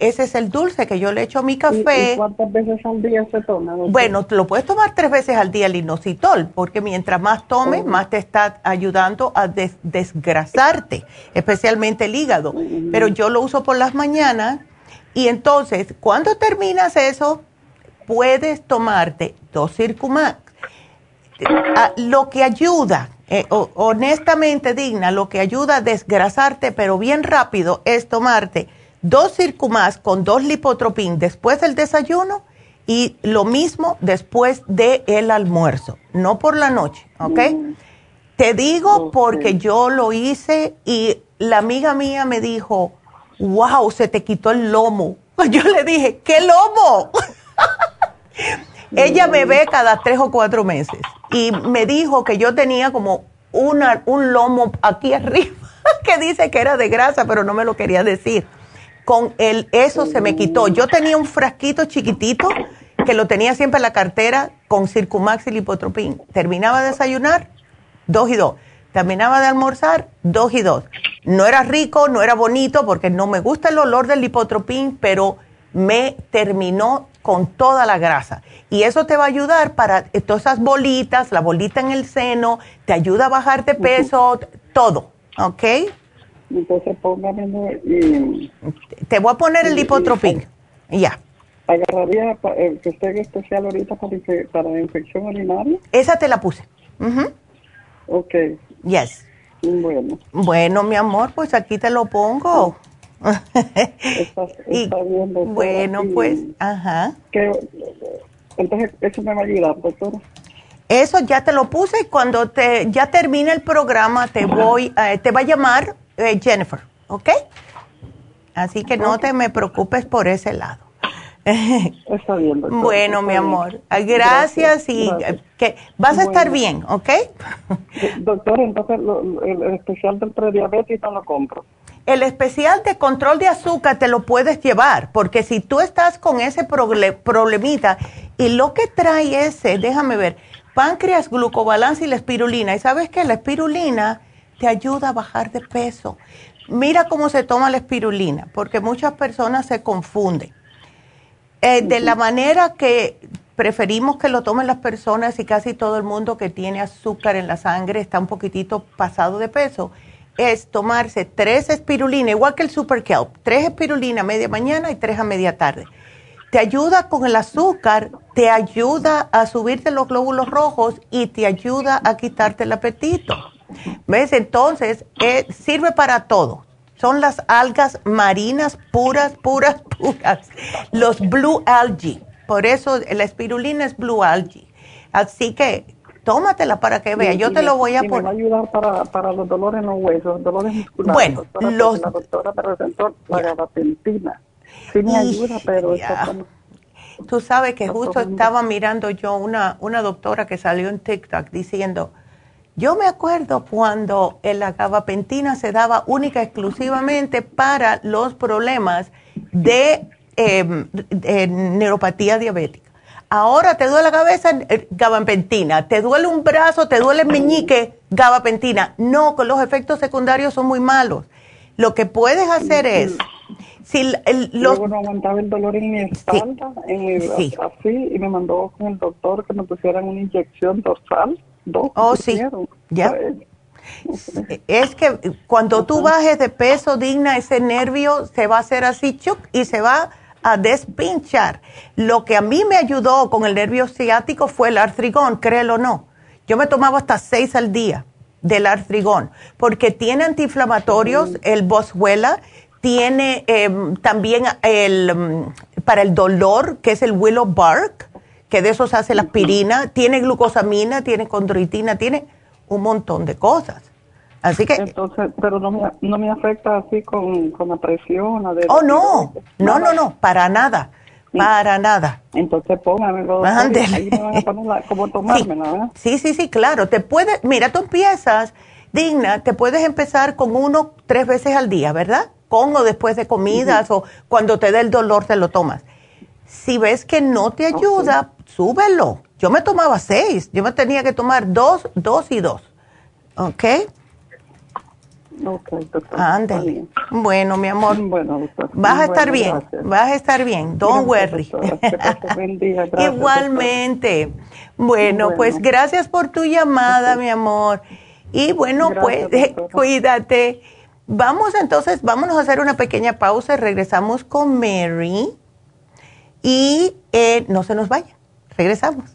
[SPEAKER 3] ese es el dulce que yo le echo a mi café.
[SPEAKER 14] ¿Y, cuántas veces al día se toma?
[SPEAKER 3] Bueno, lo puedes tomar tres veces al día el inositol, porque mientras más tomes, más te está ayudando a desgrasarte, especialmente el hígado. Pero yo lo uso por las mañanas y entonces, cuando terminas eso, puedes tomarte dos Circumax. Ah, lo que ayuda eh, honestamente digna, lo que ayuda a desgrasarte, pero bien rápido, es tomarte dos circumas con dos lipotropín después del desayuno y lo mismo después del almuerzo, no por la noche, ¿ok? Te digo porque yo lo hice y la amiga mía me dijo, wow, se te quitó el lomo. Yo le dije, ¿qué lomo? Ella me ve cada tres o cuatro meses y me dijo que yo tenía como una, un lomo aquí arriba que dice que era de grasa, pero no me lo quería decir. Con el eso se me quitó. Yo tenía un frasquito chiquitito que lo tenía siempre en la cartera con Circumax y Lipotropin. Terminaba de desayunar, dos y dos. Terminaba de almorzar, dos y dos. No era rico, no era bonito porque no me gusta el olor del Lipotropin, pero me terminó con toda la grasa. Y eso te va a ayudar para todas esas bolitas, la bolita en el seno, te ayuda a bajar de peso, todo, ¿ok?
[SPEAKER 14] Entonces póngame...
[SPEAKER 3] Te voy a poner el lipotropín, ya.
[SPEAKER 14] ¿Agarraría el que esté especial ahorita para, la infección urinaria?
[SPEAKER 3] Esa te la puse.
[SPEAKER 14] Ok.
[SPEAKER 3] Yes.
[SPEAKER 14] Bueno.
[SPEAKER 3] Bueno, mi amor, pues aquí te lo pongo bueno, pues, ajá.
[SPEAKER 14] entonces, eso me va a ayudar, doctora.
[SPEAKER 3] Eso ya te lo puse y cuando te, ya termine el programa te voy, eh, te va a llamar eh, Jennifer, ¿ok? Así que no te me preocupes por ese lado.
[SPEAKER 14] Está bien, doctora.
[SPEAKER 3] Bueno, mi amor, gracias, y que vas a estar bien, ¿ok?
[SPEAKER 14] Doctor, entonces el, el especial del prediabetes no lo compro
[SPEAKER 3] el especial de control de azúcar te lo puedes llevar, porque si tú estás con ese problemita y lo que trae ese, déjame ver, páncreas, glucobalance y la espirulina, y sabes que la espirulina te ayuda a bajar de peso. Mira cómo se toma la espirulina, porque muchas personas se confunden. Eh, de la manera que preferimos que lo tomen las personas y casi todo el mundo que tiene azúcar en la sangre está un poquitito pasado de peso es tomarse tres espirulinas, igual que el Super Kelp, tres espirulinas a media mañana y tres a media tarde. Te ayuda con el azúcar, te ayuda a subirte los glóbulos rojos y te ayuda a quitarte el apetito. ¿Ves? Entonces, eh, sirve para todo. Son las algas marinas puras, puras, puras. Los blue algae. Por eso la espirulina es blue algae. Así que tómatela para que vea. Yo te lo voy a poner.
[SPEAKER 14] Me va a ayudar para, para los dolores en los huesos, dolores musculares.
[SPEAKER 3] Bueno, los...
[SPEAKER 14] La doctora me recetó la gabapentina. Sí me ayuda, pero
[SPEAKER 3] Tú sabes que justo estaba mirando yo una, una doctora que salió en TikTok diciendo, yo me acuerdo cuando la gabapentina se daba única exclusivamente para los problemas de, em, de neuropatía diabética. Ahora te duele la cabeza, eh, gabapentina. Te duele un brazo, te duele el meñique, gabapentina. No, con los efectos secundarios son muy malos. Lo que puedes hacer es
[SPEAKER 14] si el, los... Luego no aguantaba el dolor en mi espalda, así, y me mandó con el doctor que me pusieran una inyección dorsal. Dos
[SPEAKER 3] oh, sí, ya. Es que cuando tú bajes de peso digna, ese nervio se va a hacer así, chuc, y se va a despinchar. Lo que a mí me ayudó con el nervio ciático fue el artrigón, créelo o no. Yo me tomaba hasta seis al día del artrigón, porque tiene antiinflamatorios, el boswellia, tiene em, también el, em, para el dolor, que es el willow bark, que de eso se hace la aspirina, tiene glucosamina, tiene condroitina, tiene un montón de cosas. Así que...
[SPEAKER 14] Entonces, pero no me, no me afecta así con, con la presión.
[SPEAKER 3] oh, no, no, no, no, para nada, para nada.
[SPEAKER 14] Entonces póngamelo. Ahí me van a poner la, como tomármela,
[SPEAKER 3] sí. sí, sí, sí, claro. Te puedes, mira, tú empiezas, digna, te puedes empezar con uno tres veces al día, ¿verdad? con o después de comidas o cuando te dé el dolor te lo tomas. Si ves que no te ayuda, súbelo. Yo me tomaba seis, yo me tenía que tomar dos, dos y dos. ¿Ok?
[SPEAKER 14] Ok, doctor.
[SPEAKER 3] Ándale. Bueno, mi amor. Bueno, Vas a estar bien, vas a estar bien. Don't worry. Igualmente. Bueno, pues gracias por tu llamada, mi amor. Y bueno, pues cuídate. Vamos entonces, vámonos a hacer una pequeña pausa, regresamos con Mary y eh, no se nos vaya, regresamos.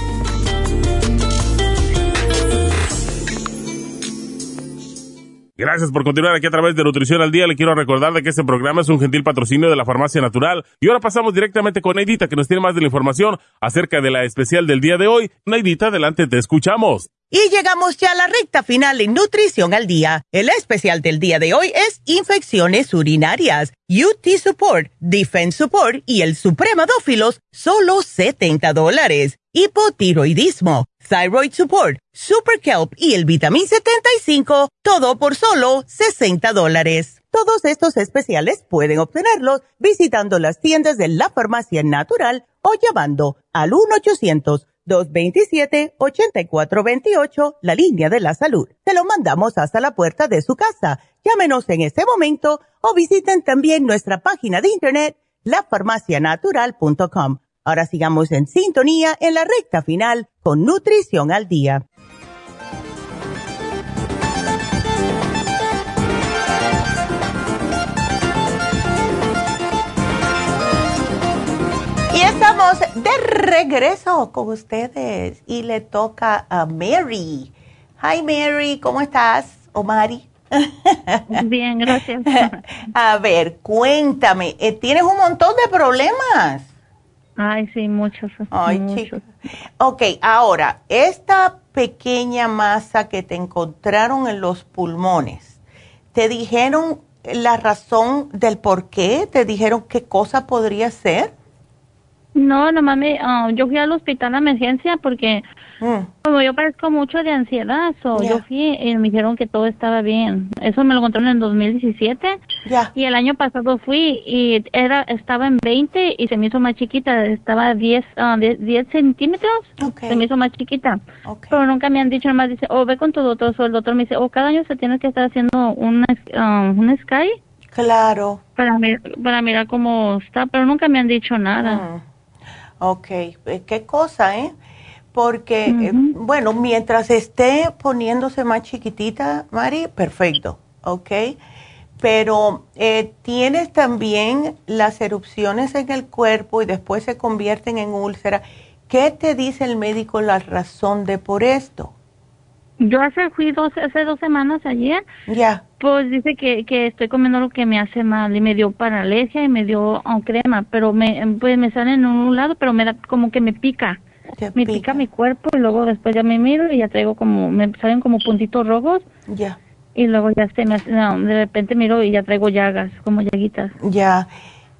[SPEAKER 5] Gracias por continuar aquí a través de Nutrición al Día. Le quiero recordar de que este programa es un gentil patrocinio de la Farmacia Natural. Y ahora pasamos directamente con Neidita, que nos tiene más de la información acerca de la especial del día de hoy. Neidita, adelante, te escuchamos.
[SPEAKER 7] Y llegamos ya a la recta final en Nutrición al Día. El especial del día de hoy es infecciones urinarias, UT Support, Defense Support y el Supremadófilos, solo 70 dólares. Hipotiroidismo Thyroid Support, Super Kelp y el Vitamin 75, todo por solo 60 dólares. Todos estos especiales pueden obtenerlos visitando las tiendas de la farmacia natural o llamando al 1-800-227-8428, la línea de la salud. Se lo mandamos hasta la puerta de su casa. Llámenos en este momento o visiten también nuestra página de internet, lafarmacianatural.com Ahora sigamos en sintonía en la recta final con Nutrición al Día.
[SPEAKER 3] Y estamos de regreso con ustedes y le toca a Mary. Hi Mary, ¿cómo estás? O Mari.
[SPEAKER 15] Bien, gracias.
[SPEAKER 3] A ver, cuéntame, eh, tienes un montón de problemas.
[SPEAKER 15] Ay, sí, muchos.
[SPEAKER 3] Ay, muchos. Ok, ahora, esta pequeña masa que te encontraron en los pulmones, ¿te dijeron la razón del por qué? ¿Te dijeron qué cosa podría ser?
[SPEAKER 15] No, nomás me, ah, yo fui al hospital de emergencia porque mm. como yo parezco mucho de ansiedad, so yo fui y me dijeron que todo estaba bien. Eso me lo contaron en 2017. Y el año pasado fui y era estaba en 20 y se me hizo más chiquita, estaba a 10, 10, centímetros, se me hizo más chiquita. Pero nunca me han dicho, nomás dice, oh, ve con tu doctor, o el doctor me dice, oh, cada año se tiene que estar haciendo un, um, un sky.
[SPEAKER 3] Claro.
[SPEAKER 15] Para, para mirar cómo está, pero nunca me han dicho nada. Mm.
[SPEAKER 3] Ok, eh, qué cosa, ¿eh? Porque, eh, bueno, mientras esté poniéndose más chiquitita, Mari, perfecto, ¿ok? Pero eh, tienes también las erupciones en el cuerpo y después se convierten en úlcera. ¿Qué te dice el médico la razón de por esto?
[SPEAKER 15] Yo hace, fui dos, hace dos semanas ayer.
[SPEAKER 3] Ya.
[SPEAKER 15] Pues dice que, que estoy comiendo lo que me hace mal y me dio paralesia y me dio oh, crema, pero me, pues me sale en un lado, pero me da como que me pica. Me pica. mi cuerpo y luego después ya me miro y ya traigo como, me salen como puntitos rojos.
[SPEAKER 3] Ya.
[SPEAKER 15] Y luego ya se me no, de repente miro y ya traigo llagas, como llaguitas.
[SPEAKER 3] Ya.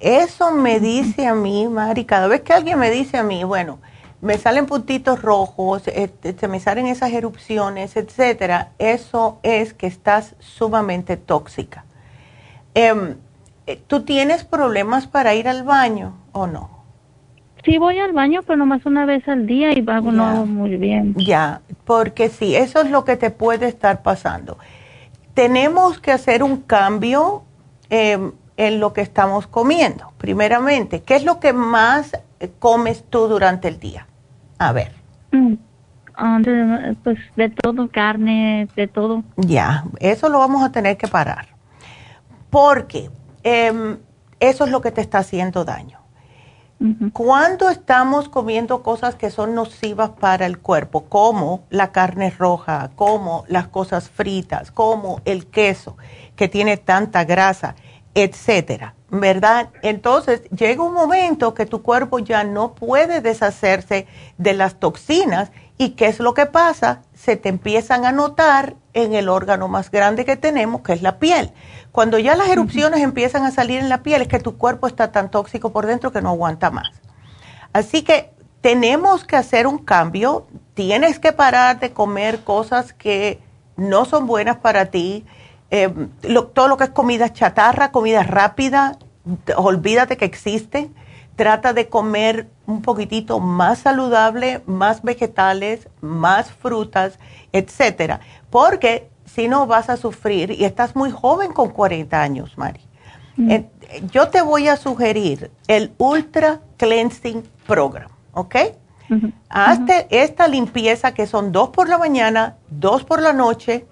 [SPEAKER 3] Eso me dice a mí, Mari, cada vez que alguien me dice a mí, bueno, me salen puntitos rojos, este, se me salen esas erupciones, etcétera, eso es que estás sumamente tóxica. Em, eh, ¿Tú tienes problemas para ir al baño o no?
[SPEAKER 15] Sí, voy al baño, pero nomás una vez al día y vago no muy bien.
[SPEAKER 3] Ya, porque sí, eso es lo que te puede estar pasando. Tenemos que hacer un cambio em, en lo que estamos comiendo. Primeramente, ¿qué es lo que más comes tú durante el día? A ver. Mm,
[SPEAKER 15] pues de todo, carne, de todo.
[SPEAKER 3] Ya, eso lo vamos a tener que parar. Porque em, eso es lo que te está haciendo daño. Cuando estamos comiendo cosas que son nocivas para el cuerpo, como la carne roja, como las cosas fritas, como el queso que tiene tanta grasa, etcétera, ¿verdad? Entonces llega un momento que tu cuerpo ya no puede deshacerse de las toxinas y ¿qué es lo que pasa? Se te empiezan a notar en el órgano más grande que tenemos, que es la piel. Cuando ya las erupciones empiezan a salir en la piel es que tu cuerpo está tan tóxico por dentro que no aguanta más. Así que tenemos que hacer un cambio, tienes que parar de comer cosas que no son buenas para ti eh, todo lo que es comida chatarra, comida rápida, olvídate que existe. Trata de comer un poquitito más saludable, más vegetales, más frutas, etcétera. Porque si no vas a sufrir y estás muy joven con 40 años, Mari. Mm. Eh, yo te voy a sugerir el Ultra Cleansing Program, ¿ok? Hazte esta limpieza que son dos por la mañana, dos por la noche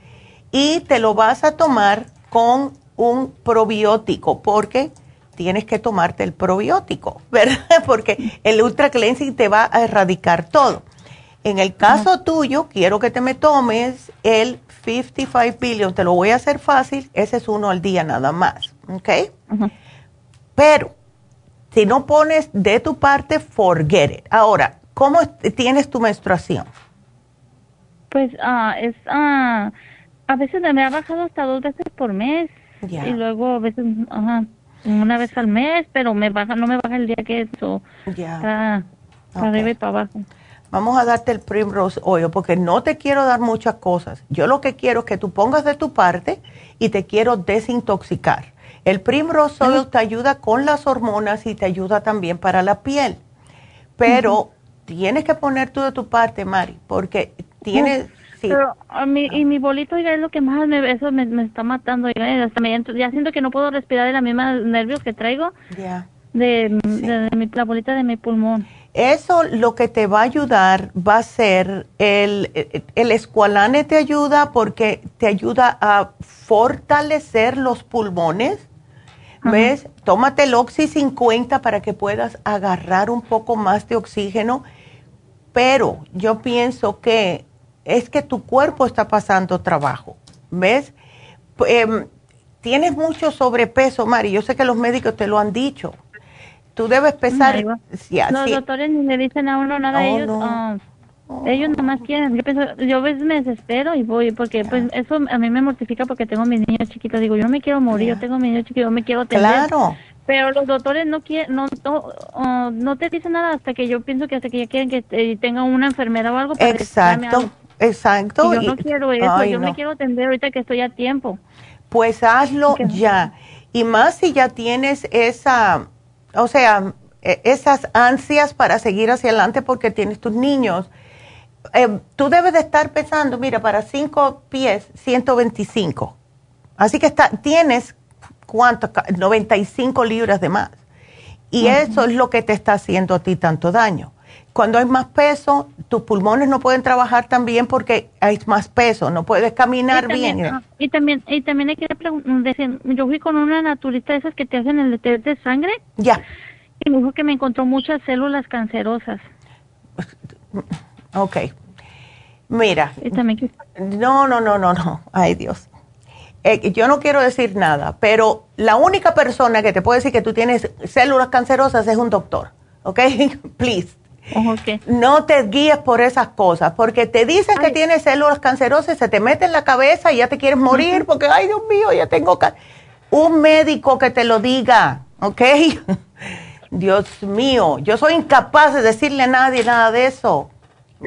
[SPEAKER 3] y te lo vas a tomar con un probiótico porque tienes que tomarte el probiótico, ¿verdad? Porque el Ultra Cleansing te va a erradicar todo. En el caso tuyo, quiero que te me tomes el 55 billion, te lo voy a hacer fácil, ese es uno al día nada más, ¿ok? Pero si no pones de tu parte, forget it. Ahora, ¿cómo tienes tu menstruación?
[SPEAKER 15] Pues ah, es... Uh a veces me ha bajado hasta dos veces por mes. Y luego a veces, ajá, una vez al mes, pero me baja, no me baja el día que eso. Ya. Para arriba y para abajo.
[SPEAKER 3] Vamos a darte el Primrose Oil porque no te quiero dar muchas cosas. Yo lo que quiero es que tú pongas de tu parte y te quiero desintoxicar. El Primrose Oil te ayuda con las hormonas y te ayuda también para la piel. Pero tienes que poner tú de tu parte, Mari, porque tienes
[SPEAKER 15] pero a mí, y mi bolito, oiga, es lo que más me, eso me, está matando, oiga, hasta me, ya siento que no puedo respirar de la misma nervios que traigo. De, la bolita de mi pulmón.
[SPEAKER 3] Eso lo que te va a ayudar va a ser el, el escualane te ayuda porque te ayuda a fortalecer los pulmones, ¿Ves? Tómate el Oxy 50 para que puedas agarrar un poco más de oxígeno, pero yo pienso que es que tu cuerpo está pasando trabajo, ¿ves? Em, tienes mucho sobrepeso, Mari, yo sé que los médicos te lo han dicho. Tú debes pesar...
[SPEAKER 15] los doctores ni le dicen a uno nada, ellos... Ah, ellos nomás quieren, yo pienso, yo a veces me desespero y voy, porque pues eso a mí me mortifica porque tengo mis niños chiquitos, digo, yo no me quiero morir, yo tengo mis niños chiquitos, yo me quiero tener. Claro. Pero los doctores no quieren, no, no, no, te dicen nada hasta que yo pienso que hasta que ya quieren que eh, tenga una enfermedad o algo. Para
[SPEAKER 3] exacto, exacto.
[SPEAKER 15] yo no quiero eso, yo me quiero atender ahorita que estoy a tiempo.
[SPEAKER 3] Pues hazlo ya. Y más si ya tienes esa, o sea, e, esas ansias para seguir hacia adelante porque tienes tus niños eh, tú debes de estar pesando, mira, para cinco pies, 125. Así que está, tienes, ¿cuánto? 95 libras de más. Y eso es lo que te está haciendo a ti tanto daño. Cuando hay más peso, tus pulmones no pueden trabajar tan bien porque hay más peso, no puedes caminar bien.
[SPEAKER 15] Ah, y también, y también hay que decir, yo fui con una naturista esas que te hacen el test de sangre.
[SPEAKER 3] Ya.
[SPEAKER 15] Y me dijo que me encontró muchas células cancerosas.
[SPEAKER 3] Ok. Mira. No, no, no, no, no. Ay, Dios. Eh, yo no quiero decir nada, pero la única persona que te puede decir que tú tienes células cancerosas es un doctor. ¿Ok? Please. Okay. No te guíes por esas cosas, porque te dicen que tienes células cancerosas, se te mete en la cabeza y ya te quieres morir, porque, ay Dios mío, ya tengo... Un médico que te lo diga, ¿ok? Dios mío, yo soy incapaz de decirle a nadie nada de eso.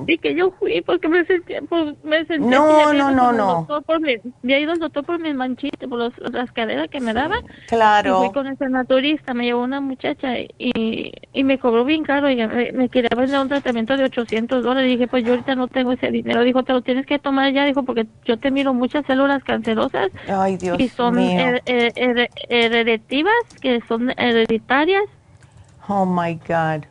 [SPEAKER 15] Y que yo fui porque me sentía, pues, me sentía
[SPEAKER 3] no, no, no, no.
[SPEAKER 15] Por mi, había ido al doctor por mis manchitas, por las caderas que me daban.
[SPEAKER 3] Claro.
[SPEAKER 15] Y fui con ese naturista, me llevó una muchacha y, y me cobró bien caro y me, quería vender un tratamiento de 800 dólares. Y dije, pues yo ahorita no tengo ese dinero. Dijo, te lo tienes que tomar ya, dijo, porque yo te miro muchas células cancerosas.
[SPEAKER 3] Ay, Dios
[SPEAKER 15] Y son hereditativas, que son hereditarias.
[SPEAKER 3] Oh, my God.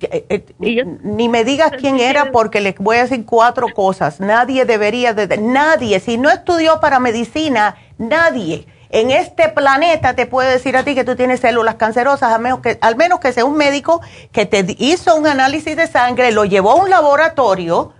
[SPEAKER 3] Eh, eh, ni me digas quién era porque le voy a decir cuatro cosas. Nadie debería de, nadie, si no estudió para medicina, nadie en este planeta te puede decir a ti que tú tienes células cancerosas, al menos que, al menos que sea un médico que te hizo un análisis de sangre, lo llevó a un laboratorio.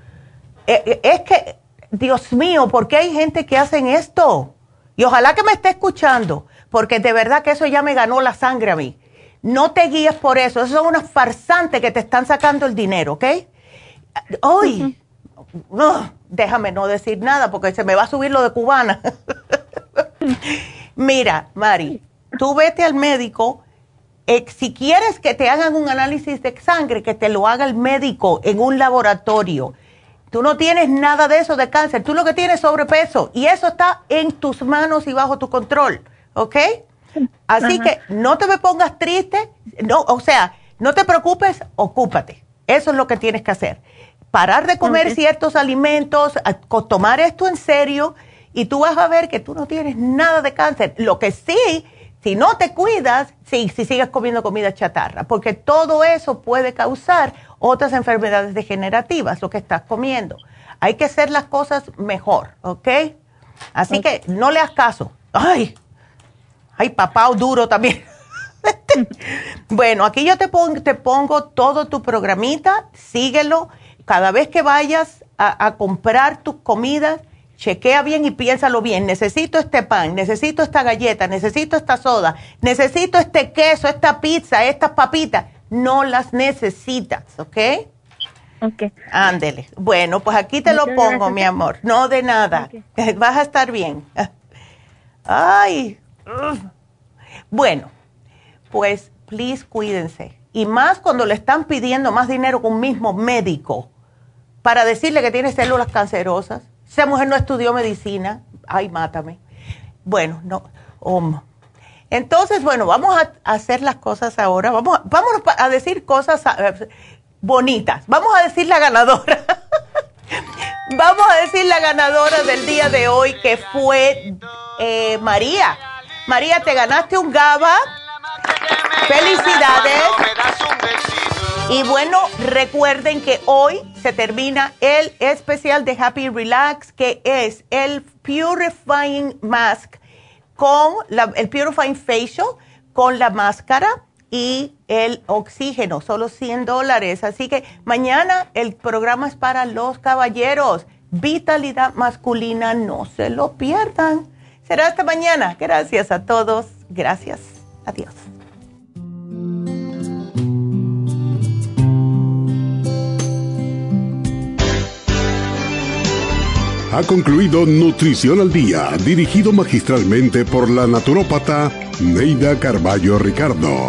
[SPEAKER 3] Eh, es que, Dios mío, ¿por qué hay gente que hacen esto? Y ojalá que me esté escuchando, porque de verdad que eso ya me ganó la sangre a mí. No te guíes por eso. Esos son unos farsantes que te están sacando el dinero, ¿ok? Hoy, déjame no decir nada porque se me va a subir lo de cubana. Mira, Mari, tú vete al médico. Eh, si quieres que te hagan un análisis de sangre, que te lo haga el médico en un laboratorio. Tú no tienes nada de eso de cáncer, tú lo que tienes es sobrepeso y eso está en tus manos y bajo tu control, ¿ok? Así que no te me pongas triste, no, o sea, no te preocupes, ocúpate. Eso es lo que tienes que hacer. Parar de comer ciertos alimentos, tomar esto en serio y tú vas a ver que tú no tienes nada de cáncer. Lo que sí, si no te cuidas, sí, si sigues comiendo comida chatarra, porque todo eso puede causar otras enfermedades degenerativas, lo que estás comiendo. Hay que hacer las cosas mejor, ¿ok? Así que no le hagas caso. Ay, Ay, papá, duro también. bueno, aquí yo te pongo, te pongo todo tu programita, síguelo. Cada vez que vayas a, comprar tus comidas, chequea bien y piénsalo bien. Necesito este pan, necesito esta galleta, necesito esta soda, necesito este queso, esta pizza, estas papitas. No las necesitas, ¿ok?
[SPEAKER 15] Ok.
[SPEAKER 3] Ándele. Bueno, pues aquí te lo pongo, mi amor. No de nada. Vas a estar bien. Ay, bueno, pues, please, cuídense. Y más cuando le están pidiendo más dinero con un mismo médico para decirle que tiene células cancerosas. Esa mujer no estudió medicina. Ay, mátame. Bueno, no. Entonces, bueno, vamos a hacer las cosas ahora. Vamos, vamos a decir cosas eh, bonitas. Vamos a decir la ganadora. vamos a decir la ganadora del día de hoy, que fue eh, María. María, te ganaste un GABA. Felicidades. Y bueno, recuerden que hoy se termina el especial de Happy Relax, que es el Purifying Mask con el Purifying Facial con la máscara y el oxígeno, solo 100 dólares. Así que mañana el programa es para los caballeros. Vitalidad masculina, no se lo pierdan. Será hasta mañana. Gracias a todos. Gracias. Adiós.
[SPEAKER 16] Ha concluido Nutrición al Día, dirigido magistralmente por la naturópata Neida Carballo Ricardo.